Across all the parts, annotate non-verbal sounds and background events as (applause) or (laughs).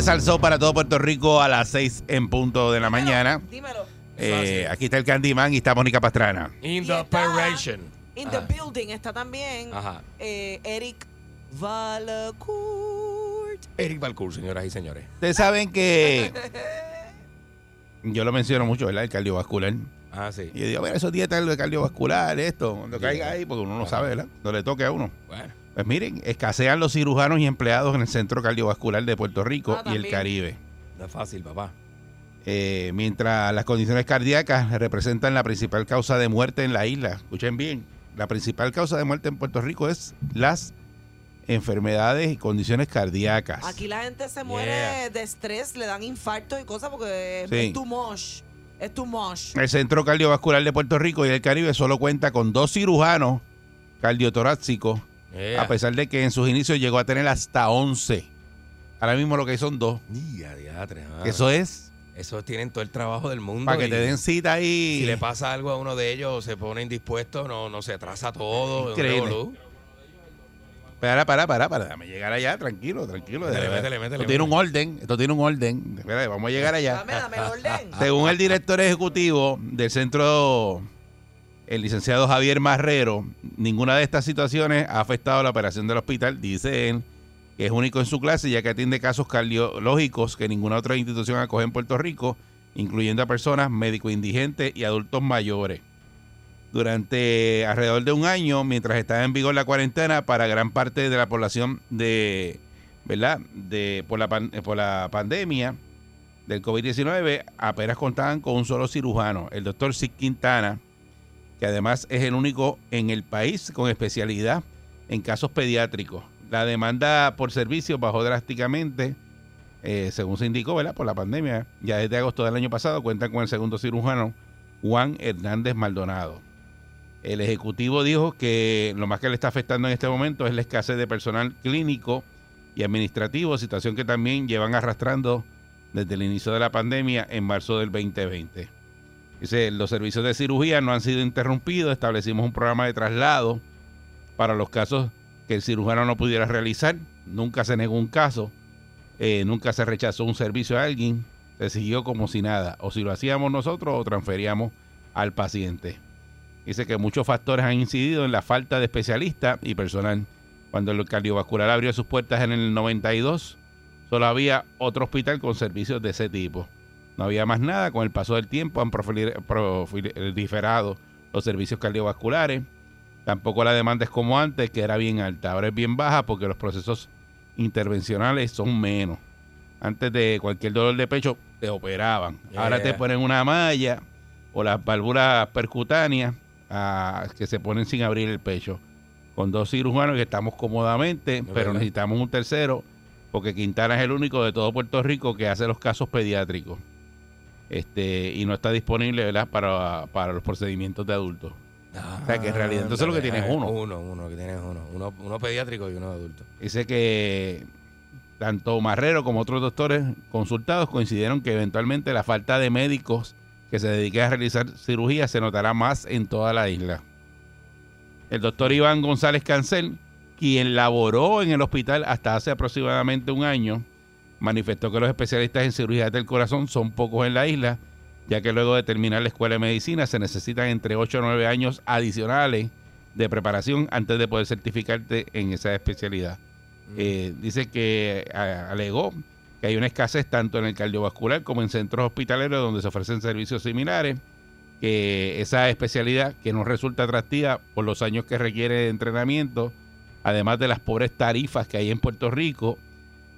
De Salsó para todo Puerto Rico a las 6 en punto de la mañana. Dímelo. Eh, aquí está el Candyman y está Mónica Pastrana. In the operation. In the building está también Ajá. eh, Eric Valacourt. Eric Balcour, señoras y señores. Ustedes saben que (laughs) yo lo menciono mucho, ¿verdad? El cardiovascular. Ah, sí. Y yo digo, mira, esos dietas de cardiovascular, esto, cuando caiga ahí, porque uno no sabe, ¿verdad? No le toque a uno. Bueno. Pues miren, escasean los cirujanos y empleados en el Centro Cardiovascular de Puerto Rico Ah, y el. Caribe. No es fácil, papá. Eh, mientras las condiciones cardíacas representan la principal causa de muerte en la isla. Escuchen bien, la principal causa de muerte en Puerto Rico es las enfermedades y condiciones cardíacas. Aquí la gente se muere Yeah. de estrés, le dan infartos y cosas porque Sí. es too much. Es too much. El Centro Cardiovascular de Puerto Rico y el Caribe solo cuenta con dos cirujanos cardiotorácicos, Yeah. a pesar de que en sus inicios llegó a tener hasta 11. Ahora mismo lo que hay son dos. Ya, diatre, ah. Eso es Eso tienen todo el trabajo del mundo. para que te den cita ahí. Si le pasa algo a uno de ellos, se pone indispuesto, no, no se atrasa todo. Increíble. Para, para, para, para. Déjame llegar allá, tranquilo, tranquilo. Déjame- métele, métele, esto tiene un orden, esto tiene un orden. Espera, vamos a llegar allá. Dame, dame el orden. Según el director ejecutivo del centro, el licenciado Javier Marrero, ninguna de estas situaciones ha afectado la operación del hospital, dice él, que es único en su clase ya que atiende casos cardiológicos que ninguna otra institución acoge en Puerto Rico, incluyendo a personas médico indigentes y adultos mayores. Durante alrededor de un año, mientras estaba en vigor la cuarentena para gran parte de la población de, ¿verdad? De, por, la por la pandemia, del COVID-19 apenas contaban con un solo cirujano, el doctor Sid Quintana, que además es el único en el país con especialidad en casos pediátricos. La demanda por servicios bajó drásticamente, eh, según se indicó. Por la pandemia. Ya desde agosto del año pasado cuentan con el segundo cirujano, Juan Hernández Maldonado. El ejecutivo dijo que lo más que le está afectando en este momento es la escasez de personal clínico y administrativo, situación que también llevan arrastrando desde el inicio de la pandemia en marzo del 2020. Dice, los servicios de cirugía no han sido interrumpidos, establecimos un programa de traslado para los casos que el cirujano no pudiera realizar, nunca se negó un caso, eh, nunca se rechazó un servicio a alguien, se siguió como si nada, o si lo hacíamos nosotros o transferíamos al paciente. Dice que muchos factores han incidido en la falta de especialistas y personal. Cuando el cardiovascular abrió sus puertas en el 92, solo había otro hospital con servicios de ese tipo. No había más nada. Con el paso del tiempo han proliferado los servicios cardiovasculares. Tampoco la demanda es como antes, que era bien alta. Ahora es bien baja porque los procesos intervencionales son menos. Antes de cualquier dolor de pecho, te operaban. Ahora te ponen una malla o las válvulas percutáneas ah, que se ponen sin abrir el pecho. Con dos cirujanos que estamos cómodamente, pero verdad. necesitamos un tercero porque Quintana es el único de todo Puerto Rico que hace los casos pediátricos. Este, y no está disponible, ¿verdad? Para, para los procedimientos de adultos. O sea, que en realidad, entonces lo que Ándale, tienes es uno. Uno, uno, que tienes uno. Uno, uno pediátrico y uno adulto. Dice que tanto Marrero como otros doctores consultados coincidieron que eventualmente la falta de médicos que se dediquen a realizar cirugía se notará más en toda la isla. El doctor Iván González Cancel, quien laboró en el hospital hasta hace aproximadamente un año, manifestó que los especialistas en cirugía del corazón son pocos en la isla, ya que luego de terminar la escuela de medicina se necesitan entre 8 o 9 años adicionales de preparación antes de poder certificarte en esa especialidad. Eh, dice que a- alegó que hay una escasez tanto en el cardiovascular como en centros hospitaleros donde se ofrecen servicios similares, que esa especialidad que no resulta atractiva por los años que requiere de entrenamiento, además de las pobres tarifas que hay en Puerto Rico,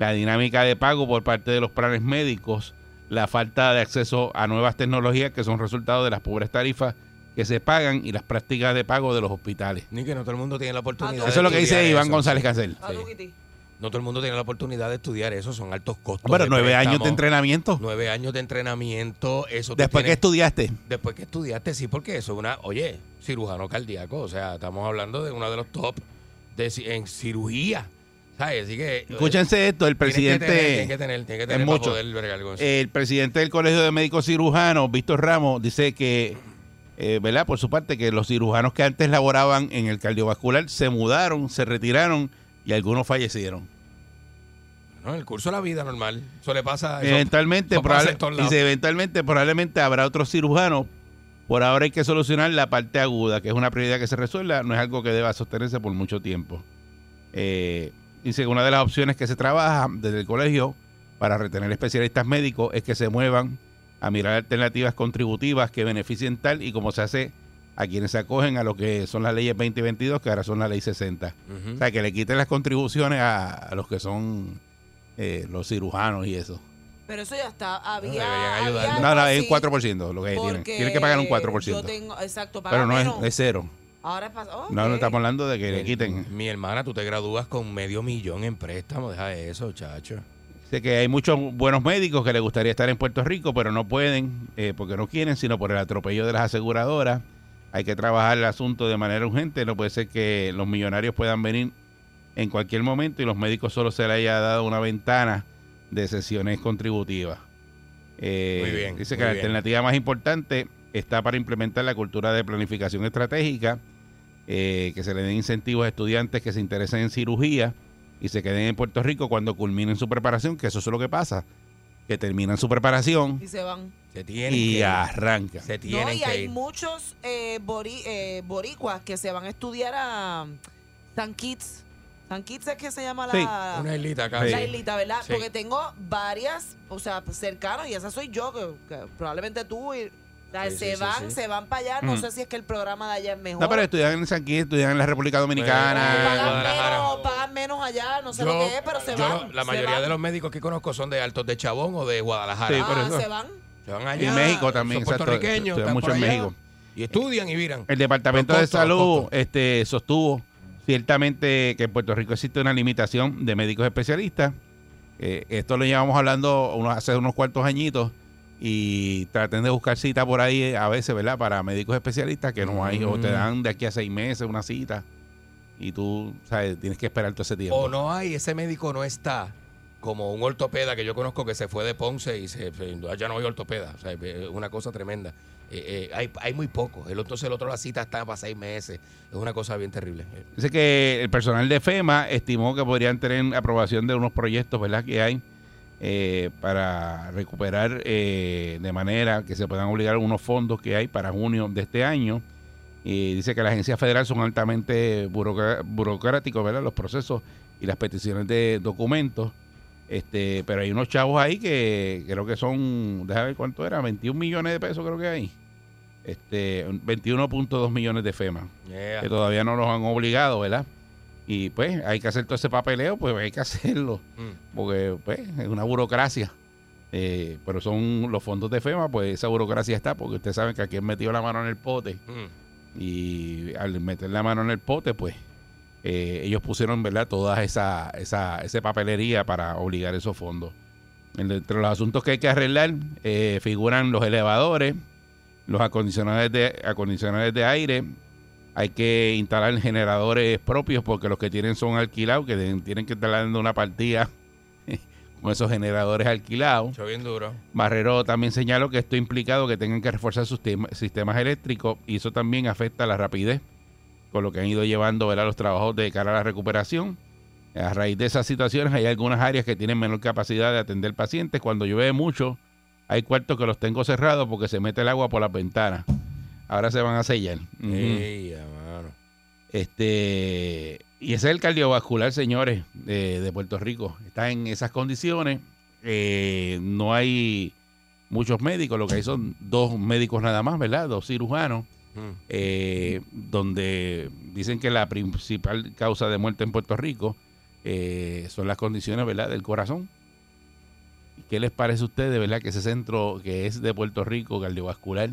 la dinámica de pago por parte de los planes médicos, la falta de acceso a nuevas tecnologías que son resultado de las pobres tarifas que se pagan y las prácticas de pago de los hospitales. Ni que no todo el mundo tiene la oportunidad. Ah, de Eso es lo que dice estudiar Iván eso. González Casel. Ah, Sí. No todo el mundo tiene la oportunidad de estudiar eso, son altos costos. Pero nueve años de entrenamiento. Nueve años de entrenamiento, eso Después que tienes- estudiaste. Después que estudiaste, sí, porque eso es una, oye, cirujano cardíaco, o sea, estamos hablando de uno de los top de, en cirugía, ¿sabes? Así que... eh, Escúchense esto, el presidente... tienes que tener, que mucho. poder. El presidente del Colegio de Médicos Cirujanos, Víctor Ramos, dice que, eh, ¿verdad? Por su parte, que los cirujanos que antes laboraban en el cardiovascular se mudaron, se retiraron y algunos fallecieron. No, el curso de la vida normal, eso le pasa... eso- eventualmente, eso probable- dice, eventualmente, probablemente habrá otros cirujanos. Por ahora hay que solucionar la parte aguda, que es una prioridad que se resuelva, no es algo que deba sostenerse por mucho tiempo. Eh, dice que una de las opciones que se trabaja desde el colegio para retener especialistas médicos es que se muevan a mirar alternativas contributivas que beneficien tal y como se hace a quienes se acogen a lo que son las leyes 2022, que ahora son la ley 60. Ujú. O sea, que le quiten las contribuciones a, a los que son eh, los cirujanos y eso. Pero eso ya está. Había. ayudar. había No, no, es así, 4% lo que tienen. Tienen que pagar un 4%. Yo tengo, exacto, paga pero no es cero. Ahora es pas- oh, No, no estamos hablando de que le quiten. Mi hermana, tú te gradúas con medio millón en préstamo, deja eso, chacho. Sé que hay muchos buenos médicos que les gustaría estar en Puerto Rico, pero no pueden eh, porque no quieren, sino por el atropello de las aseguradoras. Hay que trabajar el asunto de manera urgente. No puede ser que los millonarios puedan venir en cualquier momento y los médicos solo se les haya dado una ventana de sesiones contributivas. Eh, Muy bien, Dice muy que la bien. alternativa más importante está para implementar la cultura de planificación estratégica, eh, que se le den incentivos a estudiantes que se interesen en cirugía y se queden en Puerto Rico cuando culminen su preparación, que eso es lo que pasa, que terminan su preparación Y se van. Se tienen y que No, tienen y que hay ir. muchos eh, bori- eh, boricuas que se van a estudiar a San Kitts. San Kitts es que se llama la, Sí, Una islita acá. La islita, ¿verdad? Sí. Porque tengo varias, o sea, cercanos, y esa soy yo, que, que probablemente tú, y, sea, Sí, se sí, van, sí. se van para allá. No Ujú. sé si es que el programa de allá es mejor. No, pero estudian en San Kitts, estudian en la República Dominicana. Eh, pagan, Guadalajara. menos, pagan menos allá, no sé Yo- lo que es, pero se yo van. La mayoría van. de los médicos que conozco son de Altos de Chabón o de Guadalajara. Sí, por Ah, eso. se van. Se van y allá. en México también, Son exacto. puertorriqueños. Estudian mucho en México. Y estudian y viran. El Departamento de Salud este, sostuvo ciertamente que en Puerto Rico existe una limitación de médicos especialistas. Eh, esto lo llevamos hablando unos, hace unos cuantos añitos y traten de buscar cita por ahí a veces, ¿verdad? Para médicos especialistas que no hay o te Mm. dan de aquí a seis meses una cita y tú, ¿sabes? Tienes que esperar todo ese tiempo. O no hay, ese médico no está como un ortopeda que yo conozco que se fue de Ponce y se, se- ya no hay ortopeda. O sea, es una cosa tremenda. Eh, eh, hay, hay muy pocos. El otro, el otro la cita está para seis meses. Es una cosa bien terrible. Eh, Dice que el personal de FEMA estimó que podrían tener aprobación de unos proyectos, ¿verdad? Que hay eh, para recuperar eh, de manera que se puedan obligar unos fondos que hay para junio de este año. Y dice que la agencia federal son altamente burocráticos, ¿verdad? Los procesos y las peticiones de documentos. Este, pero hay unos chavos ahí que creo que son, déjame ver cuánto era, 21 millones de pesos creo que hay. Este, 21.2 millones de FEMA yeah. que todavía no los han obligado, ¿verdad? Y pues hay que hacer todo ese papeleo, pues hay que (laughs) hacerlo, Mm. porque pues es una burocracia. Eh, pero son los fondos de FEMA, pues esa burocracia está, porque ustedes saben que aquí han metido la mano en el pote Mm. y al meter la mano en el pote, pues eh, ellos pusieron, ¿verdad? Toda esa, esa, esa papelería para obligar esos fondos. Entre los asuntos que hay que arreglar eh, figuran los elevadores, los acondicionadores de, acondicionadores de aire. Hay que instalar generadores propios porque los que tienen son alquilados, que tienen que estar dando una partida (laughs) con esos generadores alquilados. Bien duro. Barrero también señaló que esto ha implicado que tengan que reforzar sus tema- sistemas eléctricos y eso también afecta la rapidez con lo que han ido llevando ¿verdad? los trabajos de cara a la recuperación. A raíz de esas situaciones hay algunas áreas que tienen menor capacidad de atender pacientes. Cuando llueve mucho, hay cuartos que los tengo cerrados porque se mete el agua por las ventanas. Ahora se van a sellar. Ey. Este y ese es el cardiovascular, señores, de, de Puerto Rico. Está en esas condiciones. eh, no hay muchos médicos, lo que hay son dos médicos nada más, ¿verdad? Dos cirujanos, eh, donde dicen que la principal causa de muerte en Puerto Rico eh, son las condiciones, ¿verdad?, del corazón. ¿Qué les parece a ustedes, verdad, que ese centro que es de Puerto Rico, cardiovascular,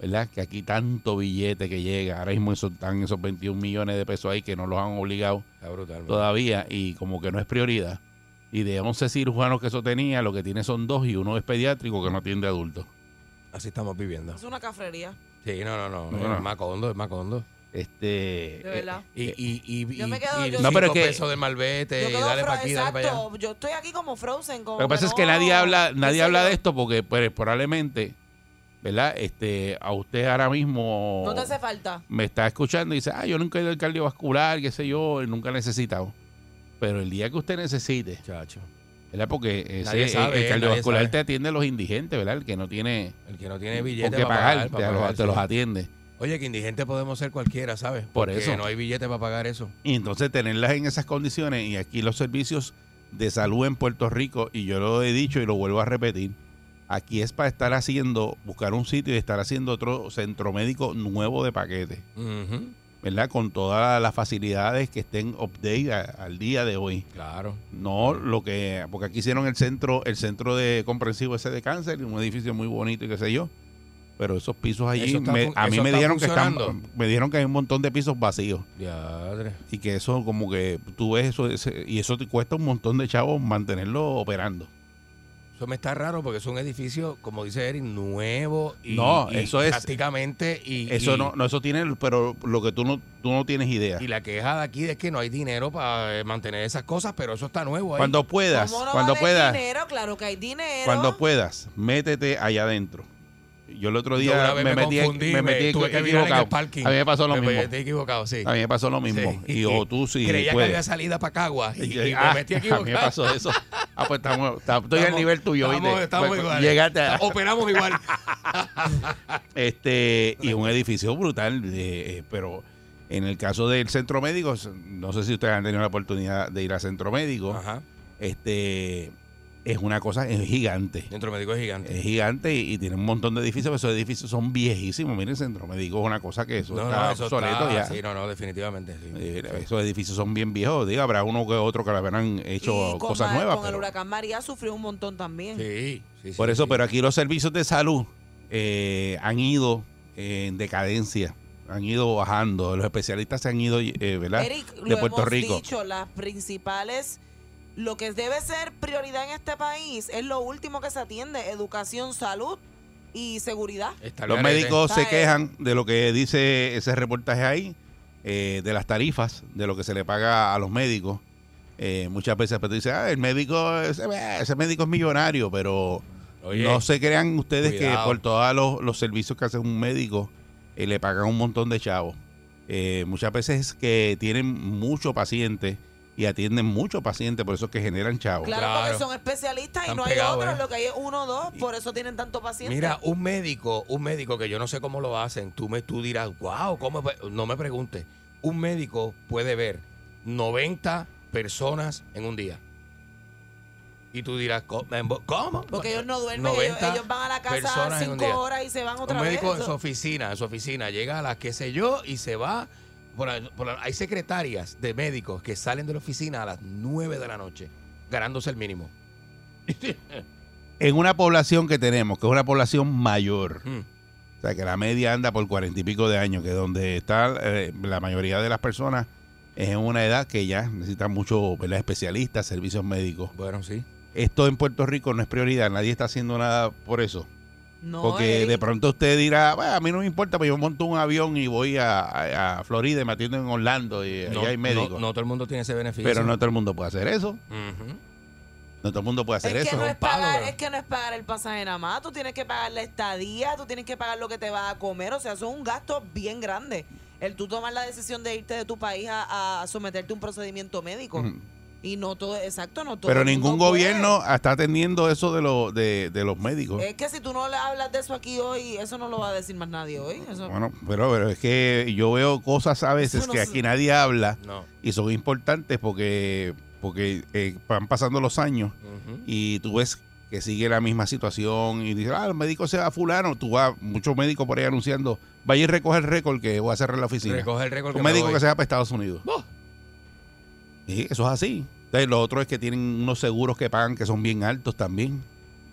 ¿verdad? Que aquí tanto billete que llega, ahora mismo esos, están esos 21 millones de pesos ahí que no los han obligado Está brutal. todavía y como que no es prioridad. Y de 11 cirujanos que eso tenía, lo que tiene son dos y uno es pediátrico que no atiende adultos. Así estamos viviendo. Es una cafrería, Sí, no, no, no. No, no. Es Macondo, es Macondo. Este, de verdad. Y, y, y, Yo me quedo- y yo- No, pero que- pesos del malvete Yo y dale para aquí, dale para allá. exacto, yo estoy aquí como Frozen. Como Lo que pasa es que no- nadie habla, nadie habla de esto porque pues, probablemente, ¿verdad? Este, a usted ahora mismo No te hace falta. me está escuchando y dice, ah, yo nunca he ido al cardiovascular, qué sé yo, y nunca he necesitado. Pero el día que usted necesite, Chacho. ¿verdad? Porque ese- el- sabe, el, cardiovascular te atiende a los indigentes, ¿verdad? El que no tiene El que no tiene billete para pagar, pagar, te, para los- pagar, te sí. los atiende. Oye, que indigente podemos ser cualquiera, ¿sabes? Por Porque eso. no hay billete para pagar eso. Y entonces tenerlas en esas condiciones y aquí los servicios de salud en Puerto Rico, y yo lo he dicho y lo vuelvo a repetir, aquí es para estar haciendo, buscar un sitio y estar haciendo otro centro médico nuevo de paquete, ¿verdad? Con todas las facilidades que estén update a- al día de hoy. Claro. No lo que, porque aquí hicieron el centro, el centro de comprensivo ese de cáncer, un edificio muy bonito y qué sé yo. Pero esos pisos allí, me- a mí me dijeron que están, me dijeron que hay un montón de pisos vacíos Diadre. y que eso como que tú ves eso ese- y eso te cuesta un montón de chavos mantenerlo operando. Eso me está raro porque es un edificio, como dice Eric, nuevo y, No, y eso es- prácticamente y Eso y- no, no eso tiene, pero lo que tú no, tú no tienes idea. Y la queja de aquí es que no hay dinero para eh, mantener esas cosas, pero eso está nuevo ahí. Cuando puedas, ¿Cómo no cuando va a haber puedas, dinero? Claro que hay dinero. cuando puedas, métete allá adentro. Yo el otro día me, me metí, confundí, me me metí tuve que virar en el parking. A mí me pasó lo Me- mismo. Estoy equivocado, sí. A mí me pasó lo mismo. Sí. Y o tú sí Creía que había salida para Caguas y, y Ah, me metí (laughs) a equivocado. mí me pasó eso. Ah, pues estamos, estamos- estoy al nivel tuyo, estamos, ¿viste? Estamos Pues, igual. Llegaste a- Operamos igual. (laughs) este y un edificio brutal eh, pero en el caso del centro médico no sé si ustedes han tenido la oportunidad de ir al centro médico Ajá. este es una cosa es gigante Centro médico es gigante. es gigante y, y tiene un montón de edificios pero esos edificios son viejísimos miren el centro médico es una cosa que eso no, está no, eso obsoleto está, ya Sí, no, no, definitivamente. sí. Eh, esos edificios son bien viejos diga habrá uno que otro que le habrán hecho Y con cosas Ma- nuevas Con el huracán María sufrió un montón también. Sí, sí, sí, por eso sí. pero aquí los servicios de salud eh, han ido en decadencia han ido bajando los especialistas se han ido eh, ¿verdad? Eric, de lo Puerto hemos Rico dicho, las principales, lo que debe ser prioridad en este país es lo último que se atiende, educación, salud y seguridad. Está Los médicos se Está, quejan de lo que dice ese reportaje ahí, eh, de las tarifas, de lo que se le paga a los médicos. Eh, muchas veces pues, tú dices, ah, el médico, ese, ese médico es millonario, pero Oye, no se crean ustedes que por todos los, los servicios que hace un médico eh, le pagan un montón de chavos. Eh, muchas veces es que tienen muchos pacientes y atienden muchos pacientes, por eso es que generan chavos. Claro, Claro. porque son especialistas y no hay pegados, otros, ¿eh? lo que hay es uno o dos, por eso tienen tanto paciente. Mira, un médico, un médico que yo no sé cómo lo hacen, tú me tú dirás, wow, ¿cómo? fue?". No me preguntes. Un médico puede ver 90 personas en un día. Y tú dirás, "¿Cómo? ¿Cómo? porque ellos no duermen, ellos, 90 ellos van a la casa un cinco horas y se van otra un vez. médico en Eso- su oficina, en su oficina, llega a las qué sé yo y se va. Por la- por la- hay secretarias de médicos que salen de la oficina a las 9 de la noche, ganándose el mínimo. En una población que tenemos, que es una población mayor, Mm. O sea, que la media anda por cuarenta y pico de años, que donde está eh, la mayoría de las personas es en una edad que ya necesitan mucho ¿verdad? especialistas, servicios médicos. Bueno, sí. Esto en Puerto Rico no es prioridad, nadie está haciendo nada por eso. No, Porque Eric, de pronto usted dirá, "Bueno, a mí no me importa, pues yo monto un avión y voy a, a- a Florida y me atiendo en Orlando y No, allá hay médicos. no- no todo el mundo tiene ese beneficio. Pero no todo el mundo puede hacer eso. Ujú. No todo el mundo puede hacer es que, eso. no es, pagar, que no es pagar el pasaje nada más, tú tienes que pagar la estadía, tú tienes que pagar lo que te vas a comer, o sea, eso es un gasto bien grande. El tú tomar la decisión de irte de tu país a, a someterte a un procedimiento médico. Y no todo, exacto, no todo. Pero ningún puede. gobierno está atendiendo eso de, lo, de, de los médicos. Es que si tú no le hablas de eso aquí hoy, eso no lo va a decir más nadie hoy. Eso, Bueno, pero, pero es que yo veo cosas a veces no que se- aquí nadie habla No. y son importantes porque porque eh, van pasando los años y tú ves que sigue la misma situación y dices, ah, el médico se va a fulano, tú vas, muchos médicos por ahí anunciando, vaya y recoge el récord que voy a cerrar la oficina. Recoge el récord Un médico que se va para Estados Unidos. Oh. Sí, eso es así. Entonces, lo otro es que tienen unos seguros que pagan que son bien altos también.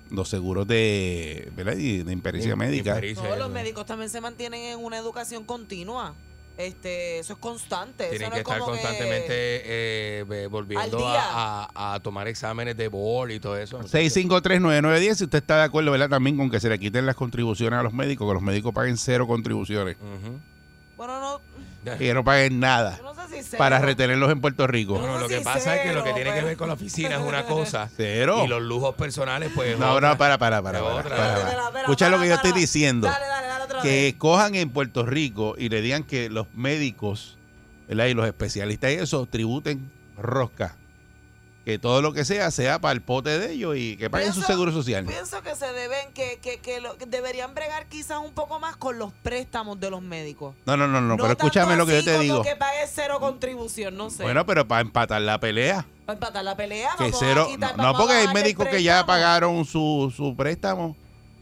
Los seguros de, ¿verdad? Y de impericia médica. impericia, Todos los médicos también se mantienen en una educación continua. Este, eso es constante. Tienen eso no que es estar como que- constantemente eh, volviendo a, a- a tomar exámenes de bol y todo eso. 6539910, si usted está de acuerdo, ¿verdad? También con que se le quiten las contribuciones a los médicos, que los médicos paguen cero contribuciones. Bueno, no, Que no paguen nada no sé si para retenerlos en Puerto Rico. Bueno, lo que pasa es que lo que tiene que ver con la oficina es una cosa. (laughs) Cero. Y los lujos personales, pues. No, otra. no, para, para, para. Para, para, Escucha lo que yo estoy diciendo. Dale, dale, dale otra que vez. cojan en Puerto Rico y le digan que los médicos ¿verdad? y los especialistas y eso tributen rosca. Que todo lo que sea sea para el pote de ellos y que paguen su Pienso- seguro social. Pienso que se deben, que, que, que, lo- que deberían bregar quizás un poco más con los préstamos de los médicos. No, no, no, no, pero escúchame lo que yo te como digo. que pague cero contribución, no sé. Bueno, pero para empatar la pelea. Para empatar la pelea, Que vamos a cero. quitar- No, porque hay médicos que ya pagaron su, su préstamo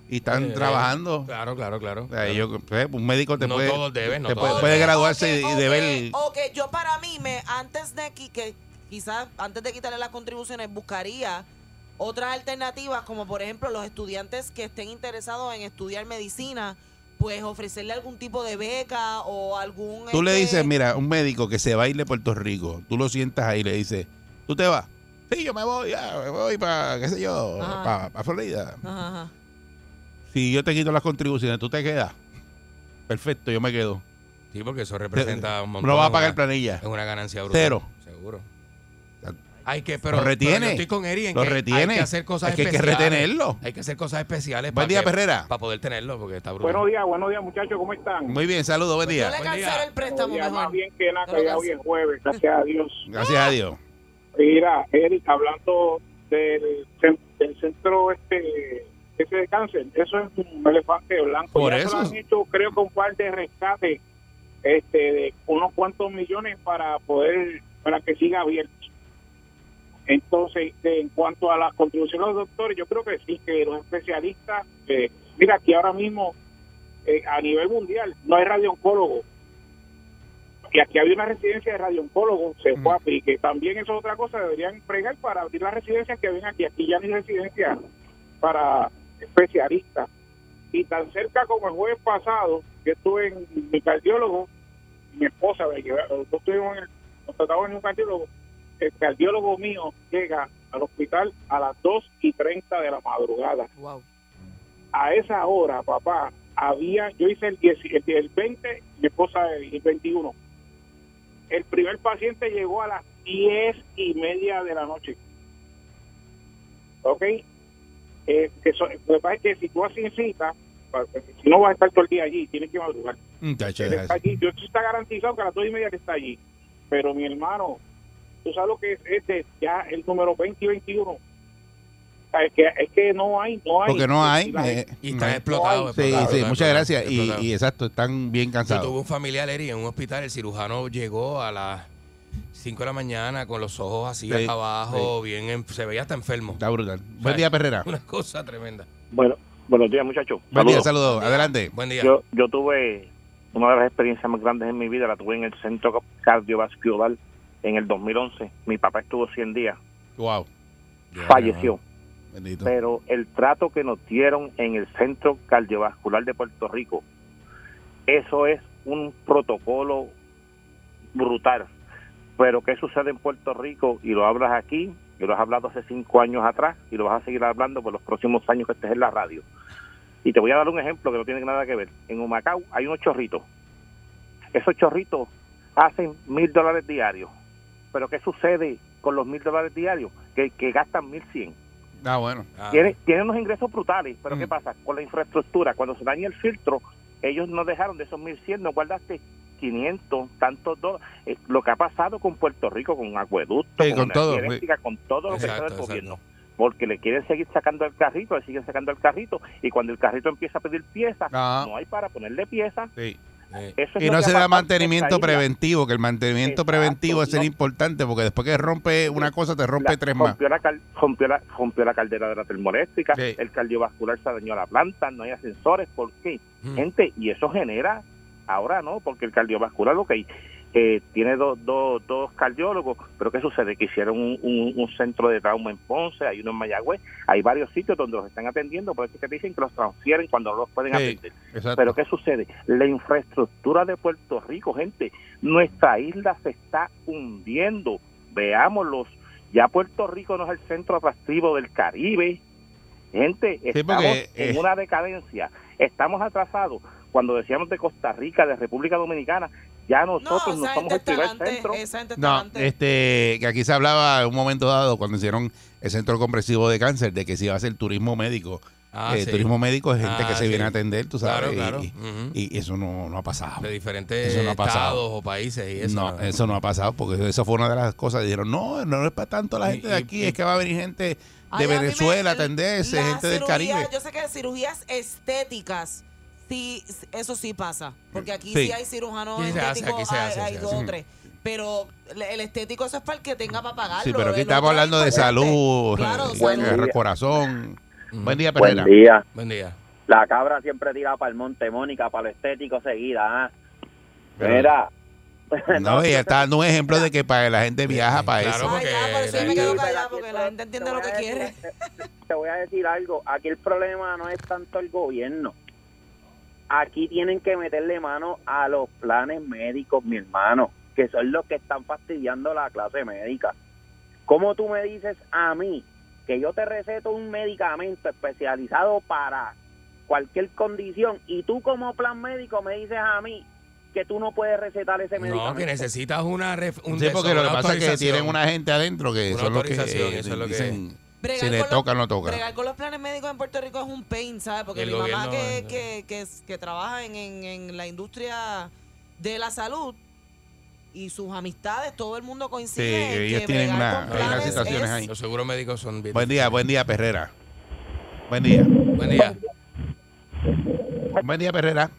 y están Eh, trabajando. Claro, claro, claro. O sea, ellos- pues, un médico te No puede, todos deben, no te todos puede, deben. puede graduarse y deber. Ok, yo para mí, me, antes de que quizás antes de quitarle las contribuciones, buscaría otras alternativas, como por ejemplo los estudiantes que estén interesados en estudiar medicina, pues ofrecerle algún tipo de beca o algún... Tú le este, dices, mira, un médico que se va a ir de Puerto Rico, tú lo sientas ahí y le dices, ¿tú te vas? Sí, yo me voy, ya, me voy para, qué sé yo, para Florida. Ajá, ajá. Si yo te quito las contribuciones, ¿tú te quedas? Perfecto, yo me quedo. Sí, porque eso representa un montón. No vas a pagar una- planilla. Es una ganancia brutal. Cero. Seguro. Hay que, pero, lo retiene. pero yo estoy con Eri en Lo que retiene. hay que hacer cosas Es que hay que especiales. retenerlo. Hay que hacer cosas especiales Buen para, día, que- Perrera. para poder tenerlo, porque está brutal. Buenos días, buenos días muchachos, ¿cómo están? Muy bien, saludos, buen Yo día. día. cancelo el préstamo días, mejor. más bien que nada, que ya hoy es jueves, gracias a Dios. Gracias a Dios. Mira, Eric, hablando del, del centro este ese de cáncer, eso es un elefante blanco. Por ya se eso. lo han hecho, creo que un par de rescates este, de unos cuantos millones para poder, para que siga abierto. Entonces, en cuanto a las contribuciones de los doctores, yo creo que sí, que los especialistas, eh, mira, aquí ahora mismo, eh, a nivel mundial, no hay radiooncólogos. Y aquí había una residencia de radiooncólogos, se fue a pique. También eso es otra cosa, deberían pregar para abrir las residencias que ven aquí. Aquí ya no hay residencia para especialistas. Y tan cerca como el jueves pasado, yo estuve en mi cardiólogo, mi esposa, los dos estuvimos en el, nos tratamos en un cardiólogo, el cardiólogo mío llega al hospital a las 2 y 30 de la madrugada. Wow. A esa hora, papá, había, yo hice el, 10 el, el 20, mi esposa el 21. El primer paciente llegó a las 10 y media de la noche. ¿Ok? Eh, que so- lo que pasa es que si tú haces cita, si no vas a estar todo el día allí, tienes que madrugar. Está allí. Yo está garantizado que a las dos y media que está allí. Pero mi hermano, tú sabes lo que es, este, ya el número 20 y 21. O sea, Es que, es que no hay, no hay. Porque no hay. Eh, Y no están explotados. Sí, explotados, sí, muchas gracias. Y, exacto, están bien Yo cansados. tuve un familiar, Eri, en un hospital. El cirujano llegó a las 5 de la mañana con los ojos así Sí, acá abajo, bien, en- se veía hasta enfermo. Está brutal. Buen día, Perrera. (laughs) Una cosa tremenda. Bueno, buenos días, muchachos. Buen día, Saludos. saludos. Adelante. Buen día. Yo, yo tuve una de las experiencias más grandes en mi vida, la tuve en el centro cardiovascular en el 2011. Mi papá estuvo 100 días, Wow. Falleció. Bendito. Pero el trato que nos dieron en el centro cardiovascular de Puerto Rico, eso es un protocolo brutal. Pero ¿qué sucede en Puerto Rico? Y lo hablas aquí, y lo has hablado hace cinco años atrás, y lo vas a seguir hablando por los próximos años que estés en la radio. Y te voy a dar un ejemplo que no tiene nada que ver. En Humacao hay unos chorritos. Esos chorritos hacen mil dólares diarios. Pero ¿qué sucede con los mil dólares diarios? Que, que gastan mil cien. Ah, bueno. Ah, Tiene, tiene unos ingresos brutales, pero Mm. ¿qué pasa? Con la infraestructura, cuando se daña el filtro, ellos no dejaron de esos 1100, no guardaste 500, tantos dólares. Eh, lo que ha pasado con Puerto Rico, con acueductos, Sí, con energía todo, eléctrica, con todo lo que está del gobierno. exacto. Porque le quieren seguir sacando el carrito, le siguen sacando el carrito, y cuando el carrito empieza a pedir piezas, Ah, no hay para ponerle piezas. sí. Eh, Eso es Y lo no que se da mantenimiento preventivo, que el mantenimiento Exacto, preventivo es no. importante, porque después que rompe una cosa, te rompe La- tres más. rompió la, cal- rompió, la, rompió la caldera de la termoeléctrica, Sí. el cardiovascular se dañó la planta, no hay ascensores, ¿por qué? Mm. Gente, y eso genera, ahora no, porque el cardiovascular, ok, eh, tiene dos, dos, dos cardiólogos, pero ¿qué sucede? Que hicieron un, un- un centro de trauma en Ponce, hay uno en Mayagüez, hay varios sitios donde los están atendiendo, por eso es que te dicen que los transfieren cuando no los pueden atender. exacto. Pero ¿qué sucede? La infraestructura de Puerto Rico, gente, nuestra isla se está hundiendo. Veámoslos. Ya Puerto Rico no es el centro atractivo del Caribe. Gente, estamos porque, en eh, una decadencia. Estamos atrasados. Cuando decíamos de Costa Rica, de República Dominicana, ya No, nosotros no, gente el está primer centro. No, este, que aquí se hablaba en un momento dado, cuando hicieron el centro comprensivo de cáncer, de que se iba a hacer turismo médico. Ah, Eh, sí. Turismo médico es gente Ah, que se sí. viene a atender, tú sabes. Claro, claro. Y, eso no, no ha pasado. de diferentes Eso no ha pasado. estados o países y eso. no, eso no ha pasado, porque eso fue una de las cosas. Dijeron, no, no es para tanto la Y- gente de aquí, y- es que va a venir gente de Ay, a mí me- Venezuela a atenderse, gente del Caribe. Yo sé que cirugías estéticas, sí, eso sí pasa. Porque aquí Sí. sí, hay cirujanos Aquí se hace, estéticos, aquí se hay, hace, hay se dos o tres. Pero el estético eso es para el que tenga para pagarlo. Sí, pero aquí el estamos hablando de importante. salud, Claro, eh, salud. corazón. Buen día, Buen Perrera. día. Buen día. La cabra siempre tira para el monte, Mónica, para lo estético seguida. ¿ah? Mira. No, ella (laughs) está dando un ejemplo de que para la gente viaja para Claro, eso. Ay, porque ya, por eso yo la me quedo callada porque la gente entiende lo que quiere. Te voy a decir algo. Aquí el problema no es tanto el gobierno. Aquí tienen que meterle mano a los planes médicos, mi hermano, que son los que están fastidiando la clase médica. ¿Cómo tú me dices a mí que yo te receto un medicamento especializado para cualquier condición y tú como plan médico me dices a mí que tú no puedes recetar ese medicamento? No, que necesitas una. ref- un Sí, porque lo que pasa es que tienen una gente adentro que Una son los que eh, eso es lo que dicen Bregar si le toca o no toca. Bregar con los planes médicos en Puerto Rico es un pain, ¿sabes? Porque El mi mamá que, que, que, es- que trabaja en, en, en la industria de la salud y sus amistades, todo el mundo Sí, coincide en ellos que tienen una, con planes situaciones es- ahí. Los seguros médicos son bien. Buen día, buen día, Perrera. Buen día. Buen día. Buen día, Perrera.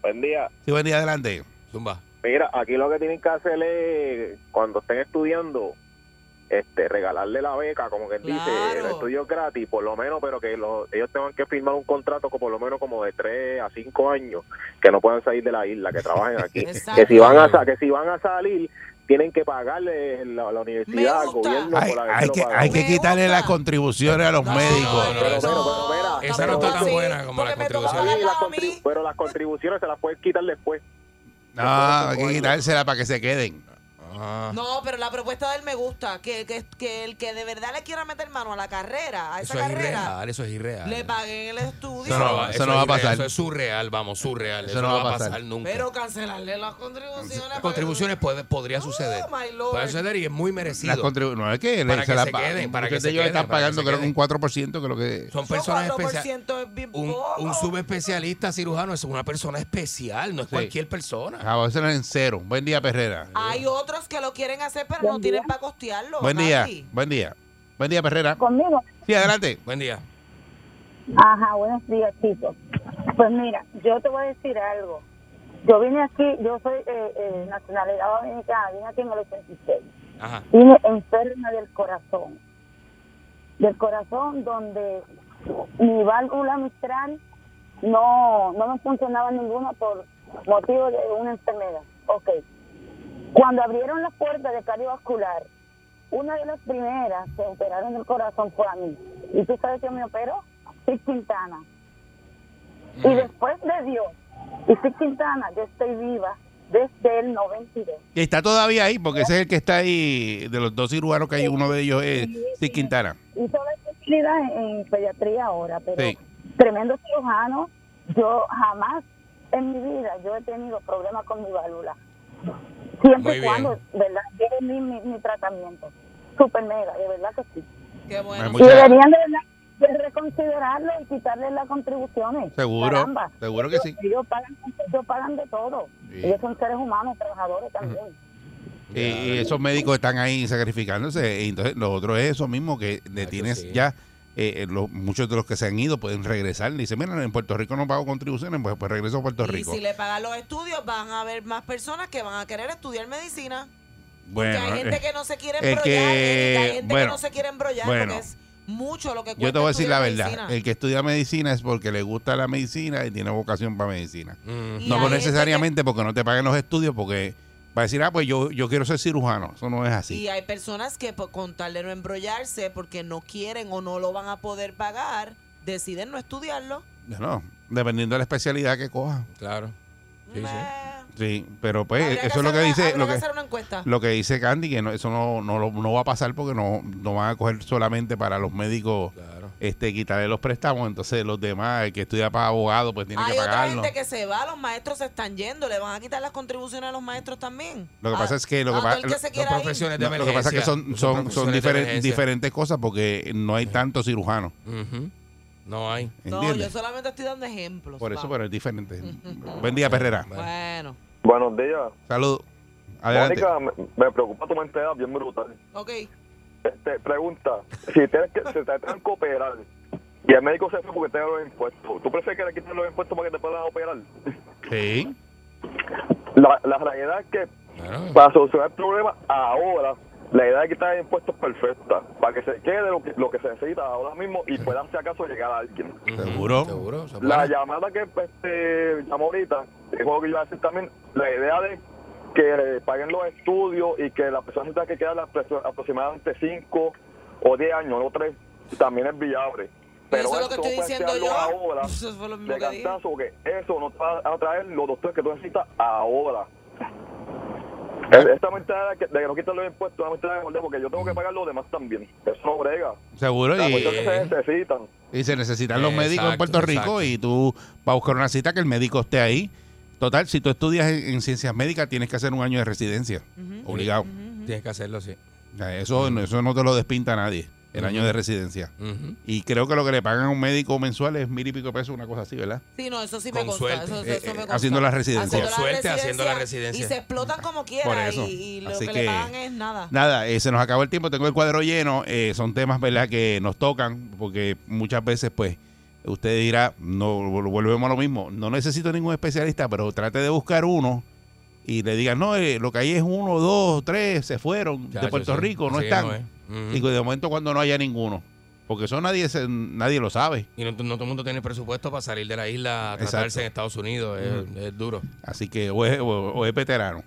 Buen día. Sí, buen día, adelante. Zumba. Mira, aquí lo que tienen que hacer es, cuando estén estudiando, este regalarle la beca, como que dice, Claro. el estudio es gratis, por lo menos, pero que los- ellos tengan que firmar un contrato con por lo menos como de 3 a 5 años, que no puedan salir de la isla, que trabajen aquí. (laughs) Que si van a que si van a salir, tienen que pagarle la, la universidad al gobierno Hay, por haberse hay que, hay que quitarle las contribuciones a los No, médicos. no, no, Pero, pero, pero, mira, Esa no está tan buena como la las a contribu- mí. pero las contribuciones se las pueden quitar después. No, hay que quitársela para que se queden. Ah. No, pero la propuesta de él me gusta. Que, que, que el que de verdad le quiera meter mano a la carrera, a esa Eso es carrera, irreal, eso es irreal. le paguen el estudio. Eso no va- eso no va a es pasar. Eso es surreal, vamos, surreal. Eso, no va a pasar, nunca. pero cancelarle las contribuciones. Las contribuciones puede, podría suceder. Oh, my lord. Puede suceder y es muy merecido. Las no es que, Para se que la se queden, para que se ellos queden, están para que pagando se creo que un 4% que lo que Son personas 4% especiales. es Un, un subespecialista cirujano es una persona especial, no es Sí. cualquier persona. a veces en cero. Buen día, Perrera. Hay otros que lo quieren hacer, pero no tienen para costearlo. Buen día, buen día. Buen día, Perrera. Conmigo. Sí, adelante. Buen día. Ajá, buenos días, chicos. Pues mira, yo te voy a decir algo. Yo vine aquí, yo soy eh, eh, nacionalidad dominicana, vine aquí en el 86. Ajá. Vine enferma del corazón. Del corazón donde mi válvula mitral no, no me funcionaba ninguna por motivo de una enfermedad. Ok. Cuando abrieron las puertas de cardiovascular, una de las primeras que operaron el corazón fue a mí. ¿Y tú sabes quién me operó? Sid Quintana. Y después de Dios y Sid Quintana, yo estoy viva desde el 92. Y está todavía ahí, porque ese es el que está ahí, de los dos cirujanos que hay, uno de ellos es Sid Quintana. Hizo la especialidad en, en pediatría ahora, pero Sí. tremendo cirujano. Yo jamás en mi vida yo he tenido problemas con mi válvula. Siempre y cuando, ¿verdad? Lleve mi, mi, mi tratamiento. Super mega, de verdad que sí. Qué bueno. Y deberían de, verdad de reconsiderarlo y quitarle las contribuciones. Seguro, Caramba. seguro que Ellos- sí. Ellos pagan, ellos pagan de todo. Sí. Ellos son seres humanos, trabajadores también. Y, y esos médicos están ahí sacrificándose. Y entonces lo otro es eso mismo, que le tienes sí. ya eh, lo- muchos de los que se han ido pueden regresar. Dicen, mira, en Puerto Rico no pago contribuciones, pues, pues regreso a Puerto Y Rico. si le pagan los estudios, van a haber más personas que van a querer estudiar medicina. bueno, que hay gente eh, que no se quiere el embrollar. que- hay gente bueno, que no se quiere embrollar bueno. porque es mucho lo que cuesta yo te voy a decir la estudiar verdad. medicina. El que estudia medicina es porque le gusta la medicina y tiene vocación para medicina. Mm. Y No necesariamente porque no te paguen los estudios, porque va a decir, ah, pues yo, yo quiero ser cirujano. Eso no es así. Y hay personas que por con tal de no embrollarse porque no quieren o no lo van a poder pagar, deciden no estudiarlo. No, dependiendo de la especialidad que coja. Claro. Sí, sí. Sí, pero pues habría eso es lo que una- dice lo que que, hacer una encuesta. lo que dice Candy, que no, eso no, no, lo- no va a pasar porque no, no van a coger solamente para los médicos Claro. Este quitarle los préstamos, entonces los demás, el que estudia para abogado, pues tiene Hay que otra pagarlo. gente que se va, los maestros se están yendo, le van a quitar las contribuciones a los maestros también. Lo que pasa es que lo que a pa- todo el que lo- se Son quiera ir. profesiones de No, lo que pasa es que son, son, son diferen- diferentes cosas porque no hay tantos cirujanos. No hay. No, yo solamente estoy dando ejemplos. Por eso, pero es diferente. (laughs) Buen día, Perrera. Bueno, Buenos días. Saludos. Adelante. Mónica, me, me preocupa tu mentalidad bien brutal. ok. Este, pregunta, si tienes que, si te que operar y el médico se fue porque te da los impuestos, ¿tú prefieres que le quiten los impuestos para que te puedan operar? Sí. La, la realidad es que Bueno, para solucionar el problema ahora, la idea de quitar impuestos es perfecta, para que se quede lo que, lo que se necesita ahora mismo y pueda si acaso llegar a alguien. Seguro. Seguro. La llamada que este, llamó ahorita, es lo que yo iba a decir también, la idea de que eh, paguen los estudios y que la persona que quedar apro- aproximadamente 5 o 10 años, no 3, también es viable. Pero eso es lo que estoy diciendo yo. ahora (laughs) Eso fue lo mismo de que dije. cantazo, porque eso no te va a traer los doctores que tú necesitas ahora. Es- Esta mentalidad de que, de que no quitan los impuestos, una mentalidad de morder, porque yo tengo que pagar los demás también. Eso no brega. Seguro. Las Y, que se necesitan. y se necesitan los médicos en Puerto Rico exacto. y tú vas a buscar una cita que el médico esté ahí. Total, si tú estudias en, en ciencias médicas, tienes que hacer un año de residencia. Obligado. Tienes que hacerlo, sí. Eso, eso no te lo despinta nadie, el año de residencia. Y creo que lo que le pagan a un médico mensual es mil y pico pesos, una cosa así, ¿verdad? Sí, no, eso sí me Con consta. suerte. Eso, Eh, eso me eh, consta. haciendo la residencia. Con suerte, haciendo la residencia. Y se explotan como quiera. Por eso. Y, y lo Así que, que- le pagan es nada. Nada, eh, se nos acabó el tiempo, tengo el cuadro lleno, eh, son temas, ¿verdad?, que nos tocan, porque muchas veces, pues, usted dirá, no, vol- volvemos a lo mismo, no necesito ningún especialista, pero trate de buscar uno y le digan, no, eh, lo que hay es uno, dos, tres, se fueron de Puerto sí. Rico, no están. no es. Ujú. Y de momento cuando no haya ninguno, porque eso nadie, se- nadie lo sabe. Y no, no todo el mundo tiene presupuesto para salir de la isla a Exacto. tratarse en Estados Unidos. Es, es duro. Así que o es, o- o es veterano.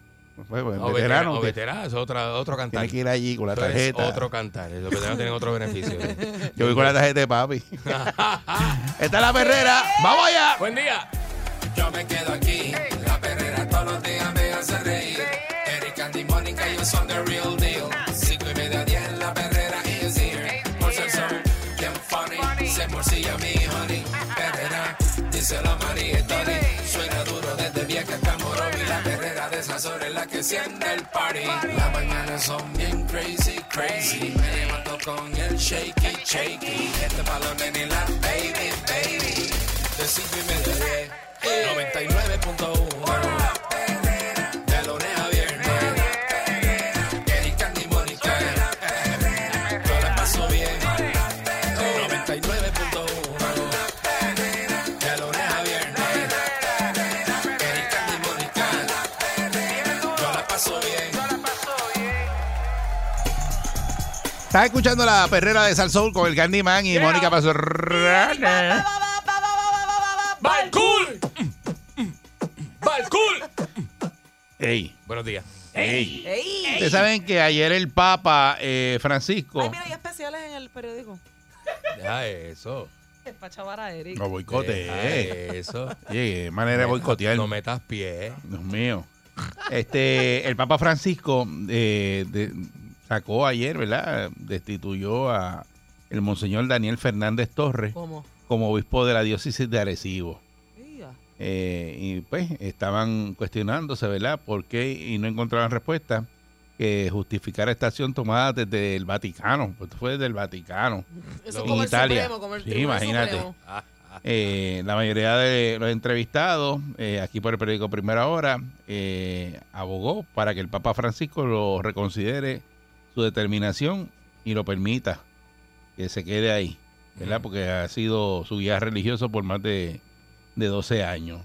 Pues, pues, O veterano, veterano, o que veterano, es otra, otro cantar. tiene que ir allí con la tarjeta. otro cantar. Los veteranos tienen otro beneficio. (laughs) Yo voy con la tarjeta de papi. (laughs) Esta es la perrera. ¡Vamos allá! Buen día. Yo me quedo aquí. La perrera todos los días me hace reír. Eric, Andy, Mónica, ellos son the real deal. Cinco y media, diez, la perrera is here. Por ser son bien funny. Se morcilla mi honey. Perrera, dice la María Tony. De es la que enciende el party. Las mañanas son bien crazy, crazy. Me levanto con el shaky, shaky. Este balón en la baby, baby. De cinco y media, diez. 99.1 Estás escuchando la perrera de Salsoul con el Candyman y Mónica Pasorrana. ¡Balcool! ¡Balcool! Ey, Buenos días. ey. ¡Ey! Ustedes saben que ayer el Papa eh, Francisco Ay, mira, hay especiales en el periódico. Deja eso. Es para chavar a Eric. no boicote. Eso. (laughs) Oye, qué manera de boicotear. No metas pie. Dios mío. Este, el Papa Francisco eh, de- sacó ayer, ¿verdad? Destituyó a el Monseñor Daniel Fernández Torres ¿Cómo? como obispo de la diócesis de Arecibo. Eh, y pues estaban cuestionándose, ¿verdad? ¿Por qué? Y no encontraban respuesta que justificara esta acción tomada desde el Vaticano, pues fue desde el Vaticano. Eso En es como Italia. el Supremo, como el Sí, imagínate. Supremo. Eh, la mayoría de los entrevistados, eh, aquí por el periódico Primera Hora, abogó para que el Papa Francisco lo reconsidere su determinación y lo permita que se quede ahí. ¿verdad? Porque ha sido su guía religioso por más de, de 12 años.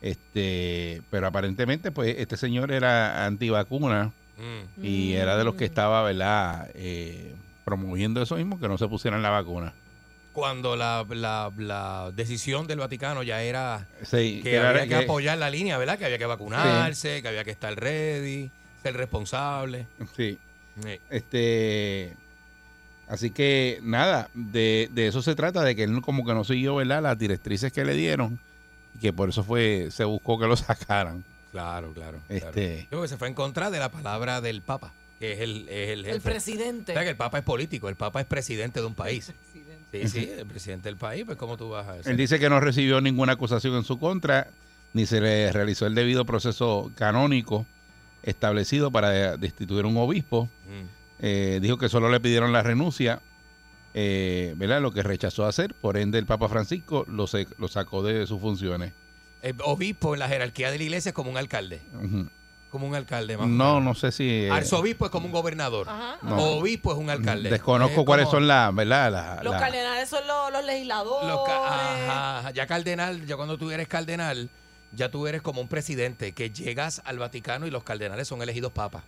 Este, pero aparentemente, pues, este señor era antivacuna Mm. y era de los que estaba, ¿verdad? Eh, promoviendo eso mismo, que no se pusieran la vacuna. Cuando la, la, la decisión del Vaticano ya era Sí, que era- había que que- apoyar la línea, ¿verdad? Que había que vacunarse, que había que estar ready, ser responsable. Sí. Sí. Este, así que nada, de, de eso se trata, de que él como que no siguió, ¿verdad? Las directrices que le dieron y que por eso fue, se buscó que lo (laughs) sacaran. Claro, claro. claro. Este, Yo creo que se fue en contra de la palabra del Papa, que es el, es el, El presidente. O sea, que el Papa es político, el Papa es presidente de un país. Sí, sí, el presidente del país, pues ¿cómo tú vas a él dice que no recibió ninguna acusación en su contra, ni se le realizó el debido proceso canónico establecido para destituir un obispo. Eh, dijo que solo le pidieron la renuncia, eh, ¿verdad? Lo que rechazó hacer, por ende el Papa Francisco lo, se- lo sacó de sus funciones. El obispo en la jerarquía de la iglesia es como un alcalde. Como un alcalde, más o No, menos. no sé si... eh, Arzobispo es como un gobernador. Ajá. No. Obispo es un alcalde. Desconozco Es cuáles son las, ¿verdad? La- Los la- cardenales son los, los legisladores. Los ca- ajá, ajá. ya cardenal, ya cuando tú eres cardenal, ya tú eres como un presidente que llegas al Vaticano y los cardenales son elegidos papas.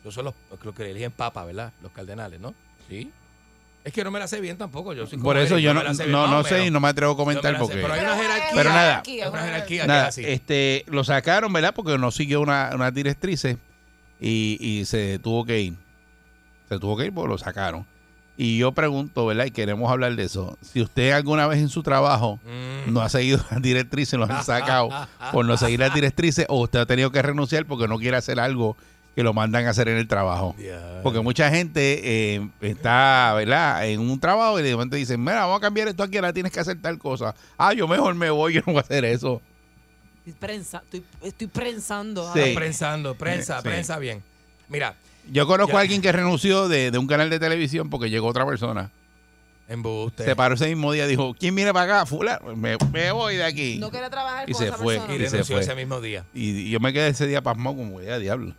Esos son los, los que eligen papa, ¿verdad? Los cardenales, ¿no? Sí. Es que no me la sé bien tampoco. Yo soy Por eso yo no, bien, no, no sé y no me atrevo a No comentar sé, porque... Pero hay una jerarquía. Pero nada. Hay una jerarquía Nada, que es así. este, lo sacaron, ¿verdad? Porque no siguió una, unas directrices y, y se tuvo que ir. Se tuvo que ir porque lo sacaron. Y yo pregunto, ¿verdad? Y queremos hablar de eso. Si usted alguna vez en su trabajo Mm. no ha seguido las directrices, lo han sacado (laughs) por no seguir las directrices, o usted ha tenido que renunciar porque no quiere hacer algo que lo mandan a hacer en el trabajo. Porque mucha gente eh, está, ¿verdad? En un trabajo y de momento dicen, mira, vamos a cambiar esto aquí, ahora tienes que hacer tal cosa. Ah, yo mejor me voy, (laughs) yo no voy a hacer eso. Estoy, prensa- estoy, estoy prensando. Sí. Prensando, prensa, Sí. prensa bien. Mira, Yo conozco Ya. a alguien que renunció de, de un canal de televisión porque llegó otra persona. embuste. Se paró ese mismo día y dijo, ¿quién viene para acá? Fulano, me, me voy de aquí. No quiere trabajar Y con se esa fue. persona. y y se renunció fue. ese mismo día. Y, y yo me quedé ese día pasmado como, ya, diablo.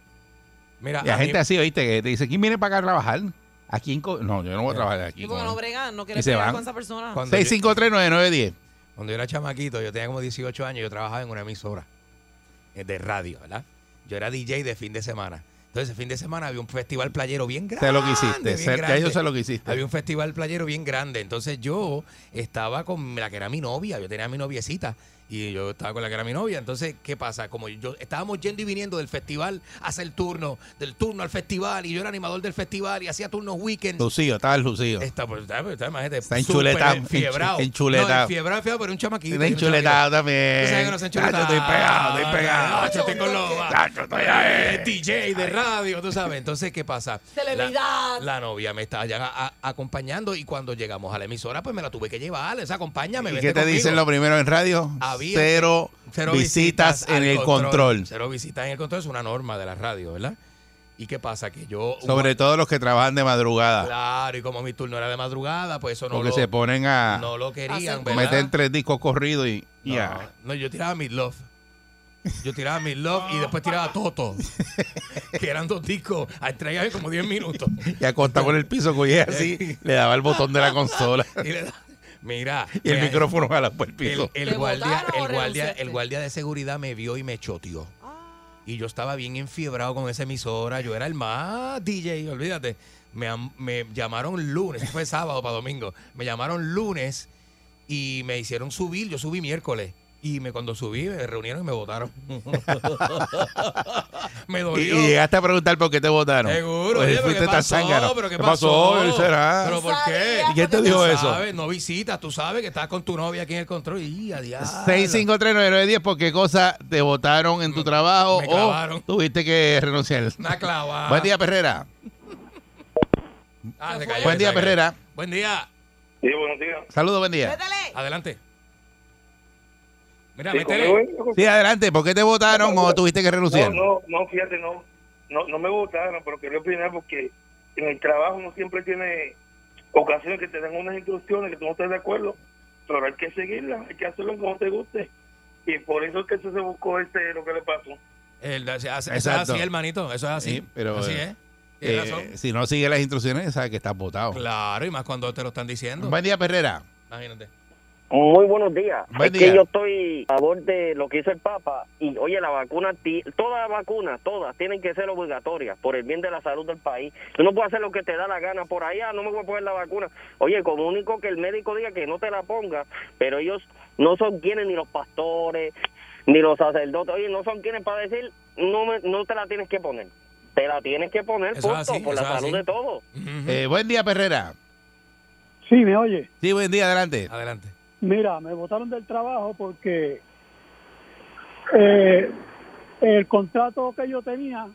Mira, Y la a mí- gente así, oíste, que te dice, ¿quién viene para acá a trabajar? Aquí en Co- No, yo no voy a trabajar aquí. Y porque no bregan, no quiere Y se bregar con esa persona. cuando, yo, 6539910. cuando yo era chamaquito, yo tenía como 18 años, yo trabajaba en una emisora eh, de radio, ¿verdad? Yo era DJ de fin de semana. Entonces, el fin de semana había un festival playero bien grande. Sé lo que hiciste. bien sé- ya grande. yo sé lo que hiciste. Había un festival playero bien grande. Entonces yo estaba con la que era mi novia. Yo tenía a mi noviecita. Y yo estaba con la que era mi novia. Entonces, ¿qué pasa? Como yo estábamos yendo y viniendo del festival a hacer turno, del turno al festival, y yo era animador del festival y hacía turnos weekends. Lucido, estaba el lucido. Está, pues, está, pues, está, imagínate, Está enchuletado, enfiebrado. enchu- enchuletado. No, enfiebrado, enfiebrado, pero un chamaquito. Está enchuletado también. Tú sabes que no se enchuleta. Chacho, estoy pegado, estoy pegado. Chacho, estoy con los... Chacho, estoy ahí. Eh, DJ de radio, tú sabes. Entonces, ¿qué pasa? Celebridad. La, la novia me estaba ya a- acompañando y cuando llegamos a la emisora, pues me la tuve que llevar. O sea, acompáñame. ¿Y qué te conmigo. dicen lo primero en radio? Había cero, Cero visitas, en el control. Cero visitas en el control es una norma de la radio, ¿verdad? ¿Y qué pasa? Que yo... Sobre todo los que trabajan de madrugada. Claro, y como mi turno era de madrugada, pues eso no porque lo, se ponen a no lo querían, ¿verdad? meter tres discos corridos y No, ya. no, yo tiraba Mid Love. Yo tiraba Mid Love y después tiraba Toto. (laughs) que eran dos discos a entregar en como 10 minutos. Y acostado con el piso, cogía así, (laughs) le daba el botón de la consola. Y le da- Mira. Y el me- micrófono jalado por el piso. el ¿Te guardia, el, guardia, el guardia de seguridad me vio y me choteó. Y yo estaba bien enfiebrado con esa emisora. Yo era el más DJ, olvídate. Me, me llamaron lunes, fue sábado para domingo. Me llamaron lunes y me hicieron subir. Yo subí miércoles. Y me, cuando subí, me reunieron y me votaron. (laughs) me Y, dolió. y llegaste a preguntar por qué te votaron. Seguro. Pues oye, pero fuiste ¿qué tan pasó? zángano. ¿Pero qué ¿Qué pasó? pasó? Él será. ¿Pero por qué? ¿Y quién te dijo eso? sabes, no visitas, tú sabes que estás con tu novia aquí en el control y a diablo. 6539910, ¿por qué cosa te votaron en tu trabajo me o clavaron. tuviste que renunciar? Una clavada. Buen día, Perrera. Ah, se cayó, Buen se día, cayó. Perrera. Buen día. Sí, buenos días. Saludos, buen día. Adelante. Mira, Sí, métele. conmigo, Sí, adelante. ¿Por qué te votaron o tuviste que renunciar? No, no, no, fíjate, no, no, no me votaron, pero quería opinar porque en el trabajo uno siempre tiene ocasiones que te dan unas instrucciones que tú no estás de acuerdo, pero hay que seguirlas, hay que hacerlo como te guste. Y por eso es que eso se buscó este lo que le pasó. El- eso es así, hermanito. Eso es así. Sí, pero, así eh, es. Eh, razón. si no sigue las instrucciones, sabe que estás votado. Claro, y más cuando te lo están diciendo. Buen día, Perrera. Imagínate. Muy buenos días. Buen es día. que yo estoy a favor de lo que hizo el Papa. Y oye, la vacuna, ti- todas las vacunas, todas, tienen que ser obligatorias por el bien de la salud del país. Tú no puedes hacer lo que te da la gana por allá, no me voy a poner la vacuna. Oye, como único que el médico diga que no te la ponga, pero ellos no son quienes, ni los pastores, ni los sacerdotes, oye, no son quienes para decir, no, me- no te la tienes que poner. Te la tienes que poner, punto, así, por la salud así. de todos. Eh, buen día, Perrera. Sí, me oye. Sí, buen día, adelante. Adelante. Mira, me botaron del trabajo porque eh, el contrato que yo tenía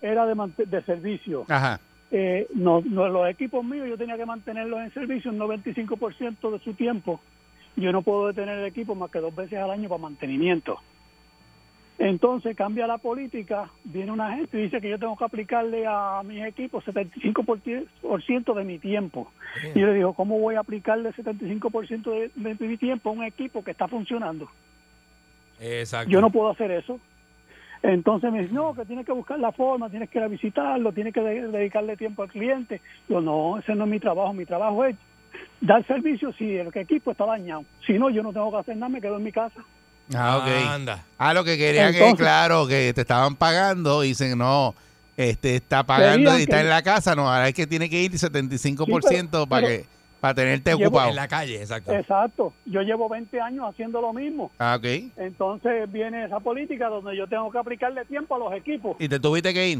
era de, de servicio. Ajá. Eh, no, no, los equipos míos yo tenía que mantenerlos en servicio un 95% de su tiempo. Yo no puedo detener el equipo más que dos veces al año para mantenimiento. Entonces cambia la política, viene una gente y dice que yo tengo que aplicarle a mis equipos 75% de mi tiempo. Y yo le digo, ¿cómo voy a aplicarle 75% de, de mi tiempo a un equipo que está funcionando? Exacto. Yo no puedo hacer eso. Entonces me dice, no, que tienes que buscar la forma, tienes que ir a visitarlo, tienes que de- dedicarle tiempo al cliente. Yo, no, ese no es mi trabajo, mi trabajo es dar servicio si el equipo está dañado. Si no, yo no tengo que hacer nada, me quedo en mi casa. Ah, ok. Anda. Ah, lo que querían es, Entonces- claro, que te estaban pagando y dicen, no, este está pagando y está que- en la casa, no, ahora es que tiene que ir 75% para pero- que para tenerte Llevo- ocupado. En la calle, exacto. Exacto. Yo llevo 20 años haciendo lo mismo. Ah, ok. Entonces viene esa política donde yo tengo que aplicarle tiempo a los equipos. ¿Y te tuviste que ir?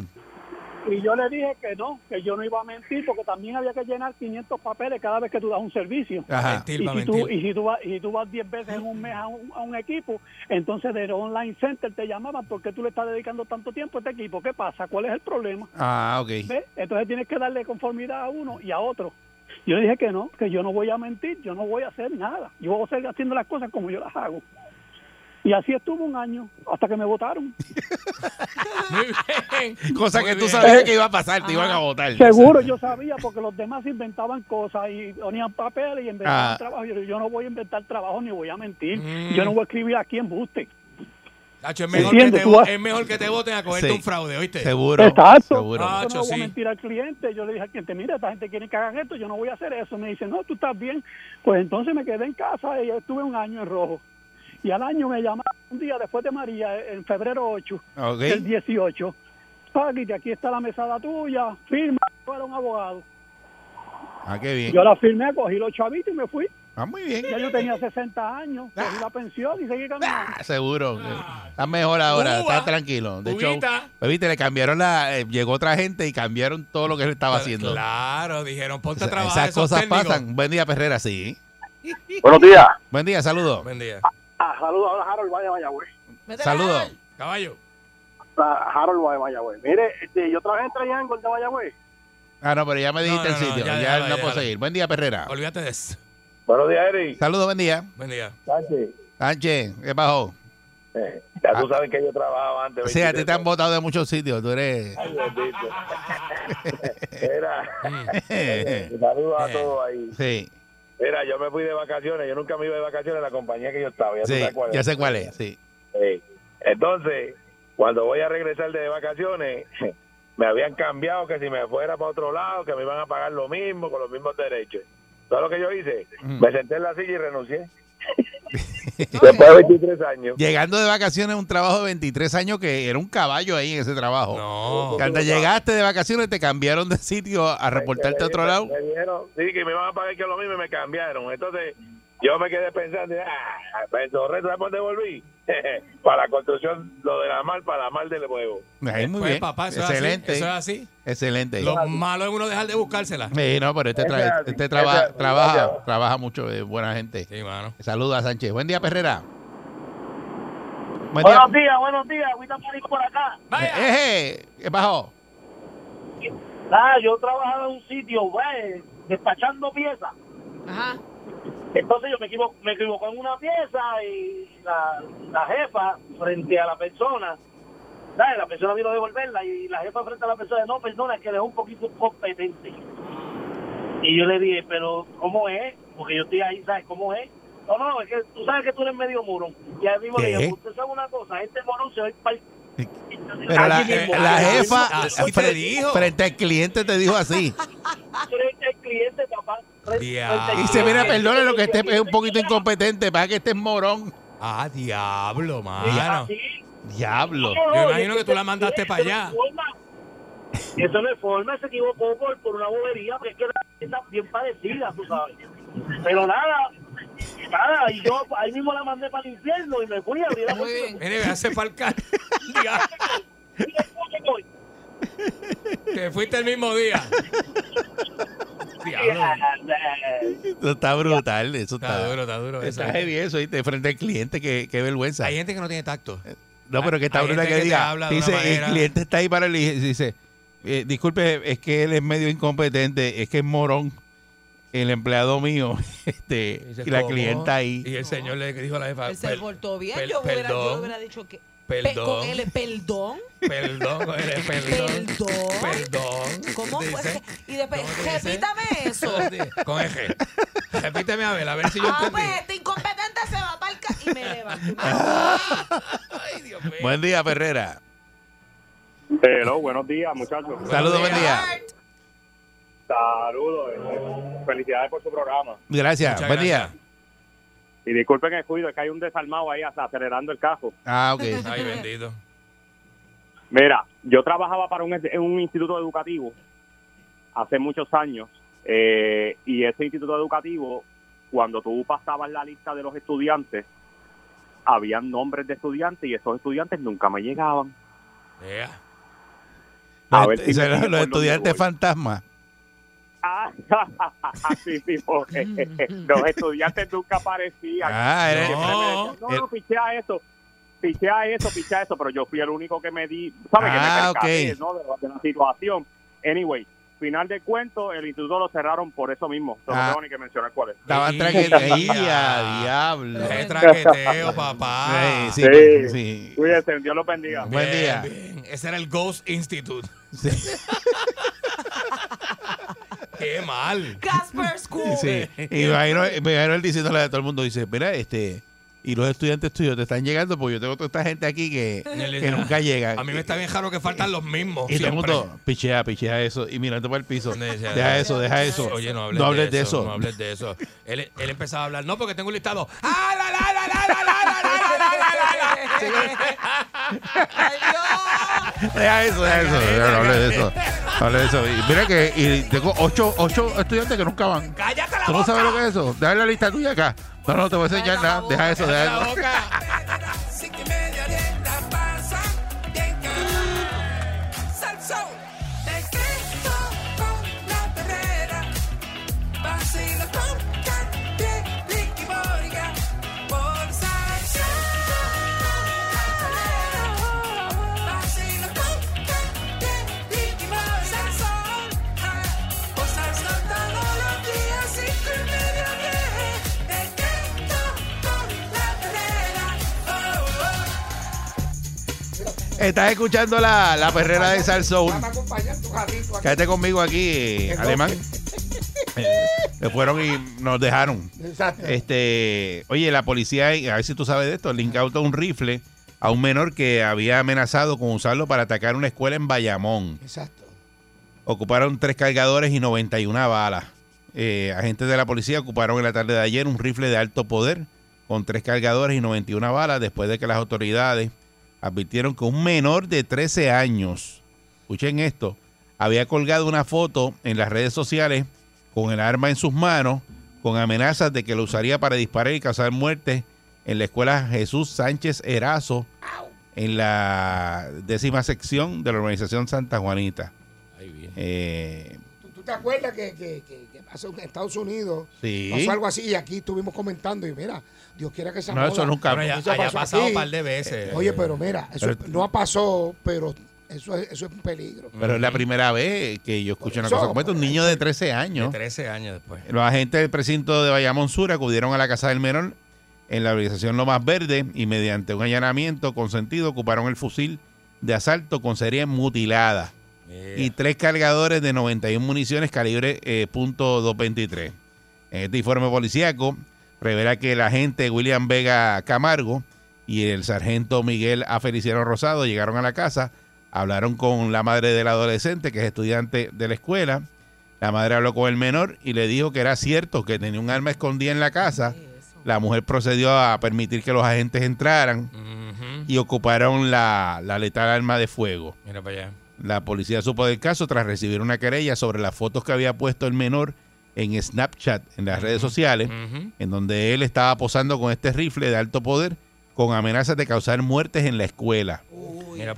Y yo le dije que no, que yo no iba a mentir porque también había que llenar 500 papeles cada vez que tú das un servicio. Ajá. Mentir Y si, tú, y, si tú vas, y si tú vas 10 veces en un mes a un, a un equipo, entonces del online center te llamaban porque tú le estás dedicando tanto tiempo a este equipo. ¿Qué pasa? ¿Cuál es el problema? Ah, ok. ¿Ves? Entonces tienes que darle conformidad a uno y a otro. Yo le dije que no, que yo no voy a mentir, yo no voy a hacer nada. Yo voy a seguir haciendo las cosas como yo las hago. Y así estuvo un año, hasta que me votaron. Muy bien. Cosa Muy que tú bien. sabías que iba a pasar, te iban a votar. Seguro yo sabía, porque los demás inventaban cosas y ponían papeles y inventaban Ah. trabajo. Yo, yo no voy a inventar trabajo ni voy a mentir. Mm. Yo no voy a escribir aquí en buste. Nacho, es mejor, que te, tú vo- vas- es mejor que te voten a cogerte Sí. un fraude, ¿oíste? Seguro. Exacto. Seguro. Yo no voy sí. a mentir al cliente. Yo le dije al cliente, mira, esta gente quiere que hagan esto, yo no voy a hacer eso. Me dice, no, tú estás bien. Pues entonces me quedé en casa y estuve un año en rojo. Y al año me llamaron un día después de María, en febrero 8, Ok. el 18. Paquita, aquí está la mesada tuya, firma, yo era un abogado. Ah, qué bien. Yo la firmé, cogí los chavitos y me fui. Ah, muy bien. Ya yo tenía 60 años, cogí la pensión y seguí caminando. Ah, seguro. Estás mejor ahora, Uva. estás tranquilo. De hecho, pues, viste, le cambiaron la. eh, llegó otra gente y cambiaron todo lo que él estaba haciendo. Claro, dijeron, ponte a trabajar. Esas esos cosas técnicos. pasan. Buen día, Perrera, sí. Buenos días. Buen día, saludos. Buen día. Ah, saludos a Harold Valle Mayagüez. Saludos. Caballo. A Harold Valle Mayagüez. Mire, este, yo trabajé en Triangle de Mayagüez. Ah, no, pero ya me dijiste No, no, el no, sitio. ya, Ya, ya, no ya, puedo ya. seguir. Buen día, Perrera. Olvídate de eso. Buenos días, Eric. Saludos, buen día. Buen día. Sánchez. Sánchez, ¿qué pasó? Eh, ya tú sabes que yo trabajaba antes. Sí, a ti 23 te han votado de muchos sitios. Tú eres. Ay, bendito. (laughs) Era. Saludos a todos ahí. Sí, Mira, yo me fui de vacaciones. Yo nunca me iba de vacaciones en la compañía que yo estaba. Ya tú sabes cuál es. ya sé cuál es. Sí. Sí. Entonces, cuando voy a regresar de vacaciones, (laughs) me habían cambiado que si me fuera para otro lado, que me iban a pagar lo mismo, con los mismos derechos. ¿Sabes lo que yo hice? Mm. Me senté en la silla y renuncié. Después de (laughs) 23 años. Llegando de vacaciones, un trabajo de 23 años que era un caballo ahí en ese trabajo. No. Cuando llegaste de vacaciones, te cambiaron de sitio a reportarte a otro lado. Me dijeron, sí, que me iban a pagar que lo mismo y me cambiaron. Entonces, yo me quedé pensando, ah, Pensorre, ¿sabes dónde volví? (laughs) para la construcción, lo de la mar, para la mar del huevo. Ahí, muy Pues, bien. papá, eso es así, Excelente. eso es así. Excelente. Lo malo es uno dejar de buscársela. Sí, no, pero este, tra- este ese trabaja, es trabaja, trabaja mucho, es buena gente. Sí, mano. Saluda a Sánchez. Buen día, Perrera. Buen día. Buenos días, buenos días. Ahorita por por acá. Eje, ¿Qué pasó? Ah, yo trabajaba en un sitio, güey, despachando piezas. Ajá. Entonces yo me equivoco, me equivoco en una pieza y la, la jefa frente a la persona, ¿sabes? La persona vino a devolverla y la jefa frente a la persona, no, perdona, es que él es un poquito competente. Y yo le dije, pero ¿cómo es? Porque yo estoy ahí, ¿sabes cómo es? No, no, es que tú sabes que tú eres medio morón. Y ahí mismo le dije, usted sabe una cosa, este morón se va a ir para Pero la, mismo, jefa mismo. Así fre- te dijo. frente al cliente te dijo así. (laughs) frente al cliente, papá. Diablo. Y dice, mira, perdone lo que este es un poquito incompetente, para que este es morón. Ah, diablo, mano. Diablo. No, no, Yo y imagino que tú la mandaste eso para no allá. es forma. Eso no es forma, se equivocó por, por una bobería, porque es que la está bien parecida, tú sabes. Pero nada, nada, y yo ahí mismo la mandé para el infierno y me fui a abrir la Muy bien. Mire, me hace falcar. Que fuiste el mismo día. Diablo. Eso está brutal, eso está, Está duro, está duro. eso. Está heavy eso, ¿viste? Frente al cliente, qué, qué vergüenza. Hay gente que no tiene tacto. No, pero que está brutal que que te diga. Dice, el cliente está ahí para el y dice, eh, disculpe, es que él es medio incompetente, es que es morón el empleado mío, (laughs) este, Dice, y la ¿cómo? clienta ahí. Y el señor le dijo a la jefa. Él se "Per- portó bien. per- yo, hubiera, yo perdón, hubiera dicho que. Perdón. Pe- con él, perdón. Perdón, con él, perdón. Perdón. Perdón. ¿Cómo fue? Y después, repítame eso. (laughs) Con eje. Repíteme a ver, a ver si yo Ah, entendí. pues este incompetente se va para el ca- Y me levanto. (laughs) Ay, Dios mío. Buen día, Ferrera. Hello, buenos días, muchachos. Saludos, buen día. Saludos. eh, Felicidades por su programa. Gracias, Muchas buen día. Y disculpen el cuido, es que hay un desarmado ahí hasta acelerando el carro. Ah, ok. (laughs) Ay, bendito. Mira, yo trabajaba para un, en un instituto educativo hace muchos años eh, y ese instituto educativo, cuando tú pasabas la lista de los estudiantes, habían nombres de estudiantes y esos estudiantes nunca me llegaban. Ea. A Los, ver si estudiantes fantasmas. Ah, así mismo. los estudiantes nunca aparecían. Ah, eres- me decían, no, no, pichea eso, pichea eso, pichea eso, pero yo fui el único que me di, ¿sabes? Ah, que me percaté, ok. ¿no? de, la- de la situación. Anyway, final de cuento, el instituto lo cerraron por eso mismo. No Ah. tengo ni que mencionar cuál es. Estaban Sí. traqueteando. (laughs) diablo! Qué traqueteo, papá. Sí, sí, Sí. sí. Cuídense, Dios los bendiga. Buen día. bien. Ese era el Ghost Institute. Sí. Qué mal. Casper School. Sí. Y me imagino, me imagino él diciéndole a todo el mundo, dice, mira, este, y los estudiantes tuyos te están llegando porque yo tengo toda esta gente aquí que, que nunca llegan. A mí me está bien raro que faltan los mismos. Y todo el siempre. mundo, pichea, pichea eso, y mirando para el piso. Deja eso, deja eso. Oye, no hables, de eso. No hables de eso. Él, él empezaba a hablar, no, porque tengo un listado. ¡Ah, la, la, la, la, la, la, la, la, la, la, la, la! Ay, Dios. Deja eso, deja eso. No hable de eso. No hable de eso. Y mira que y tengo ocho, ocho estudiantes que nunca van. ¡Cállate la ¿Tú no boca! sabes lo que es eso? Deja la lista tuya acá. No, no te voy a enseñar nada. Deja eso, ¡Cállate deja eso. Estás escuchando la, la perrera de Salsoul. Quédate conmigo aquí, alemán. Eh, Se fueron y nos dejaron. Exacto. Este, oye, la policía, a ver si tú sabes de esto, le incauta un rifle a un menor que había amenazado con usarlo para atacar una escuela en Bayamón. Exacto. Ocuparon tres cargadores y 91 balas. Eh, agentes de la policía ocuparon en la tarde de ayer un rifle de alto poder con tres cargadores y 91 balas después de que las autoridades advirtieron que un menor de 13 años, escuchen esto, había colgado una foto en las redes sociales con el arma en sus manos con amenazas de que lo usaría para disparar y causar muerte en la escuela Jesús Sánchez Erazo en la décima sección de la organización Santa Juanita. Eh, ¿Tú, tú te acuerdas que, que, que, pasó en Estados Unidos? Sí. Pasó algo así y aquí estuvimos comentando y mira, Dios quiera que esa No, eso nunca- ya- Eso haya pasó pasado aquí. un par de veces. Oye, pero mira, eso Pero- no ha pasado, pero eso es, eso es un peligro. Pero es la primera vez que yo escucho una cosa como esta. Un niño de 13 años. De 13 años después. Los agentes del precinto de Bayamón Sur acudieron a la casa del menor en la organización Lomas Verde y mediante un allanamiento consentido ocuparon el fusil de asalto con serie mutilada y tres cargadores de 91 municiones calibre eh, .223. En este informe policíaco revela que el agente William Vega Camargo y el sargento Miguel A. Feliciano Rosado llegaron a la casa, hablaron con la madre del adolescente, que es estudiante de la escuela. La madre habló con el menor y le dijo que era cierto que tenía un arma escondida en la casa. La mujer procedió a permitir que los agentes entraran y ocuparon la, la letal arma de fuego. Mira para allá. La policía supo del caso tras recibir una querella sobre las fotos que había puesto el menor en Snapchat, en las redes sociales, en donde él estaba posando con este rifle de alto poder con amenazas de causar muertes en la escuela.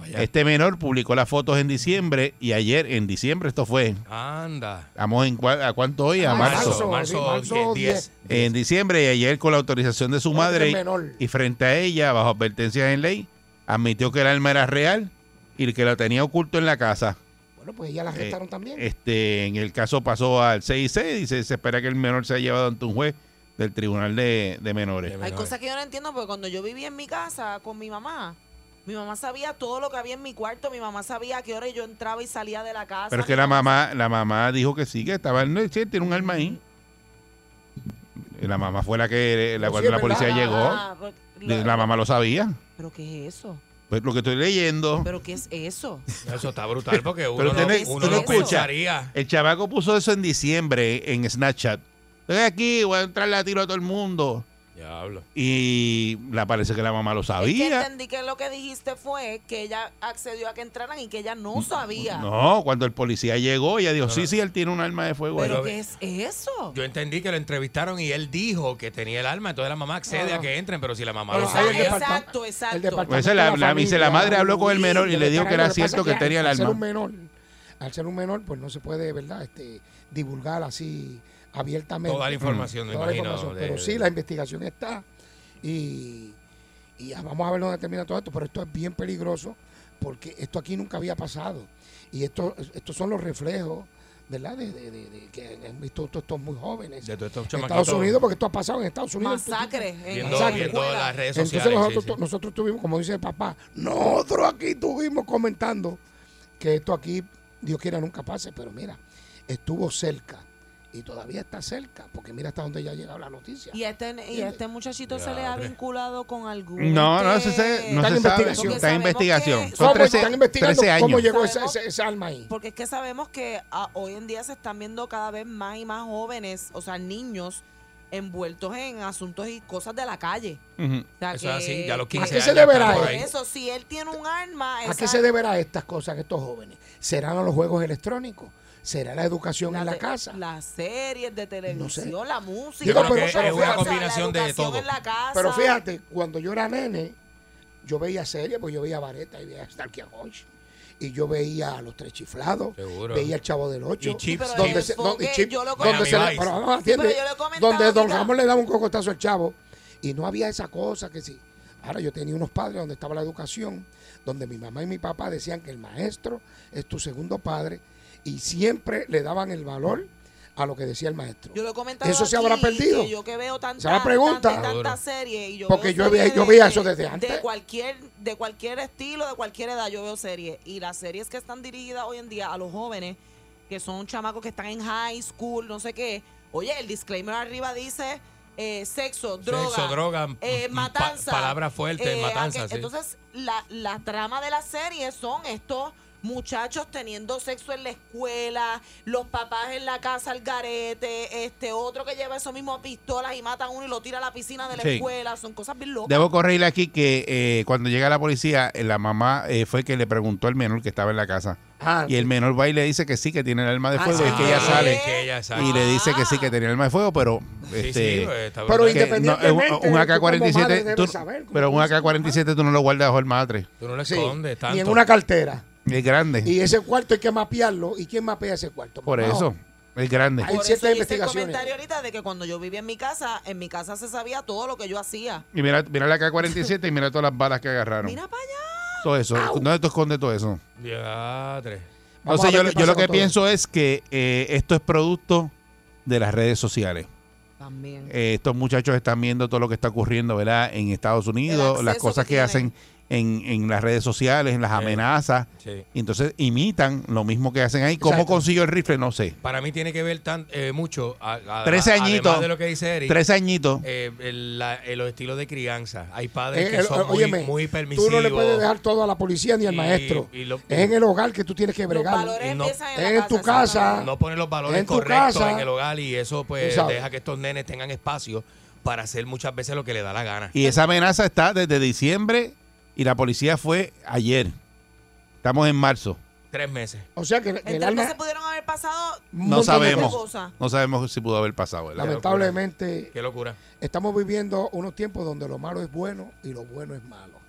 Allá. Este menor publicó las fotos en diciembre y ayer, en diciembre esto fue, Anda. ¿Estamos en cua- a cuánto hoy? A marzo. Marzo, marzo 10. En diciembre y ayer con la autorización de su madre y frente a ella, bajo advertencias en ley, admitió que el arma era real y que lo tenía oculto en la casa. Bueno, pues ya la arrestaron también. Este, en el caso pasó al 6 y 6, dice, se espera que el menor sea llevado ante un juez del Tribunal de, de Menores. Hay cosas que yo no entiendo porque cuando yo vivía en mi casa con mi mamá, mi mamá sabía todo lo que había en mi cuarto, mi mamá sabía a qué hora yo entraba y salía de la casa. Pero es que la mamá, la mamá dijo que sí, que estaba en sí, tiene un arma ahí. La mamá fue la que la, cuando la policía verdad. llegó. Ah, la, la- mamá lo sabía. ¿Pero qué es eso? Pues lo que estoy leyendo. ¿Pero qué es eso? Eso está brutal porque uno, Pero no, tenés- uno no no escuchas. pensaría. El chavaco puso eso en diciembre en Snapchat. Estoy aquí, voy a entrarle a tiro a todo el mundo. Diablo. Y la parece que la mamá lo Es que sabía. entendí que lo que dijiste fue que ella accedió a que entraran y que ella no sabía. No, cuando el policía llegó, ella dijo, sí, sí, él tiene un arma de fuego. ¿Pero ahí". qué es eso? Yo entendí que lo entrevistaron y él dijo que tenía el arma, entonces la mamá accede Ah. a que entren, pero si la mamá lo sabía. departamento- Exacto, exacto. Pues la- la- dice, la madre habló con el menor y le dijo que era cierto que tenía el al ser arma. un menor, al ser un menor, pues no se puede, ¿verdad? Este, divulgar así abiertamente. Toda la información, me Toda la imagino, información, de- pero sí, la investigación está y, y ya vamos a ver dónde termina todo esto, pero esto es bien peligroso porque esto aquí nunca había pasado y esto, estos son los reflejos, ¿verdad? De, de- de- de que han visto todos estos muy jóvenes. De todos estos en. Estados Unidos, porque esto ha pasado en Estados Unidos. Masacres en las redes Entonces sociales. nosotros, sí, sí. nosotros tuvimos, como dice el papá, nosotros aquí estuvimos comentando que esto aquí, Dios quiera, nunca pase, pero mira, estuvo cerca y todavía está cerca, porque mira hasta dónde ya ha llegado la noticia. Y este, y este muchachito se le ha vinculado con algún. No, no se, se- no Está en se investigación. Está en investigación. que- Son ¿Cómo 13, están investigando 13 cómo años. llegó ese, Sabemos- ese- ese alma ahí? Porque es que sabemos que ah, hoy en día se están viendo cada vez más y más jóvenes, o sea, niños envueltos en asuntos y cosas de la calle. Ujú. O sea, Eso es que- así, ya a los ¿A 15 qué años. se deberá eso, si él tiene un arma, ¿A esa- qué se deberá estas cosas, estos jóvenes? ¿Serán a los juegos electrónicos? ¿Será la educación en la casa? Las series de televisión, la música. Digo, Yo creo pero- que pero es una fíjate, combinación la de todo. en la casa. Pero fíjate, cuando yo era nene, yo veía series, pues yo veía Vareta y veía Starkey Hutch. Y yo veía a los tres chiflados, Seguro. veía el chavo del ocho, Y Chips. Pero donde se, donde, Chip- lo donde se le, pero pero atiende, yo lo he comentado donde Don. Ramón le daba un cocotazo al chavo y no había esa cosa que sí. Ahora yo tenía unos padres donde estaba la educación, donde mi mamá y mi papá decían que el maestro es tu segundo padre y siempre le daban el valor a lo que decía el maestro. Yo lo he Eso se habrá perdido. que yo que veo tanta, Esa es la pregunta. tanta, tanta serie y yo Porque veo yo veía- series yo de- veía eso desde antes. De cualquier, de cualquier estilo, de cualquier edad, yo veo series. Y las series que están dirigidas hoy en día a los jóvenes, que son chamacos que están en high school, no sé qué. Oye, el disclaimer arriba dice eh, sexo, droga. Sexo, droga, eh, mm, matanza. pa- palabras fuertes, eh, matanza, sí. Entonces, la, la trama de la serie son estos muchachos teniendo sexo en la escuela, los papás en la casa al garete, este otro que lleva eso mismo pistolas y mata a uno y lo tira a la piscina de la Sí. escuela, son cosas bien locas. Debo corregirle aquí que eh, cuando llega la policía, eh, la mamá eh, fue que le preguntó al menor que estaba en la casa. Ah, Y el menor va y le dice que sí, que tiene el arma de Ah, fuego. sí, y que ella ah, sale que ella sale. y le dice que sí, que tenía el arma de fuego, pero Sí, este, sí, pues, está Pero brutal. que no, independientemente, un, un tú como madre AK-47, debes tú- saber cómo pero un funciona. AK-47 tú no lo guardas bajo el matre. Tú no Sí, escondes tanto. ni en una cartera. Es grande. Y ese cuarto hay que mapearlo. ¿Y quién mapea ese cuarto? Por Mamá? eso, es grande. Hay Por ciertas eso hice el investigaciones. comentario ahorita de que cuando yo vivía en mi casa, en mi casa se sabía todo lo que yo hacía. Y mira, mira la AK-47 y mira todas las balas que agarraron. Mira para allá. Todo eso. ¿Dónde tú escondes todo eso? Diatre. Vamos Entonces a yo, ver qué yo lo que todo pienso es que eh, esto es producto de las redes sociales. También. Eh, estos muchachos están viendo todo lo que está ocurriendo, ¿verdad? En Estados Unidos, las cosas que que, hacen en, en las redes sociales, en las amenazas. sí. Y entonces imitan lo mismo que hacen ahí. ¿Cómo Exacto. consiguió el rifle? No sé. Para mí tiene que ver tan, eh, mucho, a- a- 13 además añitos. de lo que dice Eric. 13 añitos. eh, el- la- eh, los estilos de crianza. Hay padres Eh, que el- son muy, óyeme, muy tú permisivos. no le puedes dejar todo a la policía ni al Y- maestro. y lo- es en el hogar que tú tienes que bregar. valores no- empiezan es en tu casa. no ponen los valores en tu correctos casa. en el hogar y eso pues Tú deja que estos nenes tengan espacio para hacer muchas veces lo que le da la gana. Y esa amenaza está desde diciembre y la policía fue ayer. Estamos en marzo. Tres meses. O sea que, el alma, meses pudieron haber pasado No montón de sabemos. cosas. No sabemos si pudo haber pasado. ¿verdad? lamentablemente, Qué locura. estamos viviendo unos tiempos donde lo malo es bueno y lo bueno es malo.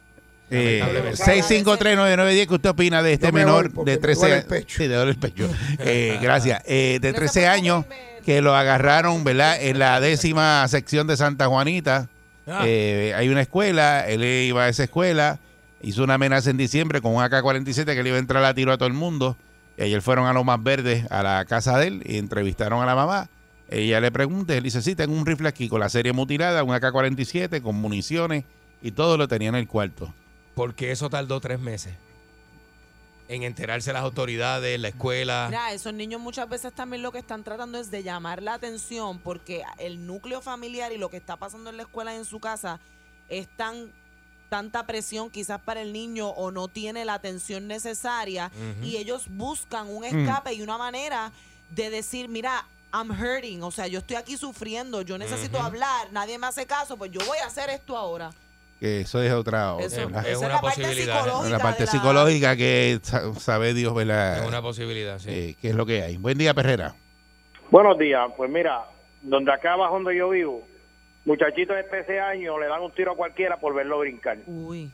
Eh, Lamentablemente. 6539910, ¿qué usted opina de este Yo me menor voy porque de me 13 duele el pecho. Sí, duele el pecho. Eh, gracias. Eh, de 13 años que lo agarraron, ¿verdad? En la décima sección de Santa Juanita. Ah. Eh, hay una escuela, él iba a esa escuela, hizo una amenaza en diciembre con un AK-47 que le iba a entrar a tiro a todo el mundo. Y ayer fueron a los más verdes, a la casa de él, y entrevistaron a la mamá. Ella le pregunta, él dice, sí, tengo un rifle aquí con la serie mutilada, un AK-47 con municiones y todo lo tenía en el cuarto. Porque eso tardó tres meses. En enterarse las autoridades, la escuela. Mira, esos niños muchas veces también lo que están tratando es de llamar la atención porque el núcleo familiar y lo que está pasando en la escuela y en su casa es tan tanta presión quizás para el niño o no tiene la atención necesaria y ellos buscan un Mm. escape y una manera de decir, mira, I'm hurting, o sea, yo estoy aquí sufriendo, yo necesito hablar, nadie me hace caso, pues yo voy a hacer esto ahora. Que eso es otra. Es la parte psicológica La parte la- psicológica que sa- sabe Dios, ¿verdad? Es una posibilidad, sí. Eh, ¿Qué es lo que hay? Buen día, Perrera. Buenos días. Pues mira, donde acá abajo donde yo vivo, muchachitos de 13 años le dan un tiro a cualquiera por verlo brincar. Uy.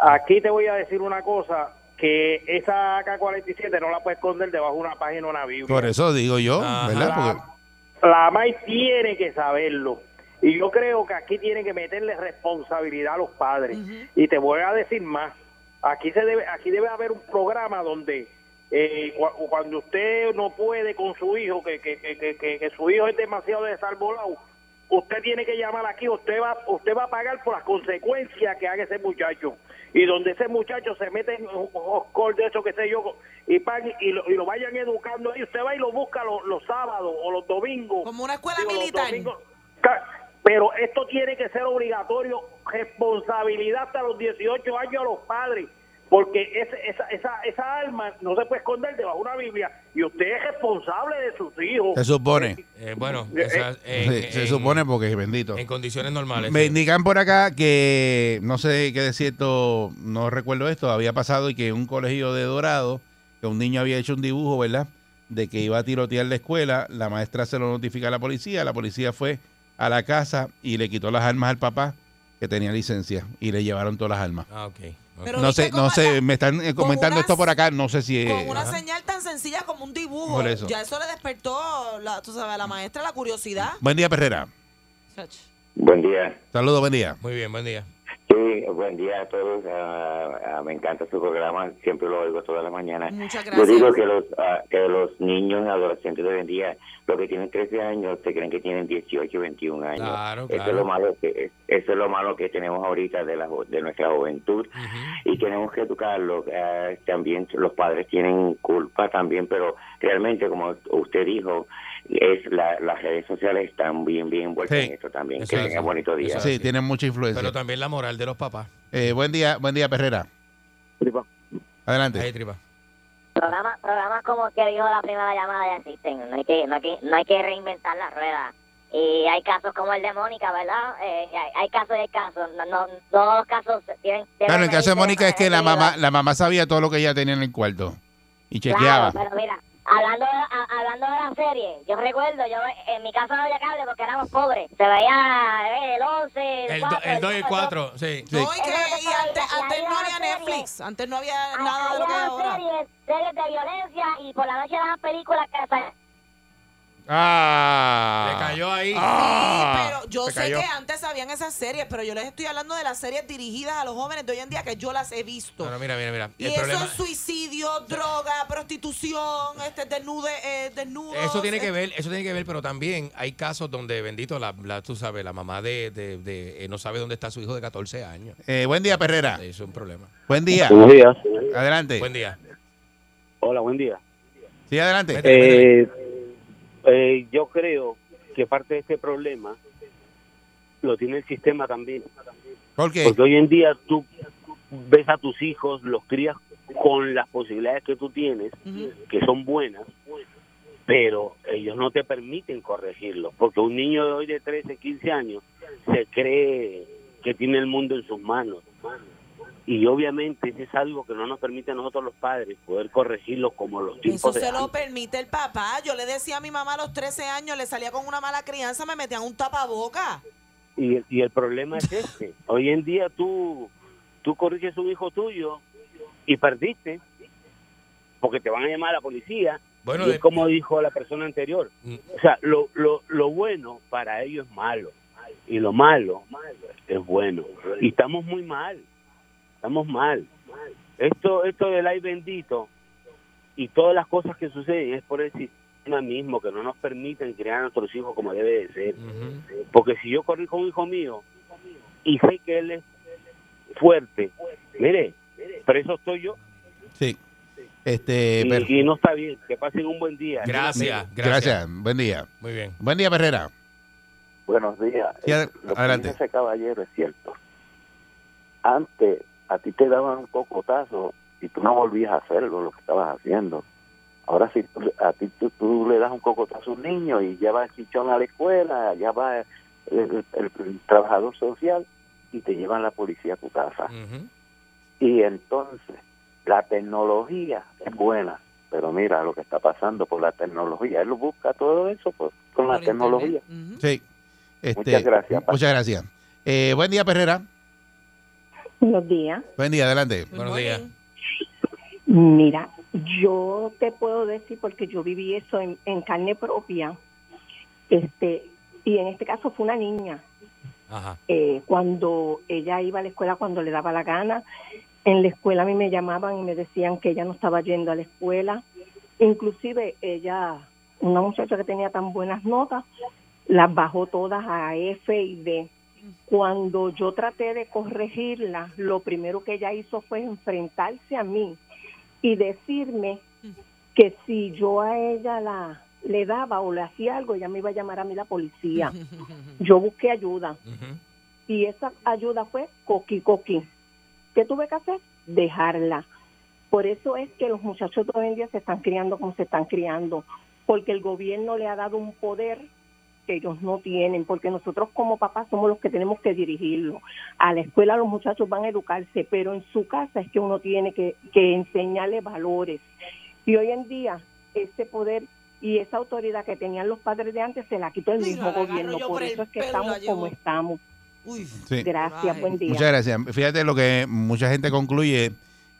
Aquí te voy a decir una cosa, que esa AK-47 no la puedes esconder debajo de una página de una Biblia. Por eso digo yo, ¿verdad? Porque La MAI tiene que saberlo. Y yo creo que aquí tienen que meterle responsabilidad a los padres. Y te voy a decir más. Aquí se debe, aquí debe haber un programa donde eh, cu- cuando usted no puede con su hijo, que, que, que, que- su hijo es demasiado desarbolado, usted tiene que llamar aquí, usted va, usted va a pagar por las consecuencias que haga ese muchacho. Y donde ese muchacho se mete en un oscor de eso, que sé yo, y pague y lo, y lo vayan educando ahí, usted va y lo busca los, los sábados o los domingos. Como una escuela Digo, los militar. domingos. Pero esto tiene que ser obligatorio, responsabilidad hasta los 18 años a los padres, porque ese- esa, esa, esa arma no se puede esconder debajo de una Biblia y usted es responsable de sus hijos. se supone. Eh, bueno, Eh, esa- en- Sí, se en- supone porque es bendito. En condiciones normales. Me sí. indican por acá que no sé qué de cierto, no recuerdo esto, había pasado y que en un colegio de Dorado, que un niño había hecho un dibujo, ¿verdad? De que iba a tirotear la escuela, la maestra se lo notifica a la policía, la policía fue a la casa y le quitó las armas al papá que tenía licencia y le llevaron todas las armas. Ah, ok. Pero no sé, no sé, me están eh, comentando esto por acá, no sé si Con una ajá. señal tan sencilla como un dibujo, Por eso. ya eso le despertó, la, tú sabes, a la maestra la curiosidad. Buen día, Perrera. Buen día. Saludos, buen día. Muy bien, buen día. Sí, buen día a todos. Ah, me encanta su programa, siempre lo oigo todas las mañanas. Muchas Yo gracias. digo que los ah, que los niños y adolescentes de hoy en día, los que tienen 13 años, se creen que tienen 18, 21 años. Claro, Eso es lo malo que eso es lo malo que tenemos ahorita de la de nuestra juventud y tenemos que educarlo. Ah, también los padres tienen culpa también, pero realmente como usted dijo, es la, las redes sociales están bien bien envueltas Sí. en esto también. Eso que es tenga así. bonito día. Sí, tienen mucha influencia. Pero también la moral de los papás. Eh, buen día, buen día, Perrera. Adelante. Ahí, tripa. Programas, programas como que dijo la primera llamada ya existen. No hay que, no hay que, no hay que reinventar la rueda. Y hay casos como el de Mónica, ¿verdad? Eh, hay, hay casos y hay casos. No, no, todos los casos tienen. Claro, el caso de Mónica es que la mamá, la mamá sabía todo lo que ella tenía en el cuarto y chequeaba. Claro, pero mira, hablando de, a- hablando de la serie, yo recuerdo, yo en mi casa no había cable porque éramos pobres. Se veía eh, el 11, el, El, do- 4, el 2 y el 4, sí. Sí. No, y, que, y antes, antes no había Netflix, antes no había nada de lo que hay ahora. series, series de violencia y por la noche daban películas que Ah. Le cayó ahí. Ah. Pero yo sé cayó. que antes habían esas series, pero yo les estoy hablando de las series dirigidas a los jóvenes de hoy en día que yo las he visto. No, no, mira, mira, mira. Y El eso problema, es suicidio, droga, prostitución, este desnude, eh, desnudos. eso tiene que eh, ver, eso tiene que ver, pero también hay casos donde, bendito, la, la- tú sabes, la mamá de, de- de- eh, no sabe dónde está su hijo de 14 años. Eh, buen día, Perrera. Eso es un problema. Buen día. Buenos días. Adelante. Buen día. Hola, buen día. Sí, adelante. Eh, eh, yo creo que parte de este problema lo tiene el sistema también. ¿Por qué? Porque hoy en día tú ves a tus hijos, los crías con las posibilidades que tú tienes, que son buenas, pero ellos no te permiten corregirlo. Porque un niño de hoy de 13, 15 años se cree que tiene el mundo en sus manos. Y obviamente eso es algo que no nos permite a nosotros los padres poder corregirlo como los Eso tiempos de se lo antes. permite el papá. Yo le decía a mi mamá a los 13 años, le salía con una mala crianza, me metían un tapaboca. Y, y el problema es este. Hoy en día tú, tú corriges a un hijo tuyo y perdiste porque te van a llamar a la policía. Bueno, y de- es como dijo la persona anterior. O sea, lo, lo, lo bueno para ellos es malo y lo malo es bueno. Y estamos muy mal. Estamos mal. Esto, esto del ay bendito y todas las cosas que suceden es por el sistema mismo que no nos permiten criar a nuestros hijos como debe de ser. Porque si yo corrijo a un hijo mío y sé que él es fuerte, mire, preso estoy yo Sí. Este, y, no está bien. Que pasen un buen día. Gracias, gracias. Buen día. Muy bien. Buen día, Perrera. Buenos días. Sí, ad- Lo que adelante. dice ese caballero es cierto. Antes a ti te daban un cocotazo y tú no volvías a hacerlo lo que estabas haciendo. Ahora si tú- a ti tú, tú le das un cocotazo a un niño y ya va el chichón a la escuela, ya va el, el- el- el trabajador social y te llevan la policía a tu casa. Y entonces la tecnología es buena, pero mira lo que está pasando por la tecnología. Él lo busca todo eso pues, con la tecnología. Sí. Este, Muchas gracias, Paco. Muchas gracias. Eh, buen día, Perrera. Buenos días. Buen día, adelante. Buenos días. Mira, yo te puedo decir porque yo viví eso en, en carne propia. Este, y en este caso fue una niña. Ajá. Eh, cuando ella iba a la escuela cuando le daba la gana, en la escuela a mí me llamaban y me decían que ella no estaba yendo a la escuela. Inclusive ella, una muchacha que tenía tan buenas notas, las bajó todas a F y D. Cuando yo traté de corregirla, lo primero que ella hizo fue enfrentarse a mí y decirme que si yo a ella la le daba o le hacía algo, ella me iba a llamar a mí la policía. (laughs) Yo busqué ayuda y esa ayuda fue coqui coqui. ¿Qué tuve que hacer? Dejarla. Por eso es que los muchachos de hoy en día se están criando como se están criando, porque el gobierno le ha dado un poder que ellos no tienen, porque nosotros como papás somos los que tenemos que dirigirlo. A la escuela los muchachos van a educarse, pero en su casa es que uno tiene que, que enseñarle valores. Y hoy en día ese poder y esa autoridad que tenían los padres de antes se la quitó el Mira, mismo gobierno. Por eso es que y la estamos Sí. Gracias, buen día. Muchas gracias. Fíjate lo que mucha gente concluye.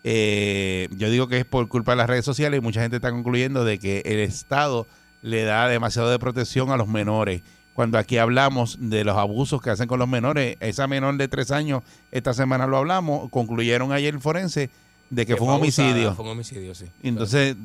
eh, yo digo que es por culpa de las redes sociales y mucha gente está concluyendo de que el Estado le da demasiado de protección a los menores. Cuando aquí hablamos de los abusos que hacen con los menores, esa menor de tres años, esta semana lo hablamos, concluyeron ayer el forense de que, fue un abusada, homicidio. Fue un homicidio, sí. Entonces,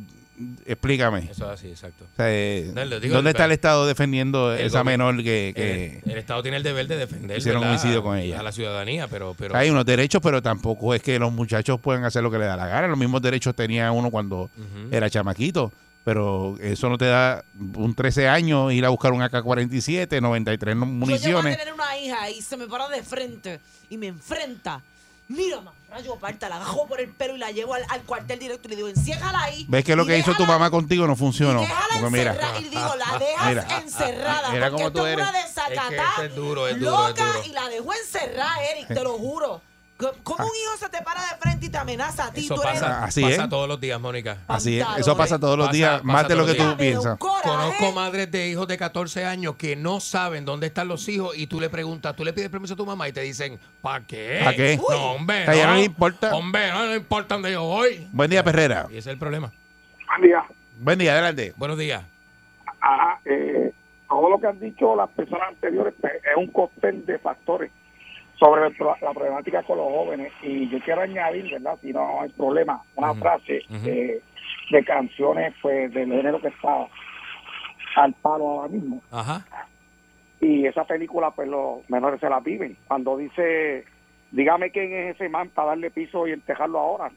explícame. Eso es así, exacto. O sea, eh, No, ¿Dónde el- está el Estado defendiendo el esa menor que, que El, el Estado tiene el deber de defender hicieron homicidio con ella? a la ciudadanía, pero... pero hay unos derechos, pero tampoco es que los muchachos puedan hacer lo que le da la gana. Los mismos derechos tenía uno cuando era chamaquito. Pero eso no te da un 13 años ir a buscar un AK-47, 93 Yo llego a municiones. tener una hija y se me para de frente y me enfrenta. Mira, más rayo parta, la agarro por el pelo y la llevo al, al cuartel directo y le digo, enciéjala ahí. ¿Ves que lo y que hizo tu déjala- mamá contigo no funcionó? Déjala Porque mira, encerrada. Y digo, la (laughs) dejas Mira, encerrada. mira porque cómo tú eres. una Es que es duro, es duro, loca es duro. y la dejó encerrada, Eric, te lo juro. ¿Cómo un hijo se te para de frente y te amenaza a ti? Eso Tú eres- pasa, Así pasa es. todos los días, Mónica. así es. Eso pasa todos los Pasa- días, pasa más de lo todos que los tú días. piensas. Conozco madres de hijos de 14 años que no saben dónde están los hijos y tú le preguntas, tú le pides permiso a tu mamá y te dicen, ¿para qué? ¿Pa' qué? No, hombre. No no le importa. Hombre, no le importa dónde yo voy. Buen día, Perrera. Y ese es el problema. Buen día. Buen día, adelante. Buenos días. Ajá, eh, todo lo que han dicho las personas anteriores pues, es un cóctel de factores sobre la problemática con los jóvenes. Y yo quiero añadir, ¿verdad? Si no hay problema, una frase eh, de canciones pues del género que está al palo ahora mismo. Ajá. Y esa película, pues los menores se la viven. Cuando dice, dígame quién es ese man para darle piso y entejarlo ahora.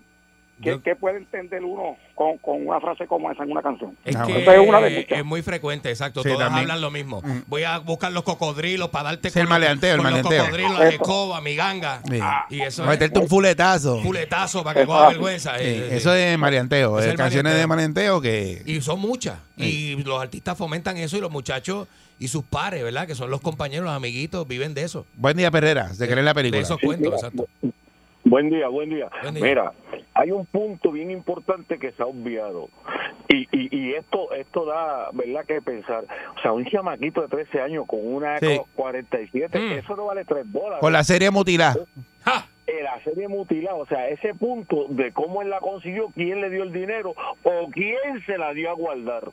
¿Qué, qué puede entender uno con, con una frase como esa en una canción? Es Esa que es una de muchas. es muy frecuente, exacto. Sí, Todos también. hablan lo mismo. Voy a buscar los cocodrilos para darte Sí, el maleanteo, el con los maleanteo. cocodrilos, la escoba, mi ganga. Sí. Y eso Meterte un fuletazo. fuletazo para que coja vergüenza. Sí, eh, eh, eso es eh, es canciones de marianteo. marianteo que... Y son muchas. Y los artistas fomentan eso y los muchachos y sus pares, ¿verdad? Que son los compañeros, los amiguitos, viven de eso. Buen día, Perrera, se cree en la película. De esos cuentos, exacto. Buen día, buen día. Buen día. Mira, hay un punto bien importante que se ha obviado. Y, y, y esto esto da, ¿verdad?, que pensar. O sea, un chamaquito de 13 años con una Sí. 47, eso no vale 3 dólares. Con la serie mutilada. Eh, La serie mutilada, o sea, ese punto de cómo él la consiguió, quién le dio el dinero o quién se la dio a guardar. O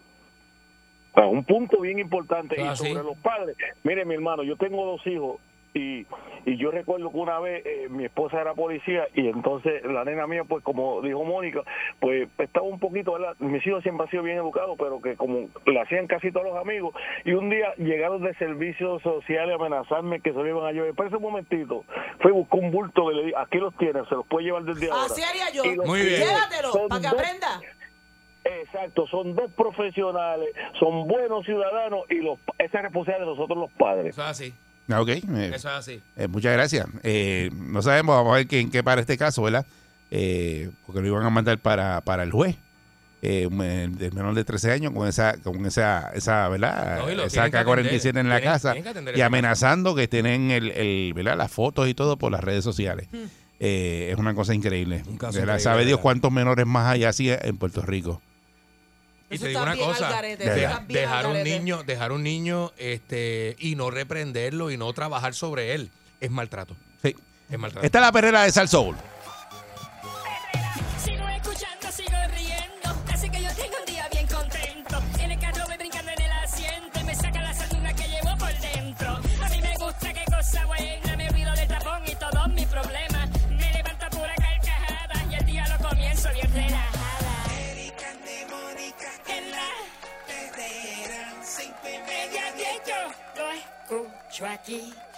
sea, un punto bien importante. Ah, y sí. sobre los padres, mire mi hermano, yo tengo dos hijos y, y yo recuerdo que una vez eh, mi esposa era policía y entonces la nena mía, pues como dijo Mónica, pues estaba un poquito, ¿verdad? mis hijos siempre han sido bien educados, pero que como le hacían casi todos los amigos, y un día llegaron de servicios sociales a amenazarme que se lo iban a llevar. Espera un momentito, fue y buscó un bulto que le di, aquí los tienes, se los puede llevar desde ahora. Así haría yo. Muy bien. Llévatelo, para que aprenda. Exacto, son dos profesionales, son buenos ciudadanos y los, esa es responsabilidad de nosotros los padres. Eso es así. Ah, Ok, eh, Eso es así. eh, muchas gracias. Eh, no sabemos, vamos a ver en qué para este caso, ¿verdad? Porque lo iban a mandar para, para el juez. Un- el menor de 13 años con esa con esa esa verdad No, esa tienen que K-47 en la casa tienen y amenazando que tienen el, el verdad las fotos y todo por las redes sociales Eh, es una cosa increíble, Hmm. caso ¿verdad? increíble, sabe Dios cuántos menores más hay así en Puerto Rico Y Eso te digo una bien al cosa, garete, eso deja- está bien dejar al un garete. niño, dejar un niño este y no reprenderlo y no trabajar sobre él es maltrato. Sí. Es maltrato. Esta es la perrera de Sal Soul. Yo lo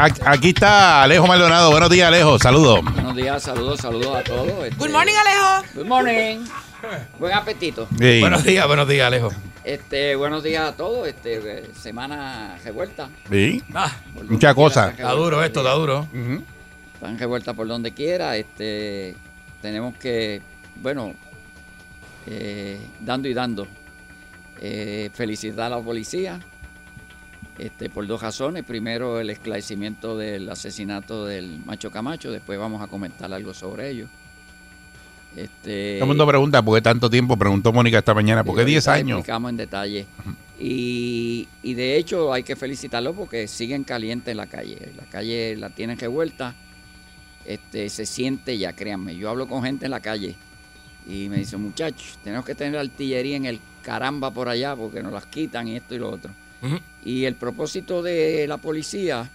Aquí está Alejo Maldonado. Buenos días, Alejo. Saludos. Buenos días, saludos, saludos a todos. Este, Good morning, Alejo. Good morning. Buen apetito. Sí. Buenos días, buenos días, Alejo. Este, buenos días a todos. Este, eh, semana revuelta. Sí. Ah, Muchas cosas. está está duro esto, está duro. Están revueltas por donde quiera. Este, tenemos que, bueno, eh, dando y dando. Eh, felicitar a la policía este, por dos razones. Primero, el esclarecimiento del asesinato del macho Camacho. Después vamos a comentar algo sobre ello. Este, Todo el mundo pregunta por qué tanto tiempo, preguntó Mónica esta mañana, ¿por qué 10 ahorita años? explicamos en detalle. Y, y de hecho hay que felicitarlo porque siguen calientes en la calle. La calle la tienen revuelta. Este, se siente ya, créanme. Yo hablo con gente en la calle y me dicen, muchachos, tenemos que tener artillería en el caramba por allá porque nos las quitan y esto y lo otro. Y el propósito de la policía,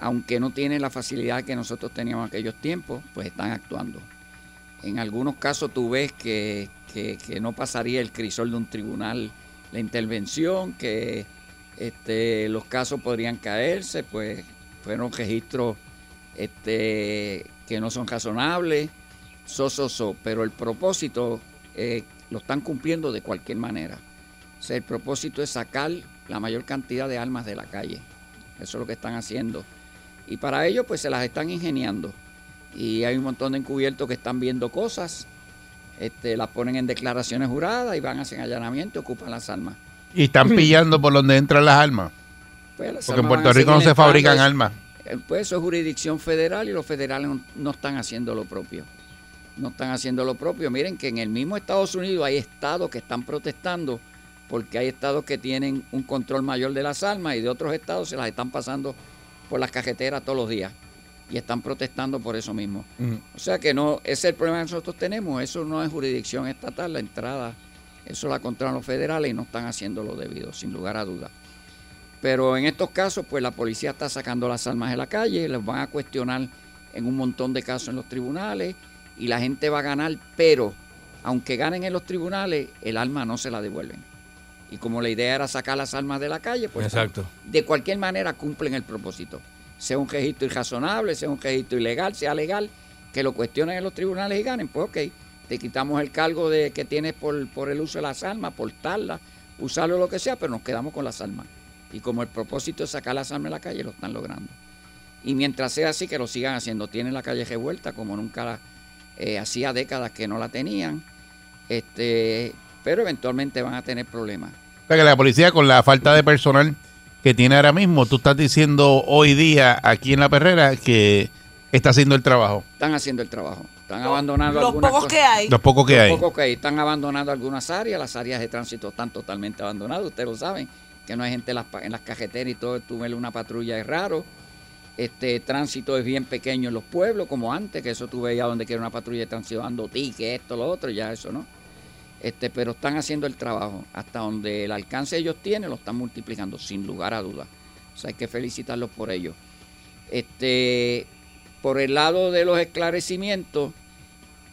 aunque no tiene la facilidad que nosotros teníamos en aquellos tiempos, pues están actuando. En algunos casos tú ves que, que- que no pasaría el crisol de un tribunal la intervención, que este, los casos podrían caerse, pues fueron registros este, que no son razonables, so, so, so. pero el propósito eh, lo están cumpliendo de cualquier manera. Sea, el propósito es sacar la mayor cantidad de armas de la calle. Eso es lo que están haciendo. Y para ello, pues se las están ingeniando. Y hay un montón de encubiertos que están viendo cosas, este, las ponen en declaraciones juradas y van a hacer allanamiento y ocupan las armas. Y están pillando por donde entran las armas. Pues las Porque en Puerto Rico no se fabrican entrando. armas. Eh, Pues eso es jurisdicción federal y los federales no, no están haciendo lo propio. No están haciendo lo propio. Miren que en el mismo Estados Unidos hay estados que están protestando porque hay estados que tienen un control mayor de las armas y de otros estados se las están pasando por las cajeteras todos los días y están protestando por eso mismo. O sea que no, ese es el problema que nosotros tenemos. Eso no es jurisdicción estatal, la entrada, eso la controlan los federales y no están haciendo lo debido, sin lugar a dudas. Pero en estos casos, pues la policía está sacando las armas de la calle, les van a cuestionar en un montón de casos en los tribunales y la gente va a ganar, pero aunque ganen en los tribunales, el arma no se la devuelven. Y como la idea era sacar las armas de la calle, pues Exacto. de cualquier manera cumplen el propósito. Sea un registro irrazonable, sea un registro ilegal, sea legal, que lo cuestionen en los tribunales y ganen, pues ok, te quitamos el cargo de que tienes por, por el uso de las armas, portarlas, usarlo lo que sea, pero nos quedamos con las armas. Y como el propósito es sacar las armas de la calle, lo están logrando. Y mientras sea así, que lo sigan haciendo. Tienen la calle revuelta como nunca la, eh, hacía décadas que no la tenían. Este, pero eventualmente van a tener problemas. O sea, que la policía con la falta de personal que tiene ahora mismo, tú estás diciendo hoy día aquí en La Perrera que está haciendo el trabajo. Están haciendo el trabajo. Están abandonando los algunas pocos cosas. que hay. Los pocos que Los hay. pocos que hay. Están abandonando algunas áreas. Las áreas de tránsito están totalmente abandonadas. Ustedes lo saben. Que no hay gente en las, en las cajeteras y todo. Tú ves una patrulla es raro. Este tránsito es bien pequeño en los pueblos, como antes, que eso tú veías donde quiera una patrulla de tránsito dando tickets, esto, lo otro, ya eso no. Este, pero están haciendo el trabajo. Hasta donde el alcance ellos tienen, lo están multiplicando, sin lugar a dudas. O sea, hay que felicitarlos por ello. Este, por el lado de los esclarecimientos,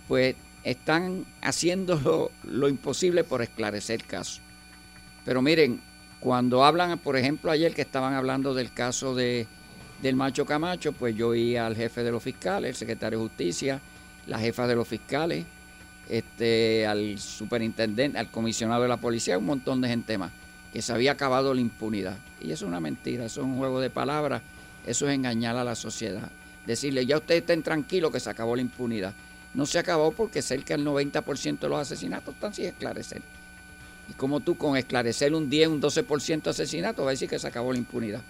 pues están haciendo lo, imposible por esclarecer casos. Pero miren, cuando hablan, por ejemplo, ayer que estaban hablando del caso de, del Macho Camacho, pues yo oí al jefe de los fiscales, el secretario de Justicia, la jefa de los fiscales, este, al superintendente, al comisionado de la policía, un montón de gente más, que se había acabado la impunidad. Y eso es una mentira, eso es un juego de palabras, eso es engañar a la sociedad. Decirle, ya ustedes estén tranquilos que se acabó la impunidad. No se acabó porque cerca del 90% de los asesinatos están sin esclarecer. Y como tú con esclarecer un 10, un 12% de asesinatos, va a decir que se acabó la impunidad.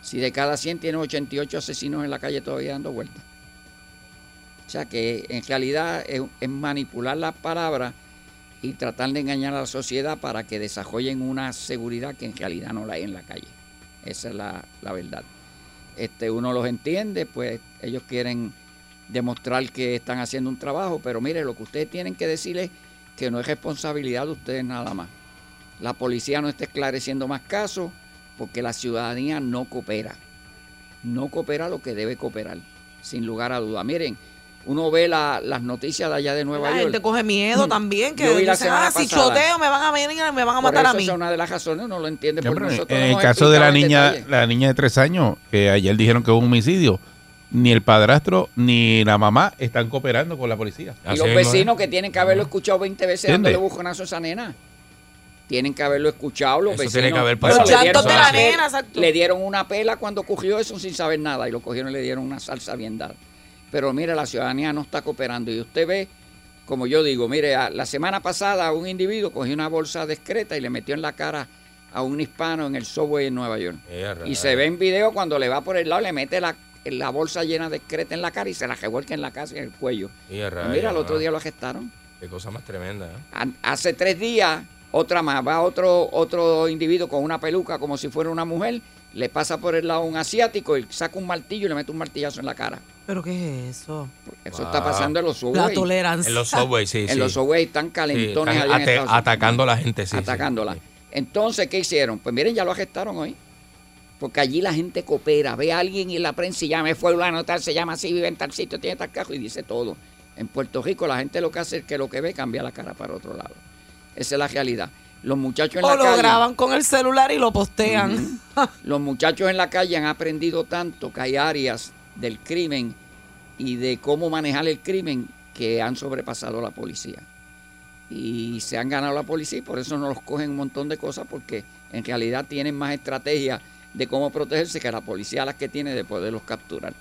Si de cada 100 tienes 88 asesinos en la calle todavía dando vueltas. O sea que en realidad es, manipular las palabras y tratar de engañar a la sociedad para que desarrollen una seguridad que en realidad no la hay en la calle. Esa es la, la verdad. Este, uno los entiende, pues ellos quieren demostrar que están haciendo un trabajo, pero mire, lo que ustedes tienen que decir es que no es responsabilidad de ustedes nada más. La policía no está esclareciendo más casos porque la ciudadanía no coopera. No coopera lo que debe cooperar, sin lugar a duda. Miren, uno ve la- las noticias de allá de Nueva La York. gente coge miedo también, que Yo vi la dicen, semana ah, si pasada. choteo me van a venir y me van a Por matar a mí. esa es una de las razones, uno lo entiende por nosotros. en el caso de la niña, detalle. la niña de tres años, que ayer dijeron que hubo un homicidio, ni el padrastro ni la mamá están cooperando con la policía. Y los vecinos que tienen que haberlo escuchado 20 veces ¿Entiende? dándole bujonazo a esa nena. Tienen que haberlo escuchado los Eso vecinos. tiene que haber pasado. le Los dieron llantos de una la pela- nena, exacto. Le dieron una pela cuando ocurrió eso sin saber nada y lo cogieron y le dieron una salsa bien dada. Pero mire, la ciudadanía no está cooperando y usted ve, como yo digo, mire, a- la semana pasada un individuo cogió una bolsa discreta y le metió en la cara a un hispano en el subway en Nueva York. Eh, Y se ve en video cuando le va por el lado, le mete la, la bolsa llena de excreta en la cara y se la revuelca en la casa y en el cuello. Y a rayos, mira, el otro día lo arrestaron. Qué cosa más tremenda. ¿eh? Hace tres días, otra más, va otro, otro individuo con una peluca como si fuera una mujer, le pasa por el lado un asiático y saca un martillo y le mete un martillazo en la cara. ¿Pero qué es eso? Eso está pasando en los subways. La tolerancia. En los subways, sí, En sí. los subways están calentones Sí, están allá en atacando a la gente, sí, sí. Atacándola. Entonces, ¿qué hicieron? Pues miren, ya lo arrestaron hoy. Porque allí la gente coopera. Ve a alguien en la prensa y llama, fue fulano tal, se llama así, vive en tal sitio, tiene tal cajo y dice todo. En Puerto Rico la gente lo que hace es que lo que ve cambia la cara para otro lado. Esa es la realidad. Los muchachos en O la lo calle... graban con el celular y lo postean. (laughs) Los muchachos en la calle han aprendido tanto que hay áreas del crimen y de cómo manejar el crimen que han sobrepasado la policía. Y se han ganado la policía y por eso no los cogen un montón de cosas porque en realidad tienen más estrategia de cómo protegerse que la policía las que tiene de poderlos capturar.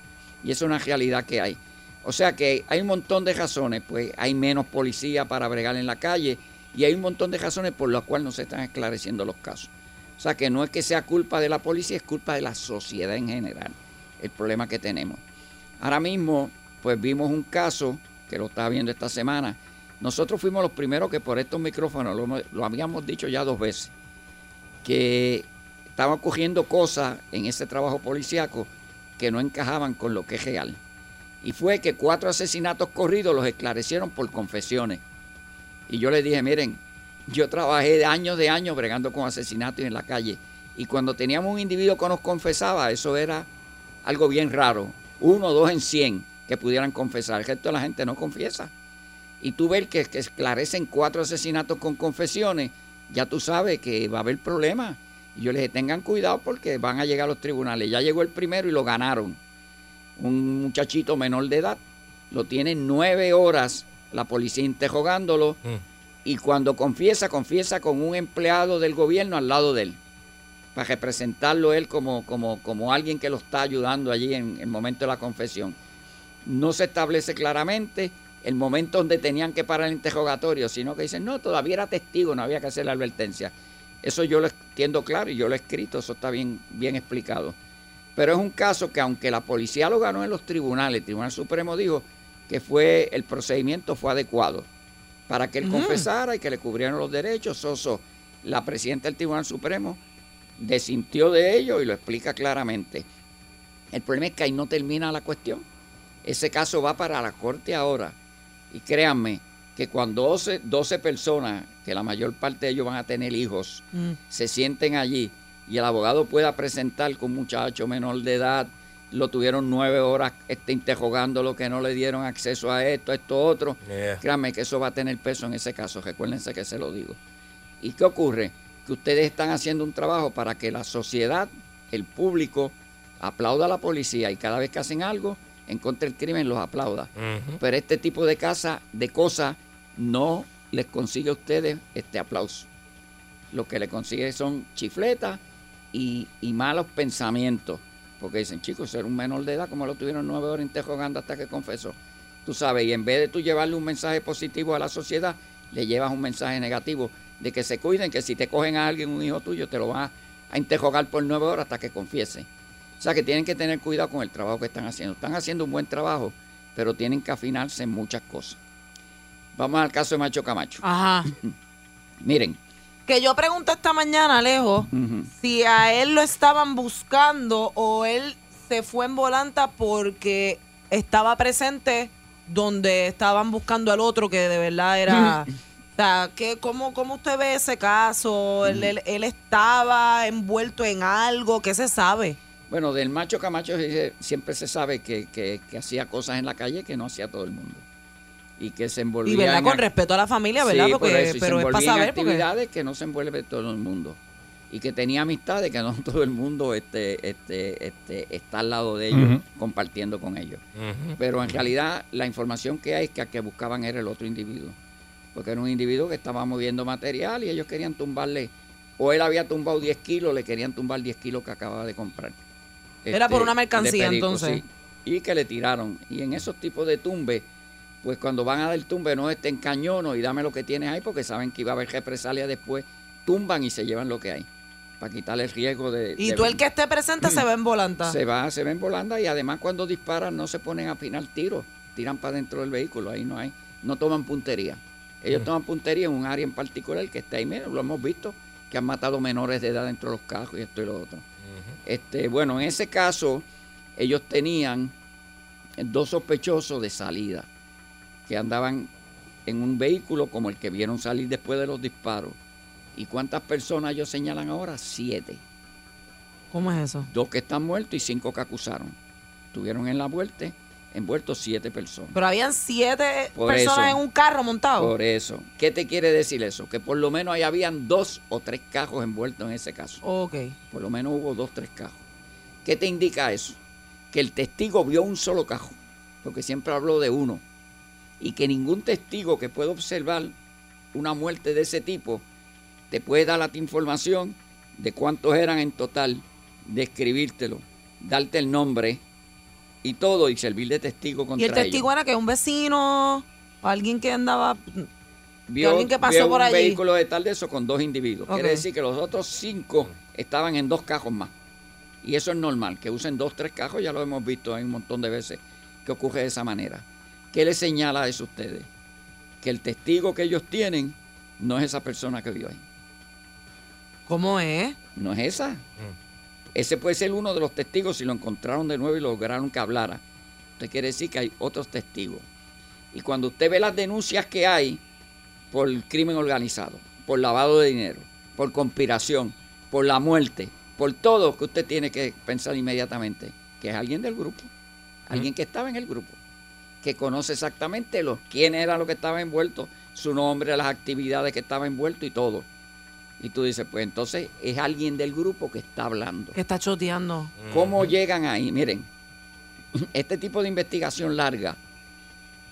Y eso es una realidad que hay. O sea que hay un montón de razones, pues hay menos policía para bregar en la calle y hay un montón de razones por las cuales no se están esclareciendo los casos. O sea que no es que sea culpa de la policía, es culpa de la sociedad en general. el problema que tenemos. Ahora mismo, pues vimos un caso que lo estaba viendo esta semana. Nosotros fuimos los primeros que por estos micrófonos, lo, habíamos dicho ya dos veces, que estaban cogiendo cosas en ese trabajo policíaco que no encajaban con lo que es real. Y fue que cuatro asesinatos corridos los esclarecieron por confesiones. Y yo les dije, miren, yo trabajé de años de años bregando con asesinatos en la calle. Y cuando teníamos un individuo que nos confesaba, eso era algo bien raro. Uno o dos en cien que pudieran confesar. El resto de la gente no confiesa. Y tú ves que, que esclarecen cuatro asesinatos con confesiones, ya tú sabes que va a haber problemas. Y yo les dije, tengan cuidado porque van a llegar a los tribunales. Ya llegó el primero y lo ganaron. Un muchachito menor de edad. Lo tiene nueve horas la policía interrogándolo. Y cuando confiesa, confiesa con un empleado del gobierno al lado de él. Para representarlo él como, como, como alguien que lo está ayudando allí en el momento de la confesión. No se establece claramente el momento donde tenían que parar el interrogatorio, sino que dicen, no, todavía era testigo, no había que hacer la advertencia. Eso yo lo entiendo claro y yo lo he escrito, eso está bien, bien explicado. Pero es un caso que aunque la policía lo ganó en los tribunales, el Tribunal Supremo dijo que fue el procedimiento fue adecuado para que él confesara y que le cubrieran los derechos. Soso, la presidenta del Tribunal Supremo desintió de ello y lo explica claramente. El problema es que ahí no termina la cuestión. Ese caso va para la corte ahora. Y créanme que cuando 12, 12 personas, que la mayor parte de ellos van a tener hijos, Mm. se sienten allí y el abogado pueda presentar con un muchacho menor de edad, lo tuvieron nueve horas este, interrogándolo, que no le dieron acceso a esto, a esto, otro. Yeah. Créanme que eso va a tener peso en ese caso, recuérdense que se lo digo. ¿Y qué ocurre? Que ustedes están haciendo un trabajo para que la sociedad, el público, aplauda a la policía y cada vez que hacen algo en contra del crimen los aplauda. Pero este tipo de casa, de cosas, no les consigue a ustedes este aplauso. Lo que le consigue son chifletas y, y malos pensamientos. Porque dicen, chicos, ser un menor de edad, como lo tuvieron nueve horas interrogando hasta que confesó. Tú sabes, y en vez de tú llevarle un mensaje positivo a la sociedad, le llevas un mensaje negativo de que se cuiden, que si te cogen a alguien, un hijo tuyo, te lo van a, a interrogar por nueve horas hasta que confiese. O sea que tienen que tener cuidado con el trabajo que están haciendo. Están haciendo un buen trabajo, pero tienen que afinarse en muchas cosas. Vamos al caso de Macho Camacho. Ajá. (laughs) Miren. Que yo pregunté esta mañana, Alejo, si a él lo estaban buscando o él se fue en volanta porque estaba presente donde estaban buscando al otro que de verdad era... (laughs) O sea, ¿qué, cómo, ¿cómo usted ve ese caso? ¿Él, él- él estaba envuelto en algo? ¿Qué se sabe? Bueno, del Macho Camacho siempre se sabe que, que- que hacía cosas en la calle que no hacía todo el mundo. Y que se envolvía Y verdad, en con respeto a la familia, ¿verdad? Sí, por porque, eso, y se pero es para saber porque... actividades que no se envuelve todo el mundo. Y que tenía amistades que no (laughs) todo el mundo este, este, este, está al lado de ellos, compartiendo con ellos. Pero en realidad la información que hay es que a que buscaban era el otro individuo. Porque era un individuo que estaba moviendo material y ellos querían tumbarle, o él había tumbado 10 kilos, le querían tumbar 10 kilos que acababa de comprar. Era por una de mercancía, entonces. sí. Y que le tiraron. Y en esos tipos de tumbes, pues cuando van a dar tumbe no estén cañono y dame lo que tienes ahí porque saben que iba a haber represalia después, tumban y se llevan lo que hay. Para quitarle el riesgo de... Y de- tú el que esté presente se ve en volanta. se va, se ven volando y además cuando disparan no se ponen a afinar tiros, tiran para dentro del vehículo, ahí no hay, no toman puntería. Ellos toman puntería en un área en particular que está ahí, mira, lo hemos visto, que han matado menores de edad dentro de los carros y esto y lo otro. Este, bueno, en ese caso, ellos tenían dos sospechosos de salida que andaban en un vehículo como el que vieron salir después de los disparos. ¿Y cuántas personas ellos señalan ahora? Siete. ¿Cómo es eso? Dos que están muertos y cinco que acusaron. Tuvieron en la vuelta envueltos siete personas. Pero habían siete Por personas eso. en un carro montado. Por eso. ¿Qué te quiere decir eso? Que por lo menos ahí habían dos o tres cajos envueltos en ese caso. Ok. Por lo menos hubo dos, tres cajos. ¿Qué te indica eso? Que el testigo vio un solo cajo, porque siempre habló de uno. Y que ningún testigo que pueda observar una muerte de ese tipo te puede dar la información de cuántos eran en total, describírtelo, darte el nombre y todo y servir de testigo contra Y el testigo ellos. era que un vecino, o alguien que andaba. Vio, alguien que pasó vio por un allí. vehículo de tal de eso con dos individuos. Quiere decir que los otros cinco estaban en dos cajos más. Y eso es normal, que usen dos, tres cajos, ya lo hemos visto hay un montón de veces que ocurre de esa manera. ¿Qué les señala eso a ustedes? Que el testigo que ellos tienen no es esa persona que vio ahí. ¿Cómo es? No es esa. Ese puede ser uno de los testigos si lo encontraron de nuevo y lograron que hablara. Usted quiere decir que hay otros testigos. Y cuando usted ve las denuncias que hay por crimen organizado, por lavado de dinero, por conspiración, por la muerte, por todo que usted tiene que pensar inmediatamente, que es alguien del grupo, alguien que estaba en el grupo, que conoce exactamente los, quién era lo que estaba envuelto, su nombre, las actividades que estaba envuelto y todo. Y tú dices, pues entonces es alguien del grupo que está hablando. Que está choteando. ¿Cómo llegan ahí? Miren, este tipo de investigación larga,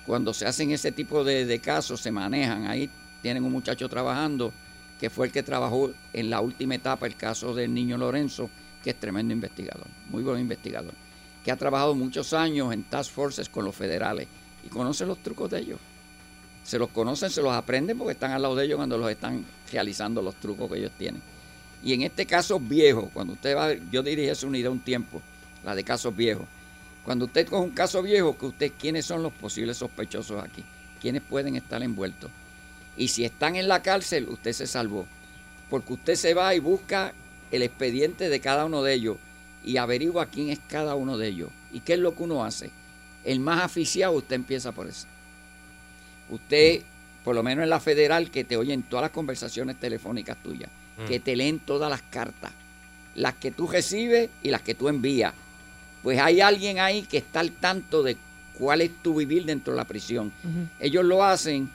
cuando se hacen ese tipo de, de casos, se manejan. Ahí tienen un muchacho trabajando que fue el que trabajó en la última etapa el caso del niño Lorenzo, que es tremendo investigador, muy buen investigador, que ha trabajado muchos años en task forces con los federales y conoce los trucos de ellos. Se los conocen, se los aprenden porque están al lado de ellos cuando los están realizando los trucos que ellos tienen. Y en este caso viejo, cuando usted va, yo dirigí esa unidad un tiempo, la de casos viejos. Cuando usted coge un caso viejo, que usted, ¿quiénes son los posibles sospechosos aquí? ¿Quiénes pueden estar envueltos? Y si están en la cárcel, usted se salvó. Porque usted se va y busca el expediente de cada uno de ellos y averigua quién es cada uno de ellos. ¿Y qué es lo que uno hace? El más aficiado, usted empieza por eso. Usted, por lo menos en la federal, que te oyen todas las conversaciones telefónicas tuyas, Mm. que te leen todas las cartas, las que tú recibes y las que tú envías. Pues hay alguien ahí que está al tanto de cuál es tu vivir dentro de la prisión. Ellos lo hacen,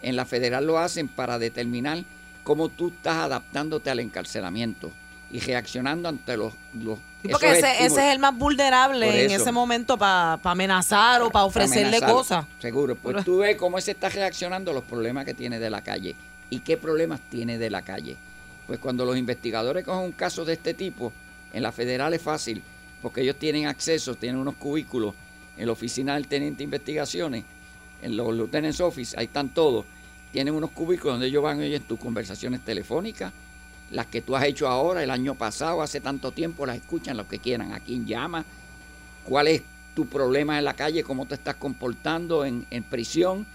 en la federal lo hacen para determinar cómo tú estás adaptándote al encarcelamiento y reaccionando ante los... los porque ese, ese es el más vulnerable en ese momento para amenazar o para ofrecerle cosas. Seguro. Pues Pero- tú ves cómo se está reaccionando a los problemas que tiene de la calle. ¿Y qué problemas tiene de la calle? Pues cuando los investigadores cogen un caso de este tipo, en la federal es fácil, porque ellos tienen acceso, tienen unos cubículos en la oficina del teniente de investigaciones, en los lieutenant's office, ahí están todos. Tienen unos cubículos donde ellos van oyen tus conversaciones telefónicas, las que tú has hecho ahora, el año pasado, hace tanto tiempo, las escuchan los que quieran, a quién llama, cuál es tu problema en la calle, cómo te estás comportando en, en prisión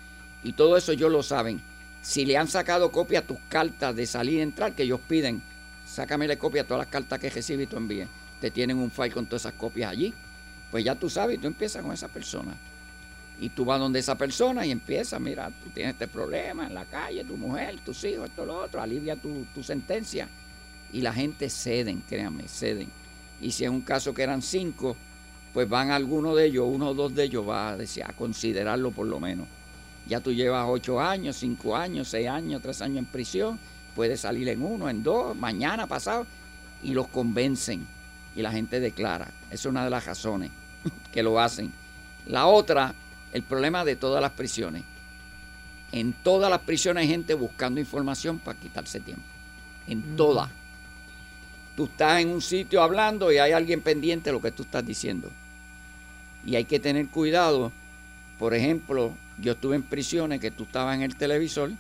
y todo eso ellos lo saben. Si le han sacado copia a tus cartas de salir y entrar, que ellos piden, sácamele copia a todas las cartas que recibí y tú envíes. Te tienen un file con todas esas copias allí. Pues ya tú sabes, tú empiezas con esa persona. Y tú vas donde esa persona y empiezas, mira, tú tienes este problema en la calle, tu mujer, tus hijos, esto, lo otro, alivia tu, tu sentencia. Y la gente ceden, créanme, ceden. Y si es un caso que eran cinco, pues van algunos de ellos, uno o dos de ellos va a, decir, a considerarlo por lo menos. Ya tú llevas ocho años, cinco años, seis años, tres años en prisión, puedes salir en uno, en dos, mañana, pasado, y los convencen. Y la gente declara. Esa es una de las razones (laughs) que lo hacen. La otra, el problema de todas las prisiones. En todas las prisiones hay gente buscando información para quitarse tiempo. En todas. Tú estás en un sitio hablando y hay alguien pendiente de lo que tú estás diciendo. Y hay que tener cuidado. Por ejemplo, yo estuve en prisiones que tú estabas en el televisor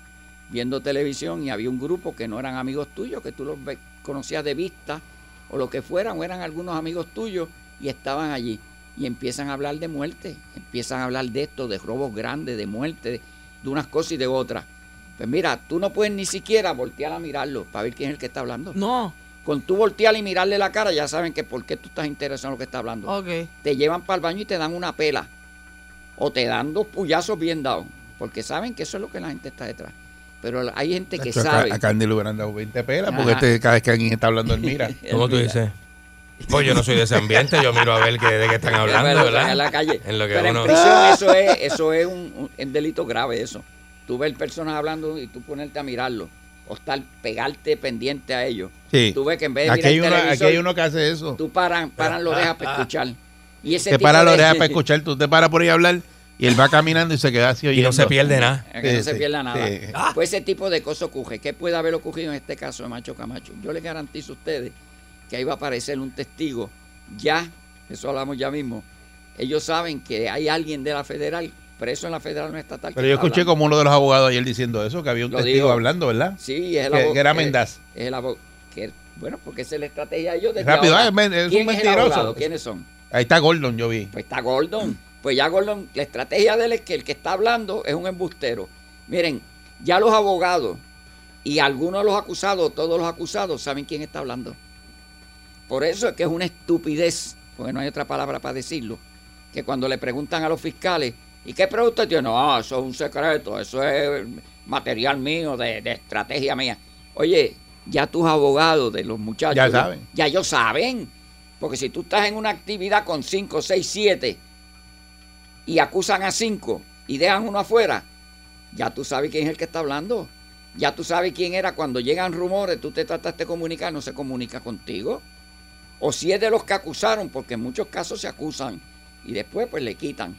viendo televisión y había un grupo que no eran amigos tuyos, que tú los conocías de vista o lo que fueran, o eran algunos amigos tuyos y estaban allí. Y empiezan a hablar de muerte, empiezan a hablar de esto, de robos grandes, de muerte, de, de unas cosas y de otras. Pues mira, tú no puedes ni siquiera voltear a mirarlo para ver quién es el que está hablando. No. Con tú voltear y mirarle la cara, ya saben que por qué tú estás interesado en lo que está hablando. Ok. Te llevan para el baño y te dan una pela. O te dan dos puyazos bien dados. Porque saben que eso es lo que la gente está detrás. Pero hay gente que Tacho, a sabe. A Candy le hubieran dado 20 pelas porque este, cada vez que alguien está hablando, él mira. (laughs) ¿Cómo tú dices? Pues yo no soy de ese ambiente, yo miro a ver que, de qué están hablando, Pero ¿verdad? En la calle. En lo que Pero uno... en prisión eso es, eso es un, delito grave eso. Tú ves personas hablando y tú ponerte a mirarlo. O estar, pegarte pendiente a ellos. Sí. Tú ves que en vez de Aquí mirar hay, el uno, aquí hay uno que hace eso. tú paran, paran la oreja para escuchar. Y ese Te para la de- oreja para (laughs) escuchar, tú te paras por ahí a hablar y él va caminando y se queda así oyendo. no se pierde nada. Es que no se sí, pierda nada. sí. Pues ese tipo de cosas ocurre. ¿Qué puede haber ocurrido en este caso de Macho Camacho? Yo les garantizo a ustedes que ahí va a aparecer un testigo. Ya, eso hablamos ya mismo. Ellos saben que hay alguien de la federal, preso en la federal no estatal. Pero yo escuché hablando. como uno de los abogados ayer diciendo eso, que había un Lo testigo digo. hablando, ¿verdad? Sí, es el que, abo- que era Mendaz. Es el abogado. Bueno, porque esa es la estrategia de ellos. desde Rápido, ahora. ah, es es un ¿Quién el mentiroso. abogado? ¿Quiénes son? Ahí está Gordon, yo vi. Pues está Gordon. Pues ya Gordon, la estrategia de él es que el que está hablando es un embustero. Miren, ya los abogados y algunos de los acusados, todos los acusados, saben quién está hablando. Por eso es que es una estupidez, porque no hay otra palabra para decirlo, que cuando le preguntan a los fiscales, ¿y qué pregunta usted tiene? No, eso es un secreto, eso es material mío, de, de estrategia mía. Oye, ya tus abogados de los muchachos, Ya saben. ya ellos saben. Porque si tú estás en una actividad con 5, 6, 7 y acusan a 5 y dejan uno afuera, ya tú sabes quién es el que está hablando. Ya tú sabes quién era cuando llegan rumores, tú te trataste de comunicar, no se comunica contigo. O si es de los que acusaron, porque en muchos casos se acusan y después pues le quitan.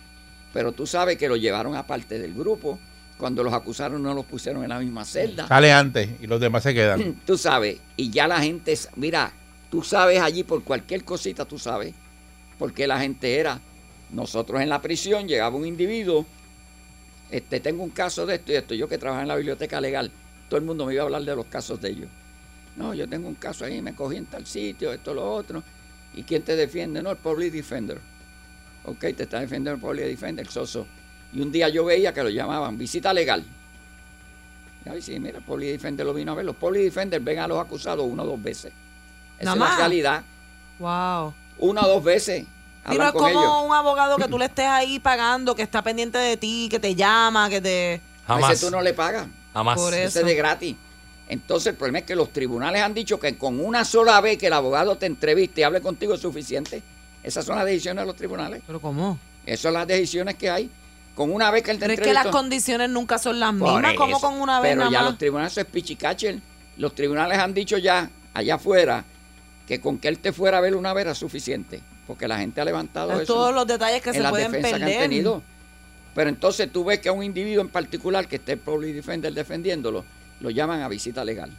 Pero tú sabes que lo llevaron aparte del grupo. Cuando los acusaron no los pusieron en la misma celda. Sale antes y los demás se quedan. (clears throat) Tú sabes, y ya la gente, mira, tú sabes allí por cualquier cosita, tú sabes, porque la gente era. Nosotros en la prisión llegaba un individuo, este, tengo un caso de esto y esto, yo que trabajaba en la biblioteca legal, todo el mundo me iba a hablar de los casos de ellos. No, yo tengo un caso ahí, me cogí en tal sitio, esto, lo otro. ¿Y quién te defiende? No, el public defender. Ok, te está defendiendo el public defender, el soso. Y un día yo veía que lo llamaban visita legal. Ay, sí, mira, el Public Defender lo vino a ver. Los Public Defenders ven a los acusados una o dos veces. Esa Nada es la más. realidad. Wow. Una o dos veces. Y no Hablan es como ellos. un abogado que tú le estés ahí pagando, que está pendiente de ti, que te llama, que te... A ese tú no le pagas. Jamás. Por Ese eso. es de gratis. Entonces, el problema es que los tribunales han dicho que con una sola vez que el abogado te entreviste y hable contigo es suficiente. Esas son las decisiones de los tribunales. ¿Pero cómo? Esas son las decisiones que hay. Con una vez que él te Pero es que las condiciones nunca son las mismas, eso. con una vez Pero nada ya más. los tribunales eso es pichicacher. Los tribunales han dicho ya, allá afuera, que con que él te fuera a ver una vez era suficiente. Porque la gente ha levantado Es eso. todos los detalles que en se las pueden defensas que perder. han tenido. Pero entonces tú ves que a un individuo en particular que esté el public defender defendiéndolo, lo llaman a visita legal.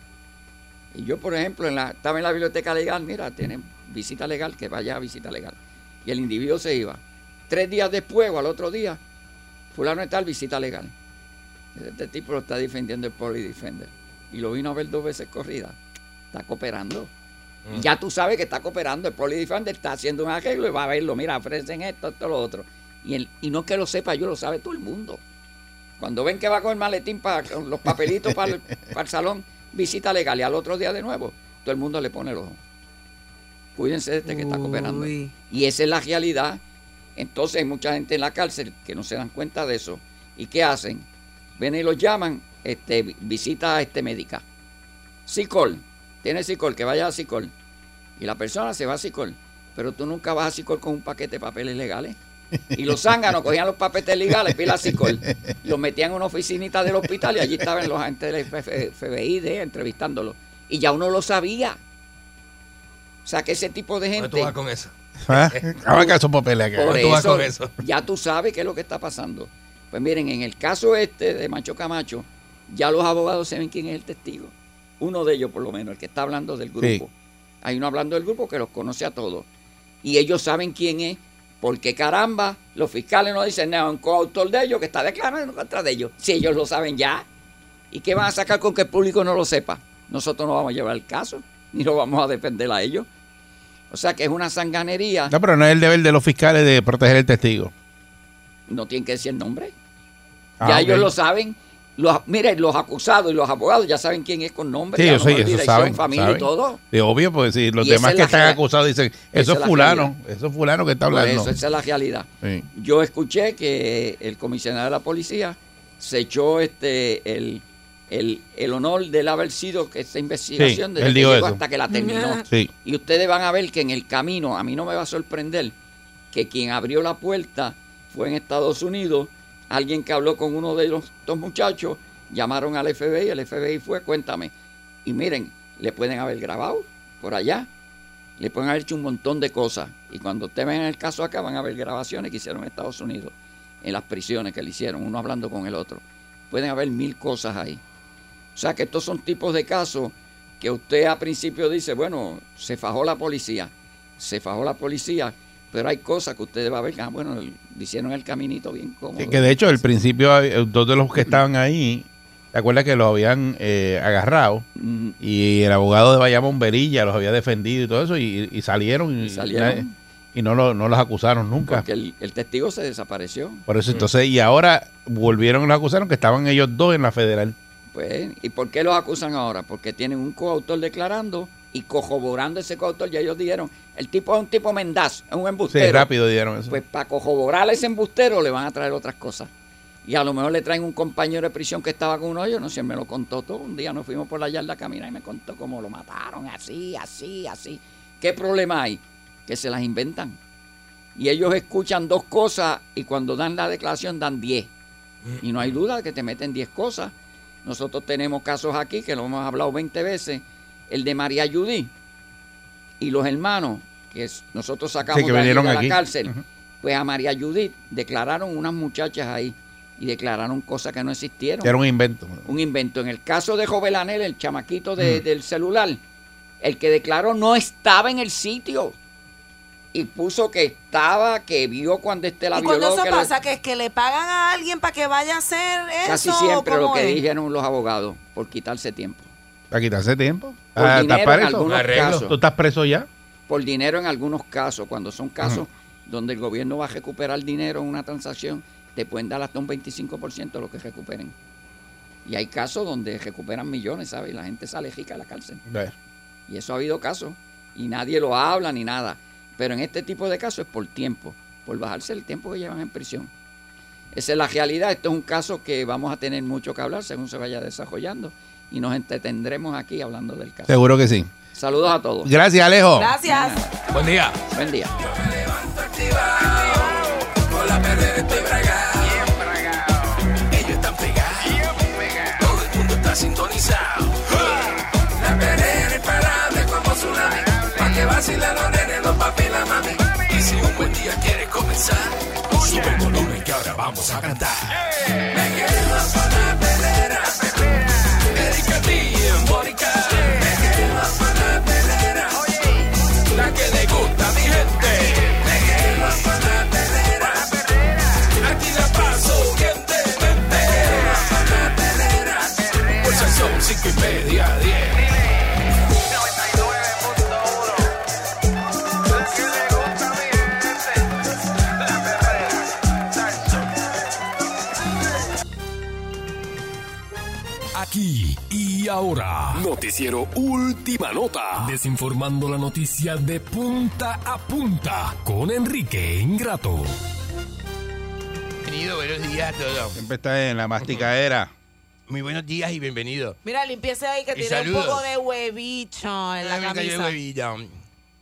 Y yo, por ejemplo, en la, estaba en la biblioteca legal, mira, tienen visita legal, que vaya a visita legal. Y el individuo se iba. Tres días después o al otro día, fulano está en visita legal. Este tipo lo está defendiendo el public defender. Y lo vino a ver dos veces corrida. Está cooperando. Y ya tú sabes que está cooperando. El Police Defender está haciendo un arreglo y va a verlo. Mira, ofrecen esto, esto, lo otro. Y, el, y no que lo sepa yo, lo sabe todo el mundo. Cuando ven que va con el maletín para los papelitos para (laughs) el, para el salón, visita legal y al otro día de nuevo, todo el mundo le pone el ojo. Cuídense de este que está cooperando. Uy. Y esa es la realidad. Entonces hay mucha gente en la cárcel que no se dan cuenta de eso. ¿Y qué hacen? Ven y los llaman, este, vi- visita este médica. Sicol, tiene Sicol, que vaya a Sicol. Y la persona se va a Sicol. Pero tú nunca vas a Sicol con un paquete de papeles legales. Y los zánganos cogían los papeles legales, pila Sicol, los metían en una oficinita del hospital y allí estaban los agentes del F- FBI de, entrevistándolos. Y ya uno lo sabía. O sea que ese tipo de ¿Dónde gente. tú vas con eso? ¿Ah? Ahora que esos papeles acá. Por tú vas eso, con eso? ya tú sabes qué es lo que está pasando. Pues miren, en el caso este de Macho Camacho, ya los abogados saben quién es el testigo. Uno de ellos, por lo menos, el que está hablando del grupo. Sí. Hay uno hablando del grupo que los conoce a todos. Y ellos saben quién es, porque caramba, los fiscales no dicen nada, un coautor de ellos que está declarando en contra de ellos. Si ellos lo saben ya. ¿Y qué van a sacar con que el público no lo sepa? Nosotros no vamos a llevar el caso, (laughs) ni lo vamos a defender a ellos. O sea que es una sanganería. No, pero no es el deber de los fiscales de proteger el testigo. no tienen que decir el nombre. Ah, ya ok. ellos lo saben. Los, miren, los acusados y los abogados ya saben quién es con nombre. Sí, yo sé, eso saben. familia saben. y todo. Es obvio, porque si los Y demás es que están acusados dicen, eso es es la fulano, eso es fulano que está Por hablando. eso, esa es la realidad. Sí. Yo escuché que el comisionado de la policía se echó este el, el, el honor de él haber sido que esta investigación Sí, desde él que dijo llegó eso. hasta que la terminó. Sí. Y ustedes van a ver que en el camino, a mí no me va a sorprender, que quien abrió la puerta fue en Estados Unidos, alguien que habló con uno de los dos muchachos, llamaron al FBI, el FBI fue, cuéntame. Y miren, le pueden haber grabado por allá, le pueden haber hecho un montón de cosas. Y cuando ustedes ven el caso acá, van a ver grabaciones que hicieron en Estados Unidos, en las prisiones que le hicieron, uno hablando con el otro. Pueden haber mil cosas ahí. O sea que estos son tipos de casos que usted a principio dice, bueno, se fajó la policía, se fajó la policía, pero hay cosas que usted va a ver, ah, bueno, le hicieron el caminito bien cómodo. Que, que de hecho, al principio, eh, dos de los que estaban ahí ¿Te acuerdas que los habían eh, agarrado? Y el abogado de Bayamón Berilla los había defendido y todo eso, y, y salieron, y, salieron. y no, lo- no los acusaron nunca. Porque el, el testigo se desapareció. Por eso entonces, y ahora volvieron y los acusaron que estaban ellos dos en la federal. Pues, ¿y por qué los acusan ahora? Porque tienen un coautor declarando y corroborando ese coautor, ya ellos dijeron, el tipo es un tipo mendaz, es un embustero. Sí, rápido dieron eso. Pues para corroborar a ese embustero le van a traer otras cosas. Y a lo mejor le traen un compañero de prisión que estaba con uno de ellos, no sé, me lo contó todo. Un día nos fuimos por la yarda a caminar y me contó cómo lo mataron, así, así, así. ¿Qué problema hay? Que se las inventan. Y ellos escuchan dos cosas y cuando dan la declaración dan diez. Y no hay duda de que te meten diez cosas. Nosotros tenemos casos aquí que lo hemos hablado 20 veces. El de María Judy y los hermanos, que nosotros sacamos Sí, que de, ahí vinieron de la aquí. cárcel. Pues a María Judith declararon unas muchachas ahí y declararon cosas que no existieron. Que era un invento. Un invento. En el caso de Jovelanel, el chamaquito de- del celular, el que declaró no estaba en el sitio. Y puso que estaba, que vio cuando este la y cuando violó. eso que lo- pasa, que es que le pagan a alguien para que vaya a hacer eso. Casi siempre lo ¿cómo que es? dijeron los abogados, por quitarse tiempo. Para quitarse tiempo. Por Ah, dinero ¿Estás en preso? algunos casos. ¿Tú estás preso ya? Por dinero en algunos casos, cuando son casos donde el gobierno va a recuperar dinero en una transacción, te pueden dar hasta un 25% de lo que recuperen. Y hay casos donde recuperan millones, ¿sabes? Y la gente sale rica de la cárcel. Y eso ha habido casos. Y nadie lo habla ni nada. Pero en este tipo de casos es por tiempo, por bajarse el tiempo que llevan en prisión. Esa es la realidad. Esto es un caso que vamos a tener mucho que hablar según se vaya desarrollando. Y nos entretendremos aquí hablando del caso. Seguro que sí. Saludos a todos. Gracias, Alejo. Gracias. Buen día. Buen día. Con la perrera estoy bragado. Ellos están pegados. Todo el mundo está sintonizado. La perrera imparable como tsunami. Pa' que vacilen los nenes, los papi y la mami. Y si un buen día quieres comenzar, sube el volumen que ahora vamos a cantar. Me quedo con la perrera. Ahora. Noticiero Última Nota. Desinformando la noticia de punta a punta con Enrique Ingrato. Bienvenido, buenos días a todos. Siempre está en la masticadera. (laughs) Muy buenos días y bienvenido. Mira, limpiese ahí que Y tiene saludos. un poco de huevicho en la Ay, me cayó el camisa. huevito.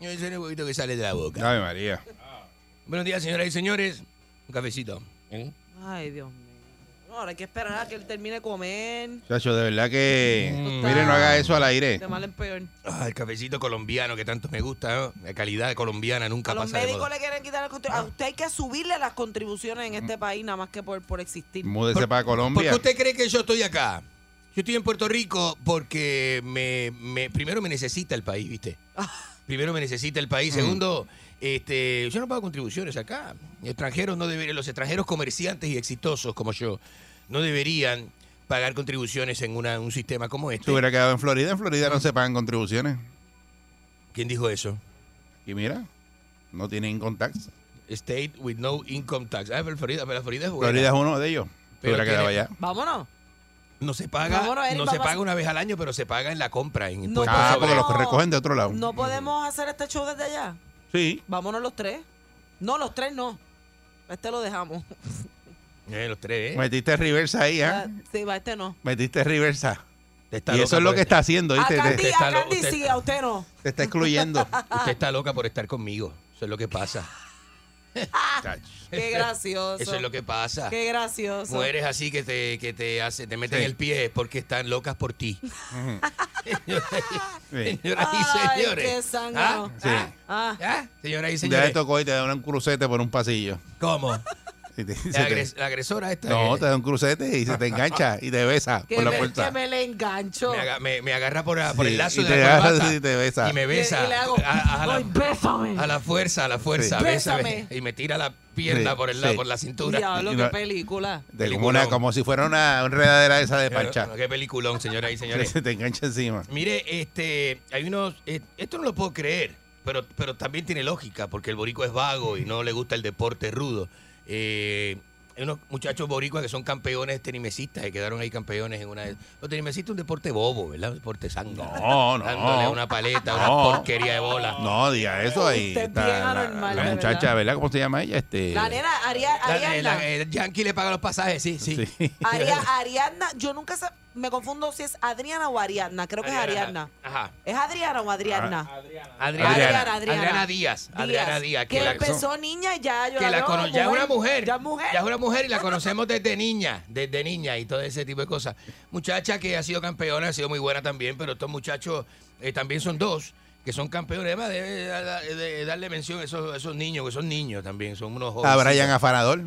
Ese es el huevito que sale de la boca. Ave María. Buenos días, señoras y señores. Un cafecito. ¿eh? Ay, Dios mío. Ahora hay que esperar a que él termine de comer. Chacho, de verdad que. Mm. Mire, no haga eso al aire. De mal en peor. Ah, el cafecito colombiano que tanto me gusta, ¿no? La calidad colombiana nunca A los pasa de médicos moda. le quieren quitar el control. A usted hay que subirle las contribuciones en este país nada más que por, por existir. Múdese para ¿Por Colombia. qué usted cree que yo estoy acá? Yo estoy en Puerto Rico porque me, me- primero me necesita el país, ¿viste? (laughs) Primero me necesita el país. Mm. Segundo, este, yo no pago contribuciones acá. Extranjeros no deberían, los extranjeros comerciantes y exitosos como yo no deberían pagar contribuciones en una- un sistema como este. Si hubiera quedado en Florida, en Florida no se pagan contribuciones. ¿Quién dijo eso? Y mira, no tienen income tax. State with no income tax. Ah, pero Florida, pero Florida es buena. Florida es uno de ellos. Pero hubiera quedado tiene- allá. Vámonos. No se paga, Vámonos, Eric, no se paga una vez al año, pero se paga en la compra. En No Ah, sobre- porque los recogen de otro lado. No podemos hacer este show desde allá. Sí. Vámonos los tres. No, los tres no. Este lo dejamos. (laughs) Eh, los tres, ¿eh? Metiste reversa ahí, ¿ah? Ah, Sí, va, este no. Metiste reversa. está Y loca eso es lo por que está haciendo, A ¿viste? Candy, Te, a está lo- Candy usted sí, está- a usted no. te está excluyendo. (laughs) Usted está loca por estar conmigo. Eso es lo que pasa. (laughs) Qué gracioso. Eso es lo que pasa. Qué gracioso. Mujeres así que te, que te hace, te meten Sí. el pie porque están locas por ti. Sí. (laughs) Señoras y Ay, señores. qué zángano. ¿Ah? Sí. Ah, ¿Ah? Señoras y Ya señores. le tocó y te dan un crucete por un pasillo. ¿Cómo? Y te- La, te- agres- la agresora esta. no, eh, te da un crucete y se te engancha (laughs) y te besa por la me, puerta. que me le engancho. me, aga- me- me agarra por, a- por Sí, el lazo y de te la agarra corbata y te besa. y me besa y le hago, a, a la, "Ay, bésame. a la fuerza, a la fuerza, Sí. bésame. Bésame. y me tira la pierna Sí, por, el, sí. por la cintura. Diablo, qué película. De como, una, como si fuera una enredadera esa de Pero, pancha. Qué peliculón, señoras y señores. (laughs) Se te engancha encima. Mire, este, hay unos, eh, esto no lo puedo creer, pero, pero también tiene lógica, porque el borico es vago y no le gusta el deporte rudo. Eh, hay unos muchachos boricuas que son campeones tenimesistas, que quedaron ahí campeones en una de... Los tenimesistas es un deporte bobo, ¿verdad? Un deporte sangre. No, no. (laughs) Dándole una paleta, una No. porquería de bola. No, diga eso ahí. Usted es está bien la, anormal, la de muchacha, ¿verdad? ¿Cómo se llama ella? Este, La nena, Ariadna. la- el Yankee le paga los pasajes, sí, sí. Sí. (laughs) Aria- Ariadna, yo nunca sé, me confundo si es Adriana o Ariadna. Creo que es Ariadna. Ajá. ¿Es Adriana o Adriana? Adriana. Adriana, Adriana. Adriana Díaz. Adriana Díaz. Que la- empezó niña y ya yo que la veo cono- ya es una mujer, Ya es mujer. ya es una mujer y la conocemos desde niña, desde niña y todo ese tipo de cosas. Muchacha que ha sido campeona, ha sido muy buena también, pero estos muchachos eh, también son dos que son campeones. Además, debe de, de darle mención a esos, esos niños, que son niños también, son unos jóvenes. A Brian Afanador.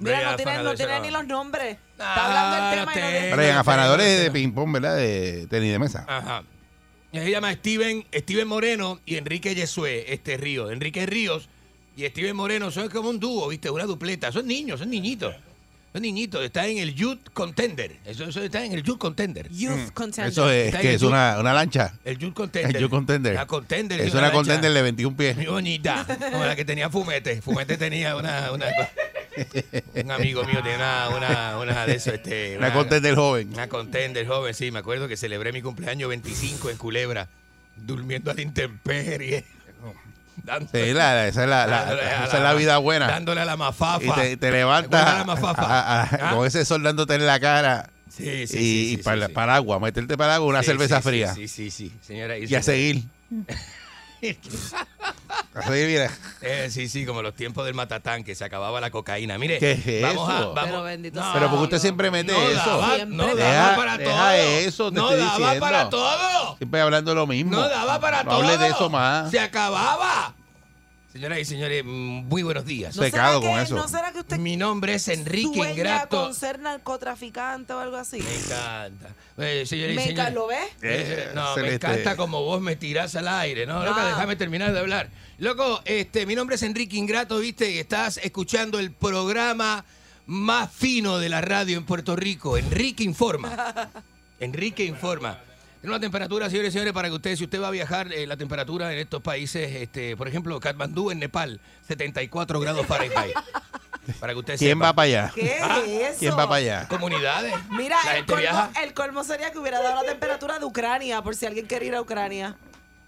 Mira, no tiene, no tiene ni los nombres. Está hablando Ah, del tema y no tiene- Brian Afanador es de ping-pong, ¿verdad? De tenis de mesa. Ajá. Se llama Steven, Steven Moreno y Enrique Yesué, este Río. Enrique Ríos y Steven Moreno son como un dúo, ¿viste? Una dupleta. Son niños, son niñitos. Son niñitos. Está en el Youth Contender. Eso, eso está en el Youth Contender. Youth Contender. Eso es, que es una, una lancha. El Youth Contender. El Youth Contender. La Contender. Es una una contender de 21 pies. Muy bonita. (laughs) Como la que tenía Fumete. Fumete tenía una. una (laughs) un amigo mío tenía una, una, una de eso. Este, Una contender joven. Una contender joven, sí. Me acuerdo que celebré mi cumpleaños 25 en Culebra, durmiendo a la intemperie. Dándole- Sí, la- esa, es la, esa es la vida buena. Dándole a la mafafa. Y te, te ¿Te levantas a- a- ¿Ah? con ese sol dándote en la cara. Sí, sí, y sí, y sí, para, sí. para agua, meterte para agua una Sí, cerveza fría. Sí, sí, sí, señora. Y a seguir. A seguir, mira. (laughs) Eh, sí, sí, como los tiempos del matatán, que se acababa la cocaína. Mire, ¿Qué es vamos a. Vamos, Pero bendito No, Pero porque usted siempre mete no eso. Daba, Siempre no deja- daba para deja todo. eso, te no estoy daba diciendo. para todo. Siempre hablando lo mismo. No daba para No todo. hable de eso más. Se acababa. Señoras y señores, mm, muy buenos días. ¿No será Pecado que- con eso. ¿No será que usted Mi nombre es Enrique sueña Ingrato. con ser narcotraficante o algo así? Me encanta. Eh, señores y señores. ¿lo ves? Eh, no, me encanta como vos me tirás al aire, ¿no? Loco, Ah. déjame terminar de hablar. Loco, este, mi nombre es Enrique Ingrato, viste, y estás escuchando el programa más fino de la radio en Puerto Rico, Enrique Informa. (laughs) Enrique Informa. Tiene una temperatura, señores y señores, para que usted, si usted va a viajar, eh, la temperatura en estos países, este, por ejemplo, Katmandú en Nepal, 74 grados Fahrenheit. Para que usted ¿Quién sepa. va para allá? ¿Qué Ah, es eso? ¿Quién va para allá? Comunidades. Mira, la el colmo, viaja. el colmo sería que hubiera dado la temperatura de Ucrania, por si alguien quiere ir a Ucrania.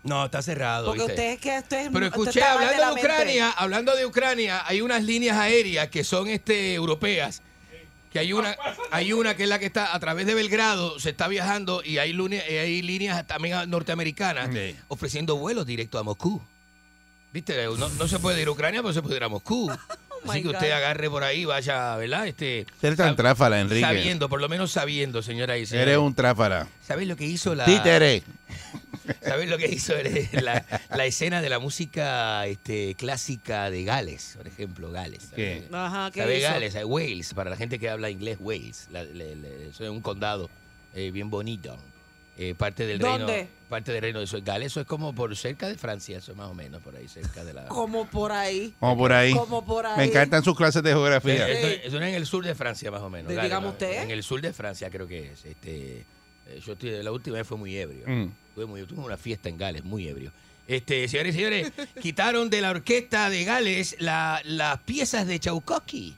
No, está cerrado. Porque ¿viste? usted es que esto es Pero escuché, hablando la de mente. Ucrania, hablando de Ucrania, hay unas líneas aéreas que son este europeas, que hay una, hay una que es la que está a través de Belgrado, se está viajando y hay, eh, hay líneas también norteamericanas Sí. ofreciendo vuelos directos a Moscú. ¿Viste? No, no se puede ir a Ucrania, pero se puede ir a Moscú. (laughs) Oh Así que God. usted agarre por ahí, vaya, ¿verdad? Este, Eres tan tráfala, Enrique. Sabiendo, por lo menos sabiendo, señora y. Eres un tráfala. ¿Sabes lo que hizo la... Títere. ¿Sabes lo que hizo la, la escena de la música este, clásica de Gales, por ejemplo, Gales? ¿Qué? Ajá, ¿qué ¿Sabe hizo? Gales? Eh, Wales, para la gente que habla inglés, Wales. La- eso es un condado eh, bien bonito. Eh, parte del ¿Dónde? reino. Parte del reino de eso. Gales, eso es como por cerca de Francia, eso más o menos, por ahí, cerca de la. Como por ahí. Como por ahí. Como por ahí. Me encantan sus clases de geografía. Eso, eso es en el sur de Francia, más o menos. De- Gales, dígame más- usted. En el sur de Francia, creo que es. Este, yo estoy- la última vez fue muy ebrio. Mm. Tuve, muy- tuve una fiesta en Gales, muy ebrio. Este, señores y señores, (laughs) quitaron de la orquesta de Gales la- las piezas de Tchaikovsky.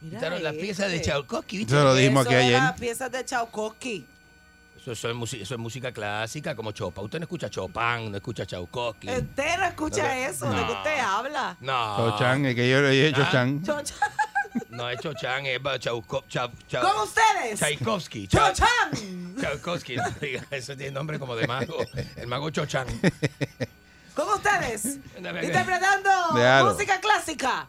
Quitaron las piezas de Tchaikovsky. ¿viste? Eso lo dijimos aquí ayer. las piezas de Tchaikovsky. Eso, eso es, eso es música clásica, como Chopin. Usted no escucha Chopin, no escucha Tchaikovsky. Usted no escucha No, eso, de que usted habla. No. Chochan, es que yo le dije Ah. Chochan. No es Chochan, es Chauko- Chau- Chau- Con ustedes. Tchaikovsky. Chau- Chochan. Tchaikovsky, no diga, eso tiene nombre como de mago. El mago Chochan. Con ustedes. Interpretando Déjalo. música clásica.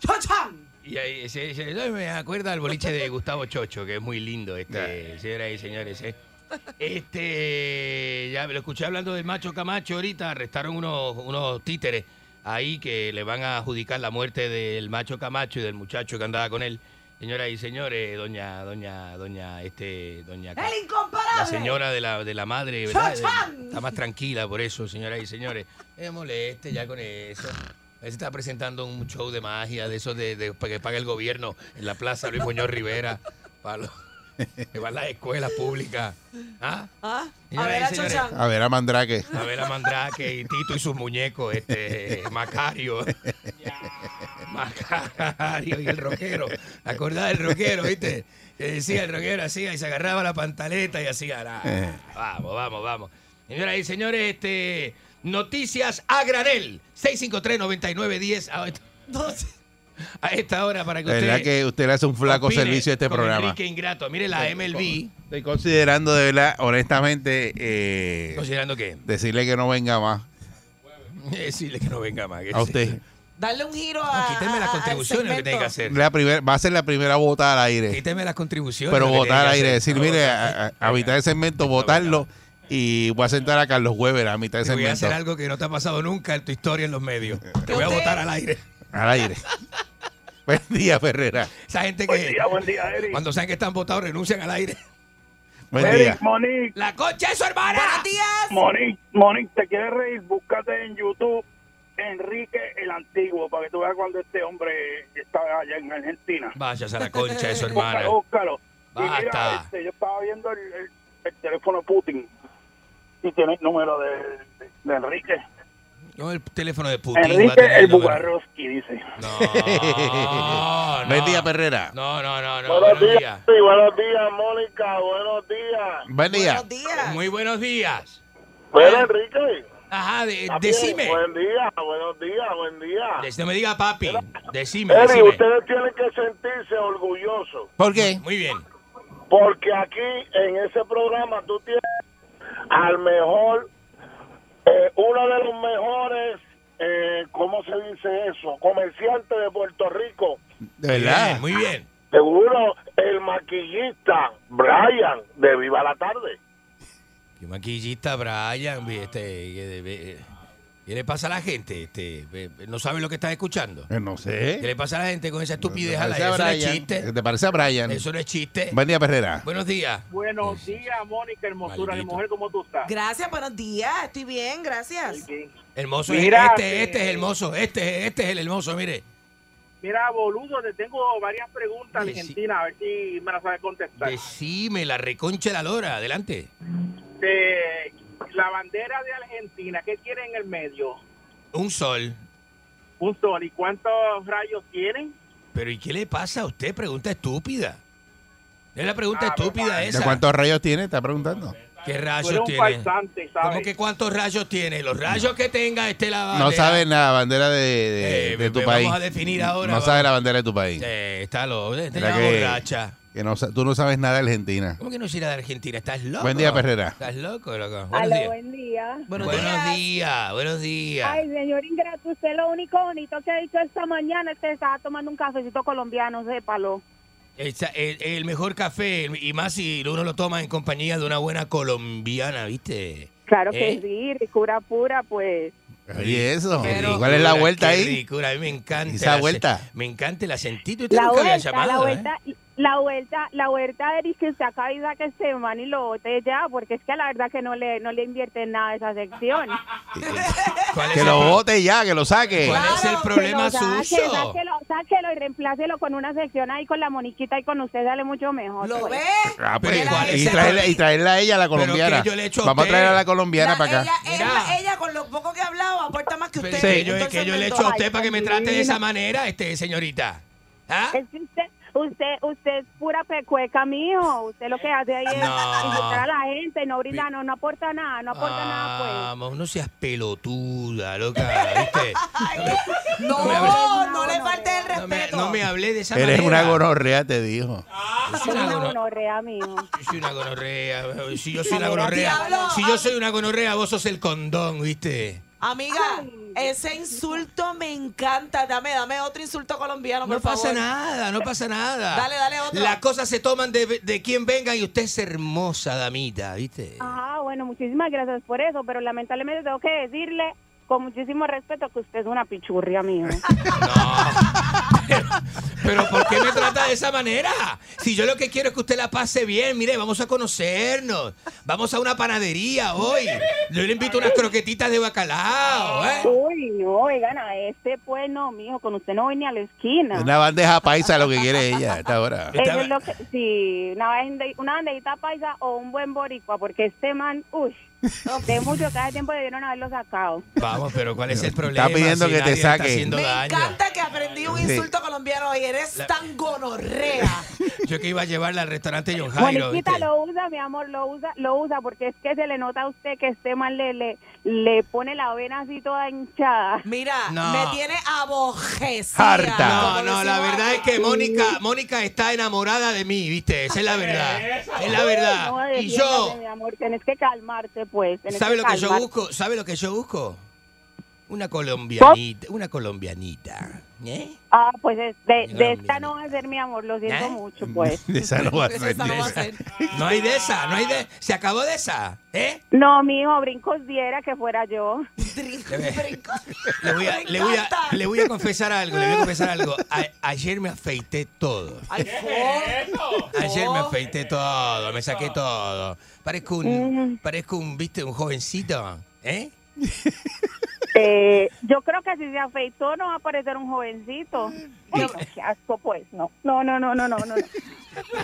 Chochan. Y ahí se, se- se- me acuerda al boliche de Gustavo Chocho, que es muy lindo, este, señoras y señores. ¿eh? Este, ya lo escuché hablando del macho Camacho ahorita, arrestaron unos, unos títeres ahí que le van a adjudicar la muerte del macho Camacho y del muchacho que andaba con él. Señoras y señores, doña, doña, doña, este, doña, ¡El incomparable! la señora de la, de la madre, ¿verdad? Está más tranquila por eso, señoras y señores. Me moleste ya con eso. Veces está presentando un show de magia, de esos de, de- que paga el gobierno en la plaza Luis Muñoz Rivera, para los, que van a las escuelas públicas. ¿Ah? ¿Ah? A ver, a señores. A ver a Mandrake. A ver a Mandrake y Tito y sus muñecos, este, Macario. Macario y el rockero. ¿Te acordás del rockero, viste? Que decía el rockero hacía y se agarraba la pantaleta y hacía la... Eh. Vamos, vamos, vamos. Señoras y señores, este, noticias a granel. 653-9910. A esta- a esta hora para que usted... verdad que usted le hace un flaco opine servicio a este programa. Enrique Ingrato. Mire la MLB. Estoy considerando de verdad, honestamente, eh, ¿Considerando qué? decirle que no venga más (laughs) Decirle que no venga más. que a usted. Darle un giro a. Quíteme las contribuciones que tiene que segmento. hacer. La primer, va a ser la primera vota al aire. Quíteme las contribuciones. Pero votar al aire, decir, mire, a, a- a mitad del segmento, votarlo y voy a sentar a Carlos Weber a mitad del Te voy a hacer segmento. algo que no te ha pasado nunca en tu historia en los medios. (laughs) Te voy a votar al aire. Al aire. (laughs) Buen día, Ferrera. Esa gente Buen que día, buen día, Eric. cuando saben que están votados renuncian al aire. Buen Eric, día. Monique, La concha de su hermana. Buenos días. Monique, Monique, te quieres reír, búscate en YouTube Enrique el Antiguo para que tú veas cuando este hombre estaba allá en Argentina. Váyase a la concha de su (laughs) hermana. Búscalo, búscalo. Y mira, Basta. este, yo estaba viendo el, el- el teléfono Putin y tiene el número de, de- de Enrique. No, el teléfono de Putin. va a Enrique tener el número. Bugarowski, dice. No, (laughs) no. Buen día, Ferrera. No, no, no, no. Buenos Buenos días, días. sí, buenos días, Mónica, buenos días. Buen día. Buenos días. Muy buenos días. Bueno, Enrique. Ajá, decime. Buen día, buenos días, buen día. Des- No me diga papi. Decime, decime. ustedes tienen que sentirse orgullosos, ¿Por qué? Muy bien. porque aquí en ese programa tú tienes al mejor, eh, uno de los mejores, eh, ¿cómo se dice eso? Comerciante de Puerto Rico. De verdad. Bien, muy bien. Seguro el maquillista Brian de Viva la Tarde. Qué maquillista Brian, este, ¿qué le pasa a la gente? Este, no sabe lo que está escuchando. Eh, No sé. ¿Qué le pasa a la gente con esa estupidez? ¿Te al aire? a Eso no es chiste. ¿Te parece a Brian? Eso no es chiste. Buen día, Ferrera. Buenos días. Buenos días, Mónica, hermosura de mujer, ¿cómo tú estás? Gracias, buenos días. Estoy bien, gracias. Hermoso, Mira, este, eh, este es hermoso, este, este es el hermoso, mire. Mira, boludo, te tengo varias preguntas sí. argentinas, a ver si me las sabes contestar. Decime la reconcha de la lora, adelante. De la bandera de Argentina, ¿qué tiene en el medio? Un sol. Un sol. ¿Y cuántos rayos tienen? Pero ¿y qué le pasa a usted? Pregunta estúpida. Es la pregunta Ah, estúpida ¿De esa. cuántos rayos tiene? Está preguntando. ¿Qué rayos tiene? ¿Cómo que cuántos rayos tiene? Los rayos que tenga este la No sabe la bandera de, de- Eh, de tu vamos país. a definir ahora, No sabe la bandera de tu país. Eh, está loco, Mira está que- borracha. que no sa- tú no sabes nada de Argentina. ¿Cómo que no se irá de Argentina? ¿Estás loco? Buen día, Perrera. ¿Estás loco, loco? Buenos Aló, días. buen día. Buenos, días. buenos días. Ay, señor Ingrato, usted lo único bonito que ha dicho esta mañana es que estaba tomando un cafecito colombiano, sépalo. Esa- el, el mejor café, y más si uno lo toma en compañía de una buena colombiana, ¿viste? Claro que ¿Eh? sí, ricura pura, pues. ¿Y eso? Qué ¿Cuál es la vuelta ahí? ricura, a mí me encanta. ¿Esa vuelta? Me encanta el acentito. Usted La nunca había vuelta, llamado, la ¿eh? La vuelta, la vuelta, Eric, que usted acaba de sacar este man y lo bote ya, porque es que la verdad que no le, no le invierte en nada a esa sección. ¿Cuál es Que el lo bote ya, que lo saque. ¿Cuál es el problema Que lo saque, suyo? Sáquelo, sáquelo y reemplácelo con una sección ahí con la moniquita y con usted sale mucho mejor. ¿Lo pues. ve? Ah, pues, Pero ¿cuál es y, el traerla, y traerla a ella, a la colombiana. que yo le Vamos a traer a la colombiana La- para acá. ella, ella, ella, con lo poco que ha hablado, aporta más que usted. Sí. que yo, que yo le echo a usted para que me trate de esa manera, este señorita. ¿Ah? Es que usted, usted, usted es pura pecueca, mijo. Usted lo que hace ahí es No. insultar a la gente, no brinda, no, no aporta nada, no aporta nada, pues. Vamos, no seas pelotuda, loca, ¿viste? No, no, le falte el No me, respeto. no me hablé de esa Eres manera. una gonorrea, te dijo. Yo soy una una gono- gonorrea, mijo. yo soy una gonorrea. Si yo soy una gonorrea, si yo soy una gonorrea, vos sos el condón, ¿viste? Amiga, ese insulto me encanta. Dame, dame otro insulto colombiano, por No pasa favor. nada, no pasa nada. (laughs) Dale, dale otro. Las cosas se toman de, de quien venga y usted es hermosa, damita, ¿viste? Ah, bueno, muchísimas gracias por eso, pero lamentablemente tengo que decirle con muchísimo respeto, que usted es una pichurria, mijo. (laughs) (laughs) Pero ¿por qué me trata de esa manera? Si yo lo que quiero es que usted la pase bien, mire, vamos a conocernos. Vamos a una panadería hoy. Yo le invito unas croquetitas de bacalao, ¿eh? Uy, no, oigan, a este pues no, mijo, con usted no voy ni a la esquina. Una bandeja paisa lo que quiere ella a esta hora. Eso es lo que, sí, una bandejita paisa o un buen boricua, porque este man, uy, de mucho, cada tiempo debieron haberlo sacado. Vamos, pero ¿cuál es el problema? pidiendo Si que te está saque. Me daño. encanta que aprendí un Sí. insulto colombiano y eres La- tan gonorrea. (laughs) Yo que iba a llevarla al restaurante John Jairo, Moniquita lo usa, mi amor, lo usa, lo usa, porque es que se le nota a usted que este man le, le, le pone la vena así toda hinchada. Mira, No. me tiene abojecida. Harta. No, no, la verdad es que Mónica, Mónica está enamorada de mí, ¿viste? Esa es la verdad. (laughs) Es la No, verdad. Y yo, mi amor, tenés que calmarte, pues. tenés ¿sabe lo que yo busco? ¿Sabe lo que yo busco? Una colombianita, una colombianita. ¿Eh? Ah, pues es- de, de esta no va a ser mi amor, lo siento ¿Eh? mucho, pues. (laughs) De esa no va a ser. Esa no va a ser. No hay de esa, no hay de... Se acabó de esa, ¿eh? No, mijo, brincos diera que fuera yo. (laughs) Le voy, a, le, voy a, le voy a confesar algo, le voy a confesar algo. A- ayer me afeité todo. Ayer me afeité todo, me saqué todo. Parezco un, parezco un, viste, un jovencito, ¿eh? (laughs) Eh, yo creo que si se afeitó no va a parecer un jovencito. (laughs) No, qué asco, pues. No, no, no, no, no, no. no.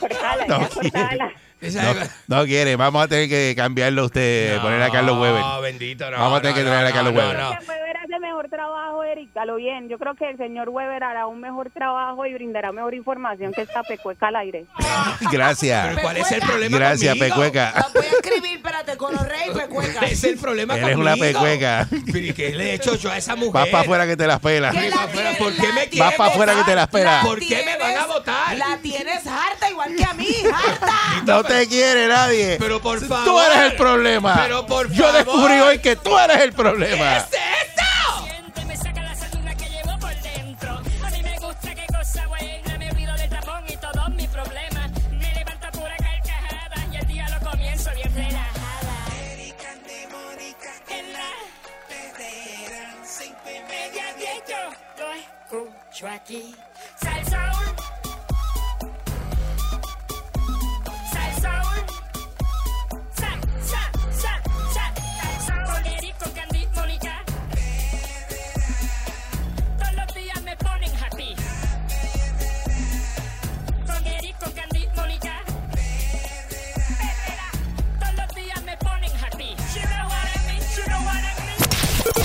Cortala, No cortala. No, no quiere, vamos a tener que cambiarlo usted, poner a Carlos Weber. No, bendito, no. Vamos a tener no, que traer no, a Carlos no, Weber. Mejor trabajo, Erika, lo bien. Yo creo que el señor Weber hará un mejor trabajo y brindará mejor información que esta pecueca al aire. (laughs) Gracias. Pero ¿cuál es el problema Gracias, conmigo? Pecueca. Voy a escribir, espérate, gonorrea y pecueca. ¿Cuál (laughs) es el problema Eres conmigo? una pecueca. Pero ¿y qué le he hecho yo a esa mujer? Vas para afuera que te las pelas. Pa' afuera, ¿Por qué me Vas para afuera que te las pelas. ¿Por qué me van a votar? La tienes harta igual que a mí, harta. (laughs) No te quiere nadie. Pero por Tú favor. eres el problema. Pero por Yo favor. descubrí hoy que tú eres el problema. ¿Qué es esto? Yo lo escucho aquí. Salsoul. Oh. Salsoul. Oh.